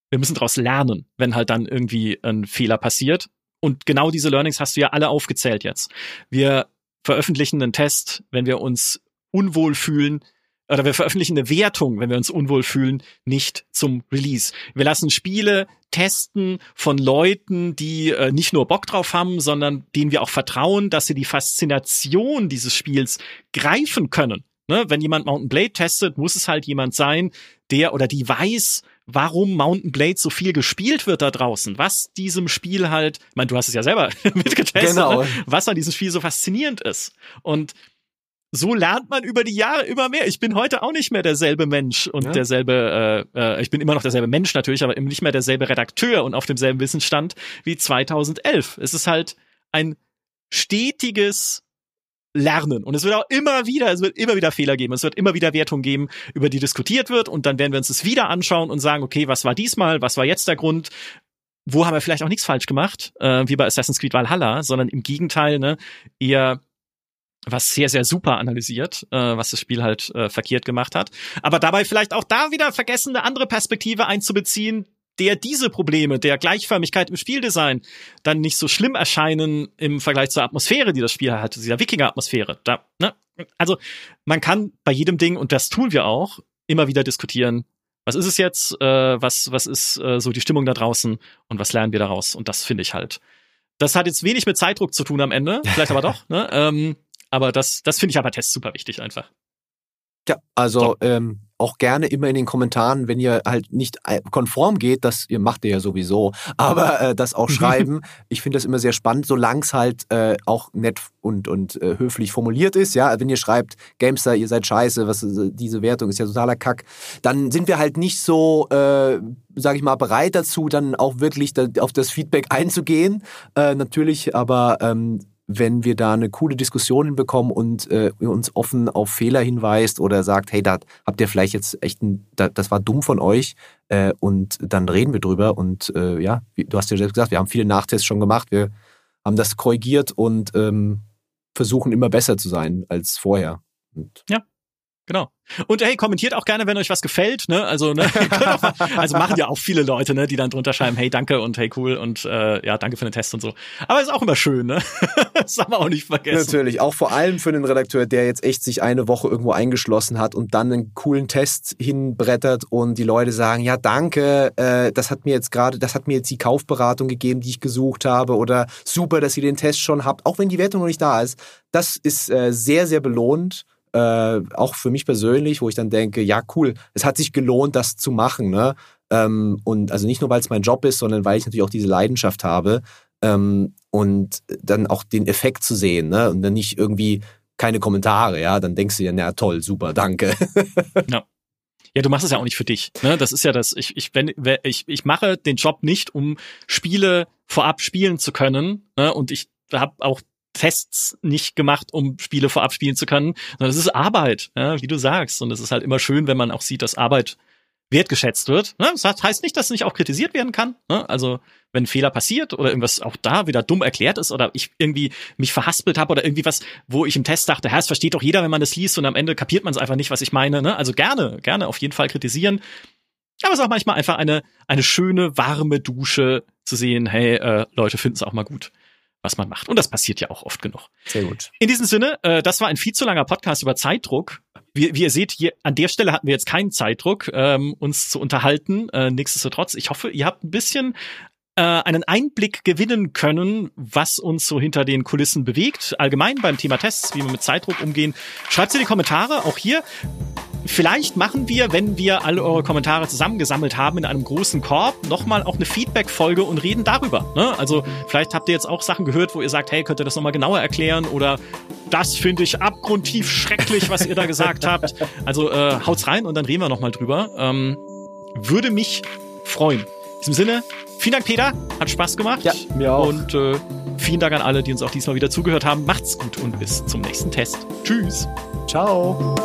wir müssen daraus lernen, wenn halt dann irgendwie ein Fehler passiert. Und genau diese Learnings hast du ja alle aufgezählt jetzt. Wir veröffentlichen einen Test, wenn wir uns unwohl fühlen, oder wir veröffentlichen eine Wertung, wenn wir uns unwohl fühlen, nicht zum Release. Wir lassen Spiele testen von Leuten, die äh, nicht nur Bock drauf haben, sondern denen wir auch vertrauen, dass sie die Faszination dieses Spiels greifen können. Ne? Wenn jemand Mountain Blade testet, muss es halt jemand sein, der oder die weiß, warum Mountain Blade so viel gespielt wird da draußen, was diesem Spiel halt, ich meine, du hast es ja selber mitgetestet, genau. ne? was an diesem Spiel so faszinierend ist. Und so lernt man über die Jahre immer mehr. Ich bin heute auch nicht mehr derselbe Mensch und ja. derselbe, äh, äh, ich bin immer noch derselbe Mensch natürlich, aber eben nicht mehr derselbe Redakteur und auf demselben Wissensstand wie 2011. Es ist halt ein stetiges Lernen. Und es wird auch immer wieder, es wird immer wieder Fehler geben. Es wird immer wieder Wertungen geben, über die diskutiert wird. Und dann werden wir uns das wieder anschauen und sagen, okay, was war diesmal? Was war jetzt der Grund? Wo haben wir vielleicht auch nichts falsch gemacht, äh, wie bei Assassin's Creed Valhalla, sondern im Gegenteil, ne, eher was sehr, sehr super analysiert, äh, was das Spiel halt äh, verkehrt gemacht hat. Aber dabei vielleicht auch da wieder vergessen, eine andere Perspektive einzubeziehen, der diese Probleme der Gleichförmigkeit im Spieldesign dann nicht so schlimm erscheinen im Vergleich zur Atmosphäre, die das Spiel hat, dieser Wikinger-Atmosphäre. Da, ne? Also man kann bei jedem Ding, und das tun wir auch, immer wieder diskutieren, was ist es jetzt, äh, was, was ist äh, so die Stimmung da draußen und was lernen wir daraus? Und das finde ich halt. Das hat jetzt wenig mit Zeitdruck zu tun am Ende, vielleicht aber doch. Ne? Ähm, aber das, das finde ich aber Tests super wichtig einfach. Ja, also so. ähm, auch gerne immer in den Kommentaren, wenn ihr halt nicht äh, konform geht, das ihr macht ihr ja sowieso, aber äh, das auch schreiben. ich finde das immer sehr spannend, solange es halt äh, auch nett und und äh, höflich formuliert ist. Ja, wenn ihr schreibt, Gamester, ihr seid scheiße, was äh, diese Wertung ist ja totaler Kack, dann sind wir halt nicht so, äh, sage ich mal, bereit dazu, dann auch wirklich da, auf das Feedback einzugehen. Äh, natürlich, aber ähm, wenn wir da eine coole Diskussion hinbekommen und äh, uns offen auf Fehler hinweist oder sagt, hey, da habt ihr vielleicht jetzt echt ein, da, das war dumm von euch äh, und dann reden wir drüber und äh, ja, du hast ja selbst gesagt, wir haben viele Nachtests schon gemacht, wir haben das korrigiert und ähm, versuchen immer besser zu sein als vorher. Und ja, Genau. Und hey, kommentiert auch gerne, wenn euch was gefällt, ne? Also, ne? also machen ja auch viele Leute, ne, die dann drunter schreiben, hey, danke und hey, cool und äh, ja, danke für den Test und so. Aber ist auch immer schön, ne? das haben wir auch nicht vergessen. Natürlich, auch vor allem für den Redakteur, der jetzt echt sich eine Woche irgendwo eingeschlossen hat und dann einen coolen Test hinbrettert und die Leute sagen, ja, danke, äh, das hat mir jetzt gerade, das hat mir jetzt die Kaufberatung gegeben, die ich gesucht habe oder super, dass ihr den Test schon habt, auch wenn die Wertung noch nicht da ist. Das ist äh, sehr, sehr belohnt äh, auch für mich persönlich, wo ich dann denke, ja cool, es hat sich gelohnt, das zu machen. Ne? Ähm, und also nicht nur, weil es mein Job ist, sondern weil ich natürlich auch diese Leidenschaft habe ähm, und dann auch den Effekt zu sehen ne? und dann nicht irgendwie keine Kommentare, ja, dann denkst du dir, na toll, super, danke. ja. Ja, du machst es ja auch nicht für dich. Ne? Das ist ja das. Ich, ich, wenn, ich, ich mache den Job nicht, um Spiele vorab spielen zu können. Ne? Und ich habe auch Tests nicht gemacht, um Spiele vorab spielen zu können, sondern es ist Arbeit, ja, wie du sagst. Und es ist halt immer schön, wenn man auch sieht, dass Arbeit wertgeschätzt wird. Ne? Das heißt nicht, dass es nicht auch kritisiert werden kann. Ne? Also wenn ein Fehler passiert oder irgendwas auch da wieder dumm erklärt ist oder ich irgendwie mich verhaspelt habe oder irgendwie was, wo ich im Test dachte, ja, es versteht doch jeder, wenn man das liest und am Ende kapiert man es einfach nicht, was ich meine. Ne? Also gerne, gerne auf jeden Fall kritisieren. Aber es ist auch manchmal einfach eine, eine schöne, warme Dusche zu sehen, hey, äh, Leute finden es auch mal gut was man macht. Und das passiert ja auch oft genug. Sehr gut. In diesem Sinne, äh, das war ein viel zu langer Podcast über Zeitdruck. Wie, wie ihr seht, hier an der Stelle hatten wir jetzt keinen Zeitdruck, ähm, uns zu unterhalten. Äh, nichtsdestotrotz, ich hoffe, ihr habt ein bisschen äh, einen Einblick gewinnen können, was uns so hinter den Kulissen bewegt. Allgemein beim Thema Tests, wie wir mit Zeitdruck umgehen. Schreibt in die Kommentare, auch hier. Vielleicht machen wir, wenn wir alle eure Kommentare zusammengesammelt haben in einem großen Korb, nochmal auch eine Feedback-Folge und reden darüber. Ne? Also vielleicht habt ihr jetzt auch Sachen gehört, wo ihr sagt, hey, könnt ihr das nochmal genauer erklären oder das finde ich abgrundtief schrecklich, was ihr da gesagt habt. Also äh, haut's rein und dann reden wir nochmal drüber. Ähm, würde mich freuen. In diesem Sinne, vielen Dank, Peter. Hat Spaß gemacht. Ja, mir auch. Und äh, vielen Dank an alle, die uns auch diesmal wieder zugehört haben. Macht's gut und bis zum nächsten Test. Tschüss. Ciao.